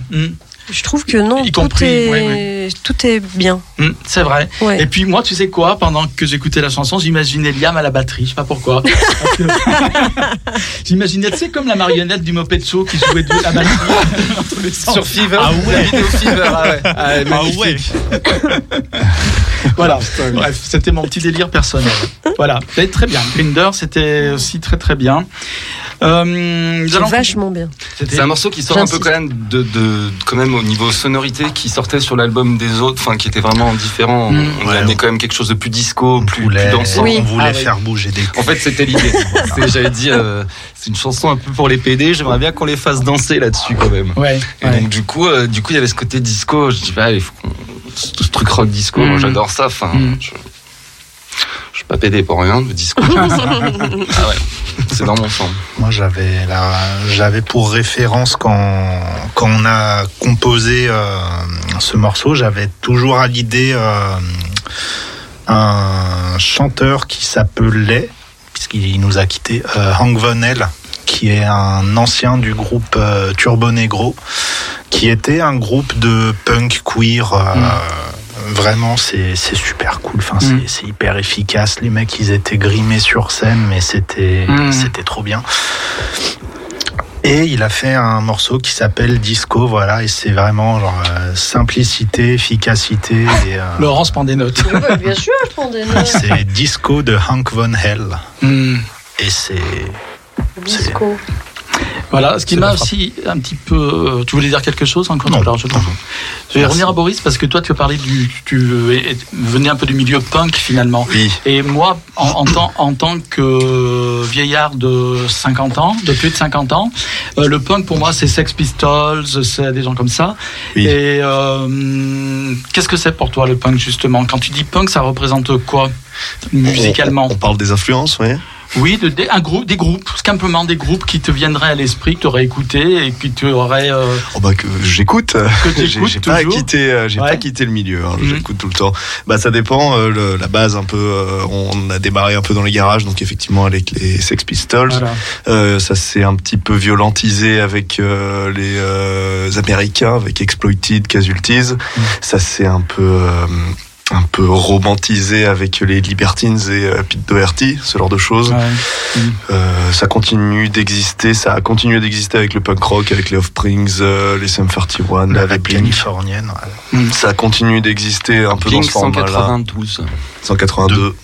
Je trouve que non, Y tout, compris, est, oui, tout est bien. Hmm, c'est vrai. Ouais. Et puis moi, tu sais quoi Pendant que j'écoutais la chanson, j'imaginais Liam à la batterie. Je sais pas pourquoi. J'imaginais, tu sais, comme la marionnette du Mopetso qui jouait de la batterie dans tous les sens. Sur Fever, Ah ouais. la vidéo Fever, ah ouais. Ah, Ah magnifique. Voilà. Bref, c'était mon petit délire personnel. Voilà. Mais très bien. Grinder, c'était aussi très très bien. Euh, allons- vachement bien. C'est un morceau qui sort un peu quand même de, de quand même au niveau sonorité qui sortait sur l'album des autres, enfin qui était vraiment différent. Mm. On Ouais. amenait quand même quelque chose de plus disco, On plus, voulait, plus dansant. Oui. on voulait Ah oui. faire bouger des En fait, c'était l'idée. C'est- J'avais dit, euh, c'est une chanson un peu pour les PD. J'aimerais bien qu'on les fasse danser là-dessus quand même. Ouais. Et ouais. donc du coup, euh, du coup, il y avait ce côté disco. Je dis, bah, il faut qu'on- ce ce truc rock disco. Mm. Moi, j'adore ça. Enfin, Mm. je, je suis pas pédé pour rien. Le disco, ah ouais, c'est dans mon sang. Moi, j'avais la- j'avais pour référence quand, quand on a composé euh, ce morceau, j'avais toujours à l'idée euh, un chanteur qui s'appelait, puisqu'il nous a quitté, euh, Hank Von Hell, qui est un ancien du groupe euh, Turbo Negro, qui était un groupe de punk queer. euh, Vraiment, c'est super cool. Enfin, c'est- Mm. c'est hyper efficace. Les mecs, ils étaient grimés sur scène, mais c'était Mm. c'était trop bien. Et il a fait un morceau qui s'appelle Disco, voilà, et c'est vraiment genre euh, simplicité, efficacité. Et, euh, Laurence prend des notes. bien sûr, je prends des c'est Disco de Hank Von Hell. Hmm. Et c'est. Disco. Voilà, ce qui m'a aussi un petit peu. euh, Tu voulais dire quelque chose encore Non. Alors, je, je vais revenir à Boris parce que toi, tu as parlé du. Tu venais un peu du milieu punk finalement. Oui. Et moi, en, en tant, en tant que vieillard de 50 ans, de plus de 50 ans, euh, le punk pour moi, c'est Sex Pistols, c'est des gens comme ça. Oui. Et euh, qu'est-ce que c'est pour toi le punk justement? Quand tu dis punk, ça représente quoi musicalement? On, on parle des influences, oui. Oui, de, des- un groupe, des groupes, simplement des groupes qui te viendraient à l'esprit, que tu aurais écouté et qui tu aurais. euh, Oh bah que j'écoute. Que J'ai t'écoutes j'ai pas quitté, euh, j'ai Ouais. pas quitté le milieu. hein, Mhm. J'écoute tout le temps. Bah ça dépend. euh, le- la base un peu. euh, on a démarré un peu dans les garages, donc effectivement avec les Sex Pistols. voilà. Euh, ça s'est un petit peu violentisé avec euh, les euh, Américains, avec Exploited Casualties. Mm. Ça s'est un peu euh, un peu romantisé avec les Libertines et euh, Pete Doherty, ce genre de choses. Ouais. Euh, ça continue d'exister, ça a continué d'exister avec le punk rock, avec les Offsprings, euh, les Sum 41, La avec rap Blink. californienne. ouais. Ça continue d'exister un peu dans ce format-là. 192. 182.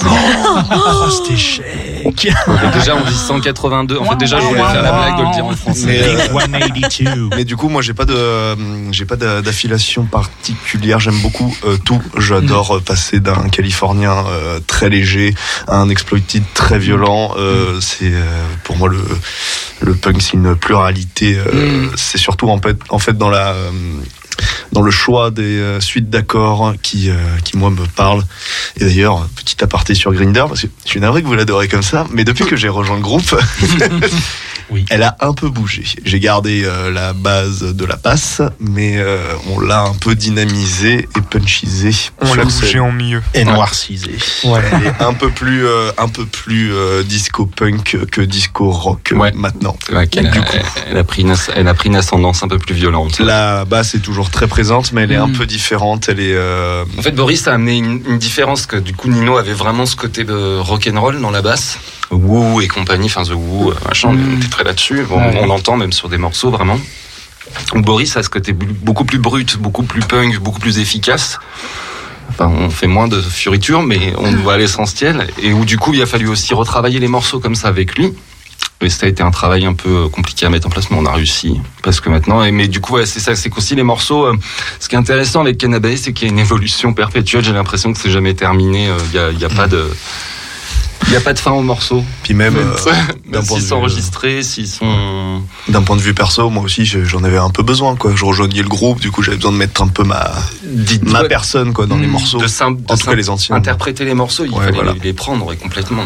Oh, c'était chèque. Déjà, on dit 182. En fait, déjà, je voulais faire la blague de le dire en français. Mais, euh, 182. Mais du coup, moi, j'ai pas de, j'ai pas d'a- d'affiliation particulière. J'aime beaucoup euh, tout. J'adore euh, passer d'un Californien euh, très léger à un exploited très violent. Euh, C'est euh, pour moi le le punk, c'est une pluralité. euh, C'est surtout en fait, en fait dans la euh, dans le choix des euh, suites d'accords qui, euh, qui moi me parlent. Et d'ailleurs, petit aparté sur Grinder, parce que je suis navré que vous l'adorez comme ça, mais depuis que j'ai rejoint le groupe, Oui. elle a un peu bougé. J'ai gardé euh, la base de la passe, mais euh, on l'a un peu dynamisé et punchisé. On l'a bougé en mieux. Et noircisé. Ouais. Elle est un peu plus, euh, un peu plus euh, disco punk que disco rock Ouais. maintenant. Ouais, qu'elle a- elle, a pris une, as- elle a pris une ascendance un peu plus violente. La basse est toujours très présente, mais elle est un Mm. peu différente. Elle est euh, En fait, Boris a amené une, une différence que du coup Nino avait vraiment ce côté de rock and roll dans la basse. Woo et compagnie, enfin The Woo, euh, machin, on était très là-dessus. On, Ouais. on l'entend même sur des morceaux vraiment. Boris a ce côté beaucoup plus brut, beaucoup plus punk, beaucoup plus efficace. Enfin, on fait moins de fioritures, mais on va à l'essentiel. Et où du coup, il a fallu aussi retravailler les morceaux comme ça avec lui. Et ça a été un travail un peu compliqué à mettre en place, mais on a réussi. Parce que maintenant, mais du coup, ouais, c'est ça, c'est qu'aussi les morceaux. euh, ce qui est intéressant avec Cannabis, c'est qu'il y a une évolution perpétuelle. J'ai l'impression que c'est jamais terminé. euh, Il y a, il y a pas de, il y a pas de fin aux morceaux. Puis même, euh, Même d'un point s'ils de sont vue, enregistrés, s'ils sont. D'un point de vue perso, moi aussi, je- j'en avais un peu besoin. Quoi. Je rejoignais le groupe, du coup, j'avais besoin de mettre un peu ma, Dites- ma ouais, personne quoi, dans les morceaux. de sim- de en tout cas, les anciens. interpréter les morceaux, il Ouais, fallait voilà. les, prendre complètement.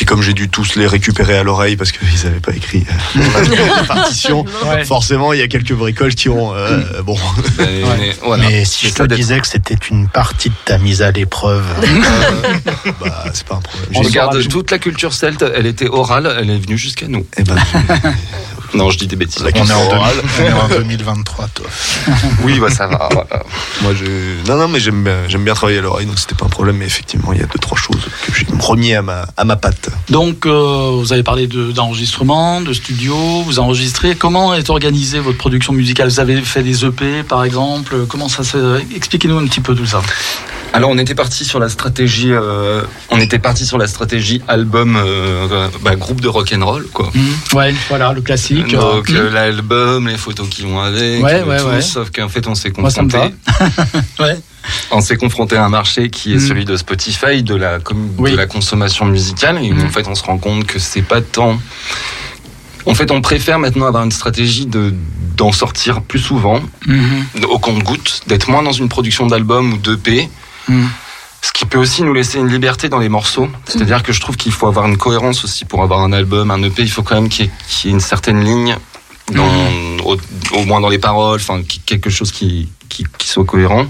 Puis comme j'ai dû tous les récupérer à l'oreille parce qu'ils n'avaient pas écrit euh, la partition, Ouais. forcément, il y a quelques bricoles qui ont... euh, bon, Ben, mais voilà. Mais si je te disais que c'était une partie de ta mise à l'épreuve, bah, c'est pas un problème. On Regarde, toute la culture celte, elle était orale, elle est venue jusqu'à nous. Eh ben, Non, je dis des bêtises. La on est, en orale. 2000 on est en 2023, toi. Oui, bah ça va. voilà. Moi, je... Non, non, mais j'aime bien, j'aime bien travailler à l'oreille, donc c'était pas un problème. Mais effectivement, il y a deux, trois choses que j'ai remis à ma, à ma patte. Donc, euh, vous avez parlé de- d'enregistrement, de, studio, vous enregistrez. Comment est organisée votre production musicale? Vous avez fait des EP, par exemple? Comment ça se... Expliquez-nous un petit peu tout ça. Alors on était parti sur la stratégie, euh, on était parti sur la stratégie album, euh, bah, groupe de rock and roll quoi. Ouais, voilà, le classique. Donc euh, euh, l'album, les photos qui vont avec, Ouais, euh, ouais, tout, ouais. sauf qu'en fait on s'est confronté, on s'est confronté à un marché qui est Mm. celui de Spotify, de la com- Oui. de la consommation musicale, et où, Mm. en fait on se rend compte que c'est pas tant. En fait, on préfère maintenant avoir une stratégie de d'en sortir plus souvent, au compte-goutte, d'être moins dans une production d'album ou d'EP. Ce qui peut aussi nous laisser une liberté dans les morceaux. C'est-à-dire que je trouve qu'il faut avoir une cohérence aussi pour avoir un album, un EP. Il faut quand même qu'il y ait, qu'il y ait une certaine ligne, dans, au, au moins dans les paroles, enfin quelque chose qui, qui, qui soit cohérent.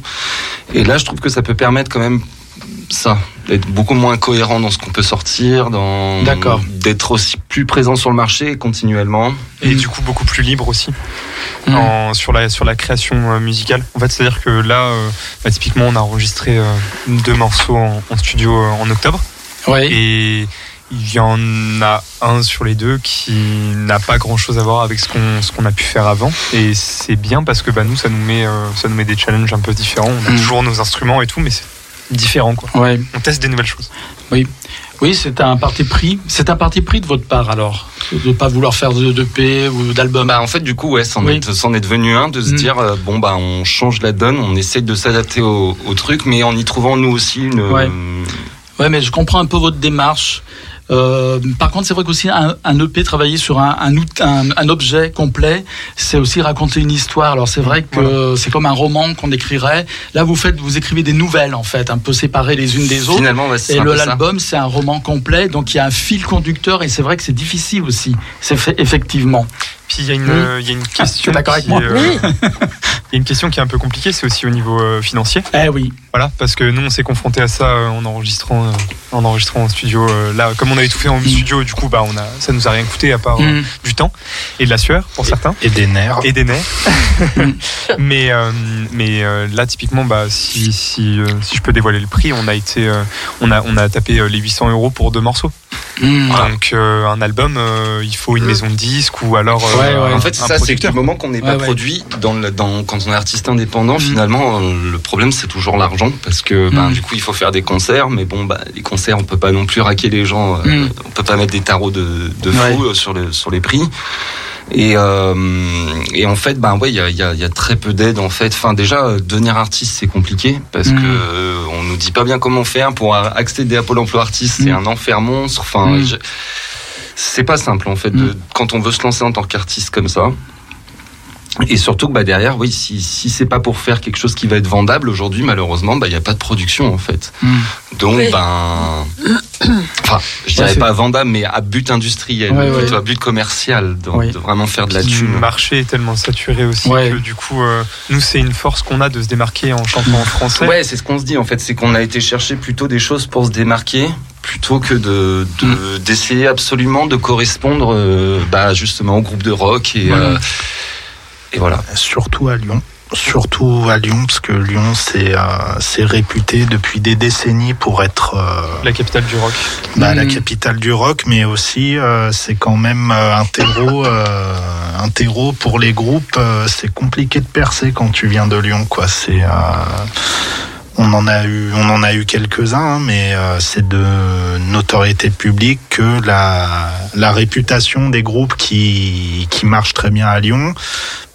Et là, je trouve que ça peut permettre quand même ça, d'être beaucoup moins cohérent dans ce qu'on peut sortir, dans D'accord. d'être aussi plus présent sur le marché continuellement. Et du coup, beaucoup plus libre aussi en- sur, la, sur la création euh, musicale. En fait, c'est-à-dire que là, euh, bah, typiquement, on a enregistré euh, deux morceaux en, en studio euh, en octobre. Ouais. Et il y en a un sur les deux qui n'a pas grand-chose à voir avec ce qu'on ce qu'on a pu faire avant. Et c'est bien parce que bah, nous, ça nous, met, euh, ça nous met des challenges un peu différents. On a Mhm. toujours nos instruments et tout, mais c'est différent. Quoi. Ouais. On teste des nouvelles choses. Oui, c'est un parti pris. C'est un parti pris de votre part alors, de ne pas vouloir faire de d'EP ou d'album? Bah en fait du coup ouais c'en Oui. est, c'en est devenu un de se Mm. dire euh, bon bah on change la donne, on essaie de s'adapter au, au truc mais en y trouvant nous aussi une Ouais. euh, Ouais, mais je comprends un peu votre démarche. Euh, par contre, c'est vrai qu'aussi un, un EP travailler sur un, un, out- un, un objet complet, c'est aussi raconter une histoire. Alors c'est vrai que c'est comme un roman qu'on écrirait. Là, vous faites, vous écrivez des nouvelles en fait, un peu séparées les unes des autres. finalement ouais, c'est Et l'album, c'est un roman complet, donc il y a un fil conducteur, et c'est vrai que c'est difficile aussi. C'est fait effectivement. Puis il y a une, euh, il y a une question. d'accord avec moi est, euh, Il y a une question qui est un peu compliquée, c'est aussi au niveau euh, financier. Eh oui. Voilà, parce que nous on s'est confronté à ça euh, en enregistrant, euh, en enregistrant en studio. euh, là, comme on avait tout fait en studio, du coup, bah on a, ça nous a rien coûté à part euh, Mm. du temps et de la sueur pour certains Et des nerfs. et des nerfs. mais euh, mais euh, là typiquement, bah si si, euh, si je peux dévoiler le prix, on a été, euh, on a on a tapé euh, les 800 euros pour deux morceaux. Mm. Donc euh, un album, euh, il faut une maison de disques ou alors euh, Ouais, ouais. un- En fait, un ça, c'est du moment qu'on n'est Ouais, pas ouais. produit dans le, dans, quand on est artiste indépendant, Mm. finalement, euh, le problème c'est toujours l'argent parce que ben, Mm. du coup il faut faire des concerts, mais bon, bah, les concerts on peut pas non plus raquer les gens, euh, Mm. on peut pas mettre des tarots de, de fou euh, sur, le, sur les prix. Et, euh, et en fait, ben ouais, il y a, y, a, il y a très peu d'aide en fait. Enfin, déjà, devenir artiste c'est compliqué parce Mm. que euh, on nous dit pas bien comment faire pour accéder à Pôle Emploi artiste. C'est un enfer monstre. Enfin, je- c'est pas simple en fait de, quand on veut se lancer en tant qu'artiste comme ça. Et surtout que bah, derrière, oui, si, si c'est pas pour faire quelque chose qui va être vendable aujourd'hui, malheureusement, bah, il n'y a pas de production en fait. Mm. Donc, Oui. ben. Enfin, je dirais pas vendable, mais à but industriel, Ouais, plutôt ouais. à but commercial, de, vraiment faire de la Le thune. marché est tellement saturé aussi Ouais. que du coup, euh, nous, c'est une force qu'on a de se démarquer en chantant en français. Ouais, c'est ce qu'on se dit en fait, c'est qu'on a été chercher plutôt des choses pour se démarquer plutôt que de de- d'essayer absolument de correspondre euh, bah, justement au groupe de rock et euh, et voilà. Surtout à Lyon. Surtout à Lyon, parce que Lyon, c'est euh, c'est réputé depuis des décennies pour être euh, La capitale du rock. bah, la Mm. capitale du rock, mais aussi euh, c'est quand même euh, un terreau, euh, un terreau pour les groupes. euh, c'est compliqué de percer quand tu viens de Lyon, quoi. C'est euh, on en a eu, on en a eu quelques-uns, hein, mais euh, c'est de notoriété publique que la la réputation des groupes qui qui marchent très bien à Lyon,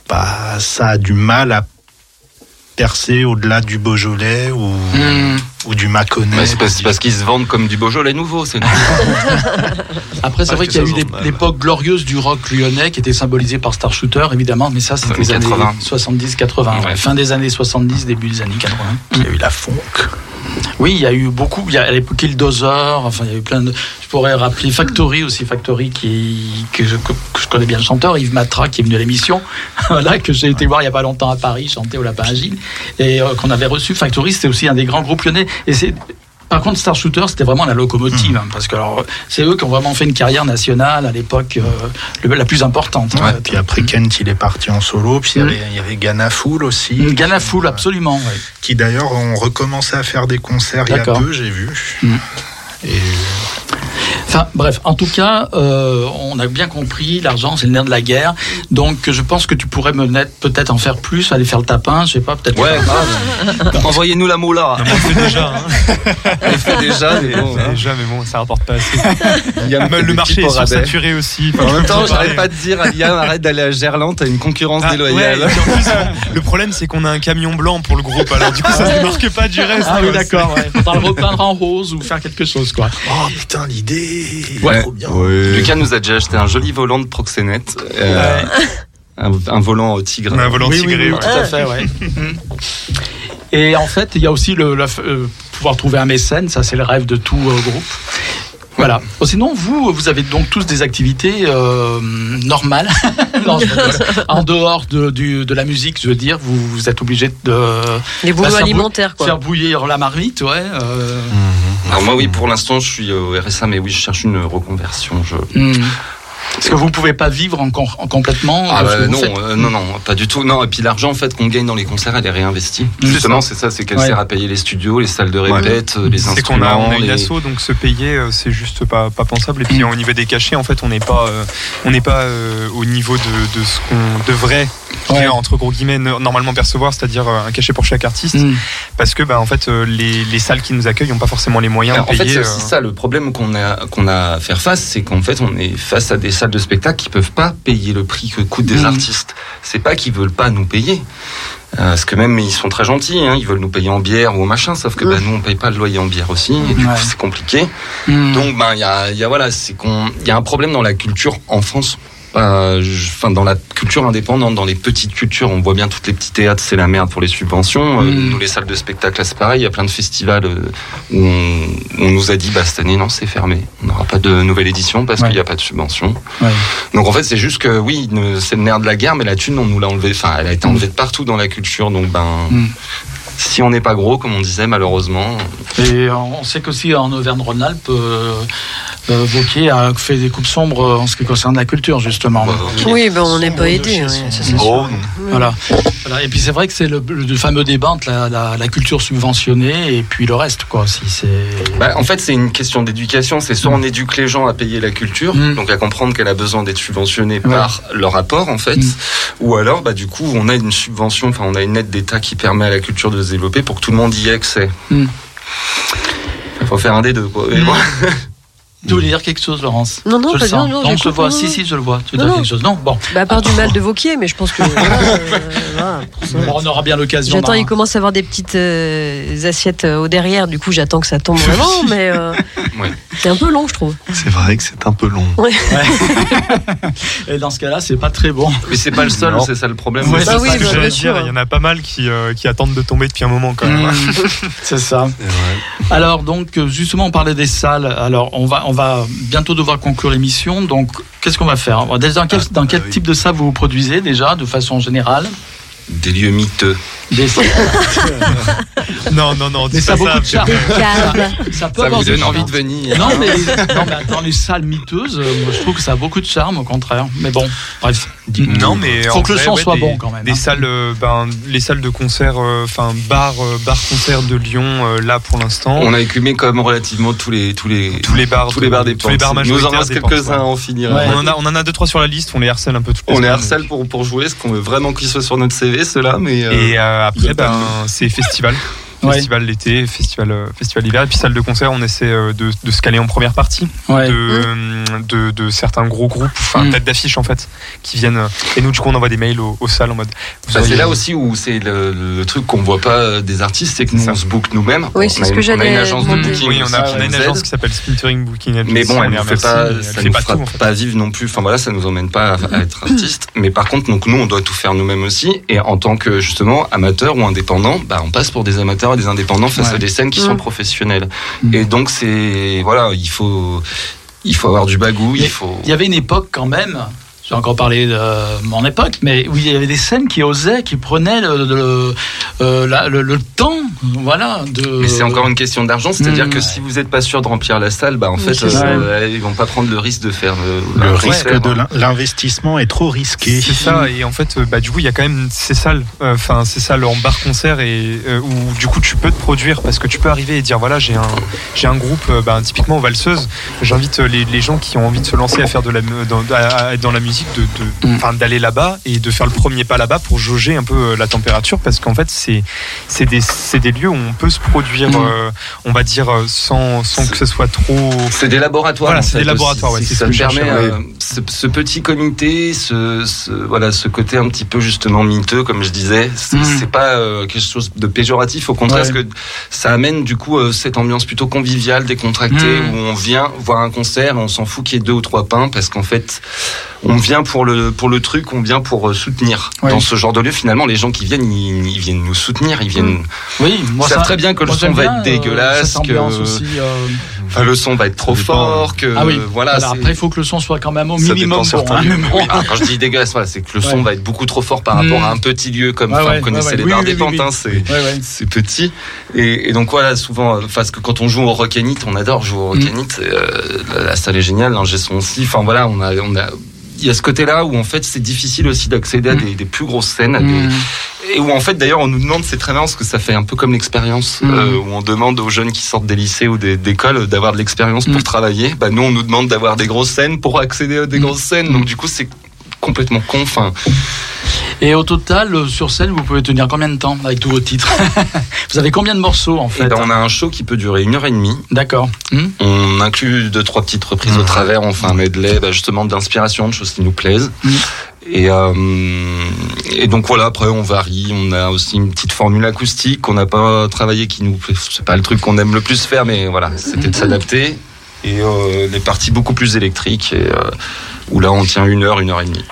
bah ça a du mal à percer au-delà du Beaujolais ou, Hmm. Ou du Mâconnais. C'est parce, qu'ils se vendent comme du Beaujolais nouveau, c'est. Après, c'est vrai qu'il y a eu l'époque glorieuse du rock lyonnais qui était symbolisée par Star Shooter, évidemment, mais ça, c'était Années les années 80. 70-80. ouais. Ouais. Fin des années 70, début des années 80. Il y a eu la funk. Oui, il y a eu beaucoup. Il y a à l'époque Killdozer, enfin, il y a eu plein de. Je pourrais rappeler Factory aussi, Factory qui, que, je, que je connais bien le chanteur, Yves Matra, qui est venu à l'émission, voilà, que j'ai été voir il y a pas longtemps à Paris, chanter au Lapin Agile, et euh, qu'on avait reçu. Factory, c'était aussi un des grands groupes lyonnais. Et c'est. Par contre, Star Shooter, c'était vraiment la locomotive, hein, parce que c'est eux qui ont vraiment fait une carrière nationale à l'époque euh, la plus importante. hein. Ouais, puis après Kent, il est parti en solo. Puis il y avait, il y avait Ghana Full aussi. Ghana Full, absolument. ouais. Qui d'ailleurs ont recommencé à faire des concerts il y a peu, j'ai vu. Mm. Et Enfin, bref, en tout cas, euh, on a bien compris, l'argent, c'est le nerf de la guerre. Donc, je pense que tu pourrais me peut-être en faire plus, aller faire le tapin, je sais pas, peut-être. Ouais, grave. Envoyez-nous la moula. On le fait déjà. hein. On le fait déjà, mais On bon. le fait hein. déjà, mais bon, ça rapporte pas assez. Il y a Le marché est sursaturé aussi. En même temps, j'arrête pas de dire à Liam, arrête d'aller à Gerland, t'as une concurrence Ah, déloyale. ouais, plus, le problème, c'est qu'on a un camion blanc pour le groupe, alors du coup, ça se démarque pas du reste. Ah oui, quoi. d'accord, ouais. Faudra le repeindre en rose ou faire quelque chose, quoi. oh putain, l'idée. Ouais. Trop bien. Lucas nous a déjà acheté un joli volant de proxénète. euh, un, un volant au tigre. Un volant Oui, tigré. oui, ouais. tout à fait, ouais. Et en fait, il y a aussi le, le- euh, pouvoir trouver un mécène, ça c'est le rêve de tout euh, groupe. Voilà. Oh, sinon, vous, vous avez donc tous des activités euh, normales, Non, je rigole. en dehors de, du- de la musique, je veux dire, vous, vous êtes obligé de Les boulots Bah, faire bou- alimentaires, quoi. faire bouillir la marmite, ouais. euh, Alors moi oui, pour l'instant je suis au RSA, mais oui, je cherche une reconversion. Je... hmm. Parce que vous pouvez pas vivre en, en complètement. Ah ce bah, non, euh, non, non, pas du tout. Non, et puis l'argent en fait qu'on gagne dans les concerts, elle est réinvestie. Justement, c'est ça, c'est qu'elle Ouais. sert à payer les studios, les salles de répète, euh, les C'est qu'on a, instruments. on a une les- asso, donc se payer, euh, c'est juste pas, pas pensable. Et puis Mm. au niveau des cachets, en fait, on n'est pas, euh, on n'est pas euh, au niveau de, de ce qu'on devrait, Ouais. entre gros guillemets, no- normalement percevoir, c'est-à-dire euh, un cachet pour chaque artiste, Hmm. parce que bah, en fait, euh, les, les salles qui nous accueillent n'ont pas forcément les moyens Alors, de en fait, payer. c'est euh, aussi ça le problème qu'on a qu'on a à faire face, c'est qu'en fait, on est face à des salles de spectacle qui peuvent pas payer le prix que coûtent des Mhm. artistes. C'est pas qu'ils veulent pas nous payer. Parce que même ils sont très gentils, hein, ils veulent nous payer en bière ou au machin, sauf que bah, nous on paye pas le loyer en bière aussi, et du Ouais. coup c'est compliqué. Hmm. Donc ben il y a, y a voilà, c'est qu'on il y a un problème dans la culture en France. Euh, je- Enfin, dans la culture indépendante, dans les petites cultures, on voit bien toutes les petits théâtres, c'est la merde pour les subventions. Euh, Mm. nous, les salles de spectacle, c'est pareil. Il y a plein de festivals euh, où on, on nous a dit, bah cette année, non, c'est fermé. On n'aura pas de nouvelle édition parce Ouais. qu'il n'y a pas de subvention. Ouais. Donc en fait, c'est juste que oui, c'est le nerf de la guerre, mais la thune, on nous l'a enlevée. Enfin, elle a été enlevée de partout dans la culture. Donc ben, Mm. Si on n'est pas gros, comme on disait, malheureusement, Et on sait qu'aussi en Auvergne-Rhône-Alpes, euh, euh, Vauquier a fait des coupes sombres en ce qui concerne la culture, justement. bah, Oui, ben on n'est pas aidé. c'est sûr. Oh, non. Voilà. Voilà. Et puis c'est vrai que c'est le, le fameux débat entre la, la- la culture subventionnée et puis le reste, quoi. Si c'est. Bah, en fait, c'est une question d'éducation. C'est soit on éduque les gens à payer la culture, Mm. donc à comprendre qu'elle a besoin d'être subventionnée Ouais. par leur apport, en fait, Mm. ou alors, bah, du coup, on a une subvention, enfin, on a une aide d'État qui permet à la culture de se développer pour que tout le monde y ait accès. Il faut faire un des deux, quoi. Tu voulais dire quelque chose, Laurence? Non, non, je pas le sens. bien, non, je le vois. non, Si, non. si, je le vois. Tu veux Non, dire non. quelque chose? Non Bon. Bah, à part du mal de Vauquier, mais je pense que. voilà, euh, voilà. Bon, on aura bien l'occasion. J'attends, il commence à avoir des petites euh, assiettes euh, au derrière, du coup j'attends que ça tombe vraiment, mais euh, Ouais. c'est un peu long, je trouve. C'est vrai que c'est un peu long. Et dans ce cas-là, c'est pas très bon. Mais c'est pas le seul, Non. c'est ça le problème. Ouais, c'est bah ça oui, que bah, j'allais dire. Il y en a pas mal qui, euh, qui attendent de tomber depuis un moment quand même. Mm. c'est ça. Alors donc justement on parlait des salles. Alors on va va bientôt devoir conclure l'émission. Donc qu'est-ce qu'on va faire? Déjà, Dans quel, Ah, dans quel oui. type de salle vous vous produisez déjà de façon générale? Des lieux miteux. Des. Non, non, non, Mais ça a pas beaucoup de charme. Ça peut Ça avoir vous donne envie de venir. Non mais, non mais attends les salles miteuses, moi, je trouve que ça a beaucoup de charme au contraire. Mais bon, bref. Non, mais Faut en que le son ouais, soit des- bon quand même. Des hein. salles, euh, ben, les salles de concert, euh, enfin bar, euh, bar concert de Lyon, euh, là pour l'instant. On a écumé quand même relativement tous les tous les tous les bars, tous les bars des tous les bars Nous en reste quelques-uns ouais. Ouais. On en a, on en a deux trois sur la liste. On les harcèle un peu toutes les On les harcèle pour, pour jouer, ce qu'on veut vraiment qu'ils soient sur notre CV, ceux-là, mais. euh, Et euh, après, ben, c'est festival. Ouais. Festival l'été, festival, euh, festival l'hiver, et puis salle de concert, on essaie euh, de, de se caler en première partie Ouais. de, de, de certains gros groupes, enfin Mm. tête d'affiche en fait, qui viennent. Et nous, du coup, on envoie des mails aux, aux salles en mode. Bah, c'est là aussi où c'est le, le truc qu'on voit pas euh, des artistes, c'est que nous ça. on se book nous-mêmes. Oui, c'est a ce que On a une j'allais agence de booking. Oui, on a, on une agence qui s'appelle Splintering Booking Agency. Mais bon, on elle nous fait pas, ça fait nous pas fera tout, en fait. pas vivre non plus. Enfin voilà, ça nous emmène pas à, à être artiste. Mais par contre, donc nous, on doit tout faire nous-mêmes aussi. Et en tant que justement amateur ou indépendant, bah on passe pour des amateurs des indépendants face Ouais. à des scènes qui sont professionnelles. Mm. Et donc c'est voilà, il faut il faut avoir du bagou, il faut. Il y avait une époque quand même, j'ai encore parlé de mon époque, mais où il y avait des scènes qui osaient, qui prenaient le, le, euh, la- le- le temps, voilà. De... Mais c'est encore une question d'argent, c'est-à-dire que si vous n'êtes pas sûr de remplir la salle, bah en fait, euh, ils vont pas prendre le risque de faire le, risque concert. de l'in- l'investissement est trop risqué. C'est ça, et en fait, euh, bah, du coup, il y a quand même ces salles, euh, enfin, ces salles en bar-concert et euh, où du coup, tu peux te produire parce que tu peux arriver et dire voilà, j'ai un, j'ai un groupe, euh, bah, typiquement valseuse. J'invite euh, les, les gens qui ont envie de se lancer à faire de la, mu- dans, à- à être dans la musique, de, de- Mm. d'aller là-bas et de faire le premier pas là-bas pour jauger un peu euh, la température parce qu'en fait, c'est, c'est des, c'est des lieux où on peut se produire, Mm. euh, on va dire, euh, sans, sans que ce soit trop. C'est des laboratoires. Voilà, c'est fait, des laboratoires, ouais, c'est ça ce permet euh, ce, ce petit comité, ce, ce- voilà, ce côté un petit peu justement miteux, comme je disais. C'est Mm. c'est pas euh, quelque chose de péjoratif, au contraire, Ouais. parce que ça amène du coup euh, cette ambiance plutôt conviviale, décontractée, Mm. où on vient voir un concert, et on s'en fout qu'il y ait deux ou trois pains, parce qu'en fait, on vient pour le pour le truc, on vient pour euh, soutenir. Ouais. Dans ce genre de lieu, finalement, les gens qui viennent, ils, ils viennent nous soutenir, ils viennent. Oui, Ils moi savent ça- très bien que le son va bien, être euh, dégueulasse, cette ambiance que- aussi, euh, Enfin, le son va être trop fort, que Ah oui, voilà. après il faut que le son soit quand même au minimum hein. Oui, alors, quand je dis dégueulasse, voilà, c'est que le son Ouais. va être beaucoup trop fort par rapport Mm. à un petit lieu comme Ouais, enfin, ouais, vous connaissez ouais, ouais. les Oui, bars oui, des oui, oui. hein, c'est Ouais, ouais. c'est petit. Et, et donc voilà, souvent, euh, parce que quand on joue au Rockanit, on adore jouer au Rockanit. Mm. euh, la, la salle est géniale, l'ingé son aussi. Enfin voilà, on a, on a, il y a ce côté-là où en fait c'est difficile aussi d'accéder à Mm. des, des plus grosses scènes, des- Mm. et où en fait d'ailleurs on nous demande, c'est très marrant parce que ça fait un peu comme l'expérience Mm. euh, où on demande aux jeunes qui sortent des lycées ou des d'écoles d'avoir de l'expérience pour travailler. Bah nous on nous demande d'avoir des grosses scènes pour accéder à des grosses scènes. Donc du coup c'est complètement con. Enfin, Et au total, euh, sur scène, vous pouvez tenir combien de temps avec tous vos titres Vous avez combien de morceaux en fait ben, on a un show qui peut durer une heure et demie. D'accord. Hmm On inclut deux trois petites reprises au Mhm. travers. On fait un medley bah, justement d'inspiration, de choses qui nous plaisent. Et, euh, et donc voilà, après on varie. On a aussi une petite formule acoustique qu'on n'a pas travaillé, qui nous, c'est pas le truc qu'on aime le plus faire, mais voilà, c'était de s'adapter. Et euh, des parties beaucoup plus électriques, et, euh, où là on tient une heure, une heure et demie.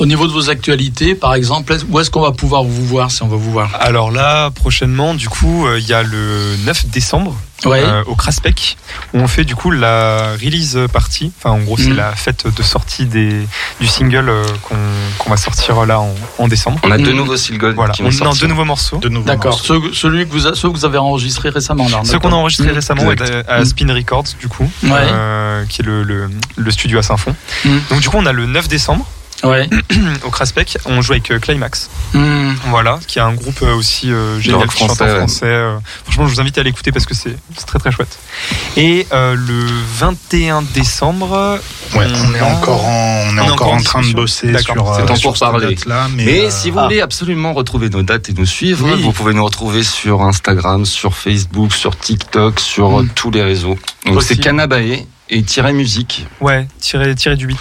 Au niveau de vos actualités, par exemple, où est-ce qu'on va pouvoir vous voir si on veut vous voir? Alors là, prochainement, du coup, euh, il y a le 9 décembre Ouais. euh, au Craspec où on fait du coup la release party. Enfin, en gros, c'est Mhm. la fête de sortie des, du single euh, qu'on qu'on va sortir là en, en décembre. On a deux Mhm. nouveaux singles Voilà, qui on vont a deux nouveaux morceaux. D'accord. celui que vous a- ceux que vous avez enregistrés récemment. alors, Ceux qu'on a d'accord. enregistrés Hmm. récemment Exact. à, à Spin Records, du coup, Ouais. euh, qui est le, le, le studio à Saint-Fond. Mhm. Donc, du coup, on a le 9 décembre Ouais. au Craspec. On joue avec euh, Climax. Hmm. Voilà, qui est un groupe euh, aussi euh, génial qui chante en français, euh, franchement, je vous invite à l'écouter parce que c'est très très chouette. Et euh, le 21 décembre, Ouais, On on est a- encore en, on est on est encore encore en train de bosser sur, c'est euh, pourparler. cette date-là, mais, Mais euh, si vous ah. voulez absolument retrouver nos dates et nous suivre, Oui. vous pouvez nous retrouver sur Instagram, sur Facebook, sur TikTok, sur Mm. euh, tous les réseaux. Donc c'est. Canabae et tiret musique, ouais, tiré, tiré du 8.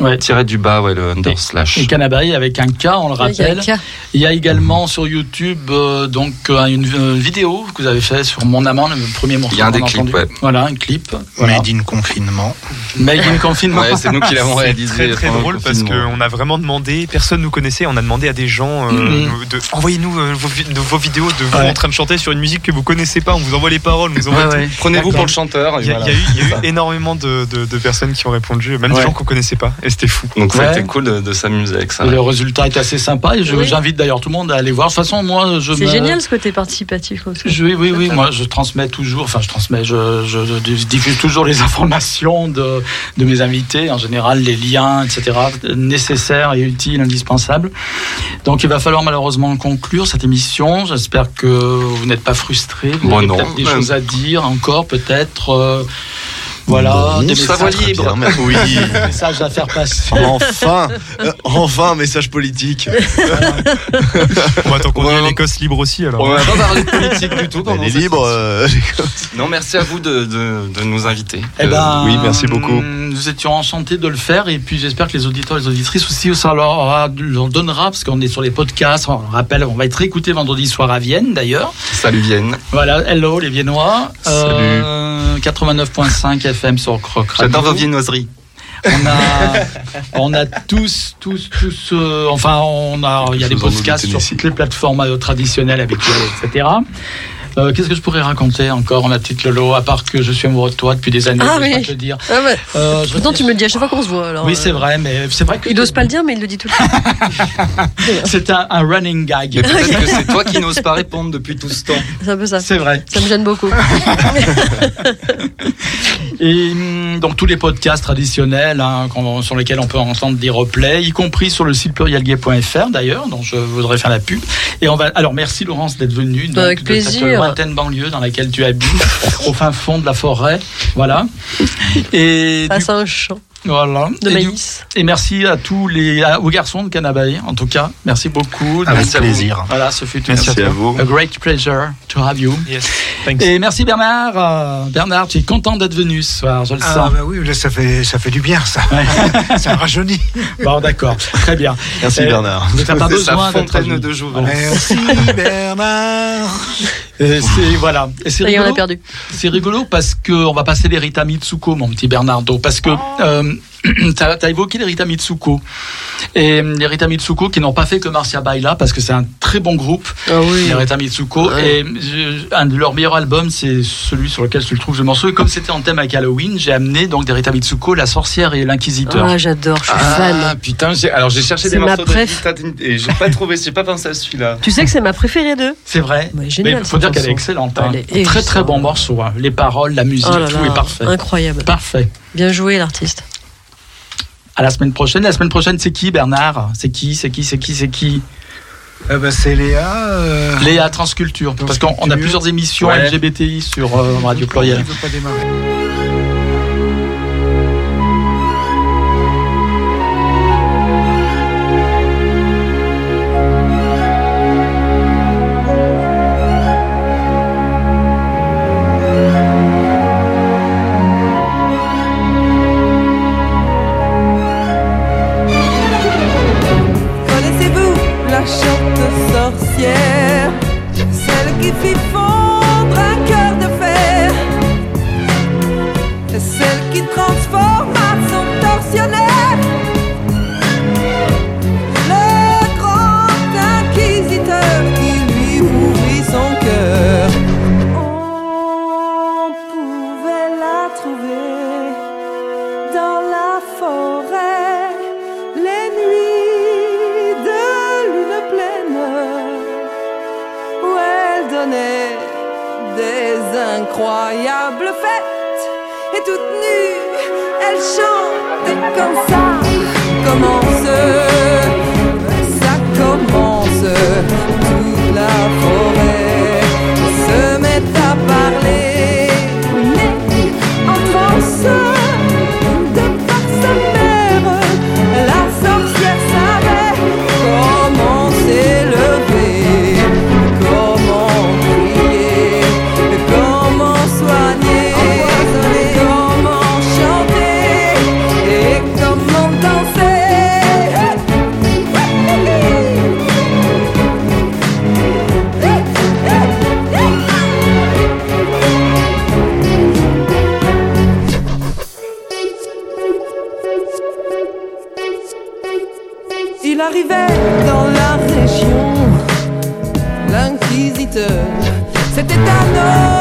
Ouais. tiret du bas, ouais, le under slash. Et Canabaye avec un K, on le Il y a un rappelle. Il y a également sur YouTube euh, donc euh, une euh, vidéo que vous avez fait sur Mon Amant, le premier morceau. Il y a un des clips, entendu. ouais. Voilà, un clip. Voilà. Made in confinement. Made in confinement. Ouais, c'est nous qui l'avons C'est réalisé. très très le drôle parce qu'on a vraiment demandé, personne nous connaissait, on a demandé à des gens euh, nous- de envoyez-nous euh, vos, vos vidéos de vous Ouais. en train de chanter sur une musique que vous connaissez pas, on vous envoie les paroles, on vous envoie Ouais, tout. ouais. Prenez-vous pour le chanteur. Il y, a, voilà. il y a eu, il y a eu Ça. énormément de, de- de personnes qui ont répondu, même Ouais. des gens qu'on connaissait pas. Et c'était fou. Donc Ouais. c'était cool de, de s'amuser avec ça. Et le résultat est assez sympa et Oui. j'invite d'ailleurs tout le monde à aller voir. De toute façon, moi, je C'est me- génial ce côté participatif. Je- oui, oui, oui. Moi, je transmets toujours, enfin, je transmets, je, je- je diffuse toujours les informations de, de mes invités, en général, les liens, etc., nécessaires et utiles, indispensables. Donc, il va falloir malheureusement conclure cette émission. J'espère que vous n'êtes pas frustrés. Vous Bon, avez non. peut-être des choses à dire encore, peut-être. euh, voilà, va messages, libre. Oui. messages à faire passer. Enfin, euh, enfin un message politique. Bon, tant qu'on Ouais, est l'Écosse libre aussi, alors. On va pas parler de politique du tout. Elle pendant est cette libre. euh, Non, merci à vous de, de, de nous inviter. Eh ben, oui, merci beaucoup. Nous étions enchantés de le faire et puis j'espère que les auditeurs et les auditrices aussi, ça leur, aura- leur donnera, parce qu'on est sur les podcasts, on rappelle, on va être écouté vendredi soir à Vienne d'ailleurs. Salut Vienne. Voilà, hello les Viennois. Euh, 89.5 FM sur Croc. J'adore vos viennoiseries. On a, on a tous, tous, tous, euh, enfin, on a, il y a des podcasts sur toutes les plateformes euh, traditionnelles, habituelles, etc. Euh, Qu'est-ce que je pourrais raconter encore, ma petite Lolo, à part que je suis amoureux de toi depuis des années, Ah je oui. pas te le dire. Ah ouais. Euh, je Pourtant, tu me le dis à chaque fois qu'on se voit. Alors, oui, euh, c'est vrai, mais c'est vrai que Il n'ose pas le dire, mais il le dit tout le temps. c'est un, un running gag. Mais peut-être que c'est toi qui n'oses pas répondre depuis tout ce temps. C'est un peu ça. C'est vrai. Ça me gêne beaucoup. Et hum, donc tous les podcasts traditionnels hein, sur lesquels on peut entendre des replays, y compris sur le site plurielgay.fr d'ailleurs, dont je voudrais faire la pub. Et on va. Alors merci Laurence d'être venue donc, Avec de plaisir. Lointaine banlieue dans laquelle tu habites, au fin fond de la forêt. Voilà. Et du- Face à un champ voilà. de Et du- maïs. Et merci à tous les à- aux garçons de Canabaye, en tout cas. Merci beaucoup. Avec Merci à vous. plaisir. Voilà, ce fut Merci à Merci à vous. a great pleasure to have you. Yes. Thanks. Et merci Bernard. Euh, Bernard, tu es content d'être venu ce soir, je le Ah sens. bah oui, là, ça fait, ça fait du bien, ça. ça rajeunit. Bon, d'accord, très bien. Merci Euh, Bernard. N'avez pas besoin d'être de. Merci Bernard. Et c'est voilà. Et c'est rigolo. perdu. C'est rigolo parce que on va passer les Rita Mitsuko, mon petit Bernardo, parce que euh, t'as as évoqué les Rita Mitsuko et euh, les Rita Mitsuko qui n'ont pas fait que Marcia Baila parce que c'est un très bon groupe. Ah oui. Les Rita Mitsuko Ouais. et je- un de leurs meilleurs albums, c'est celui sur lequel tu le trouves le morceau. Et comme c'était en thème avec Halloween, j'ai amené donc des Rita Mitsuko, la sorcière et l'inquisiteur. Ah, j'adore, je suis Ah fan. putain, alors j'ai cherché des morceaux de préf. Et j'ai pas trouvé, j'ai pas pensé à celui-là. Tu sais que c'est ma préférée d'eux C'est vrai. Ouais, Mais génial, il faut dire qu'elle est excellente. hein. Elle est Très très bon morceau. hein. Les paroles, la musique, Oh là tout est parfait. Incroyable. Parfait. Bien joué, l'artiste. À la semaine prochaine. La semaine prochaine, c'est qui, Bernard? C'est qui? C'est qui? C'est qui? C'est qui? Ah bah, c'est Léa. euh, Léa Transculture. Parce qu'on on a plusieurs émissions Ouais. LGBTI sur euh, Radio Pluriel. Incroyables fêtes et toute nue elle chantait comme ça. Commence ça commence. Toute la forêt se met à parler C'était un homme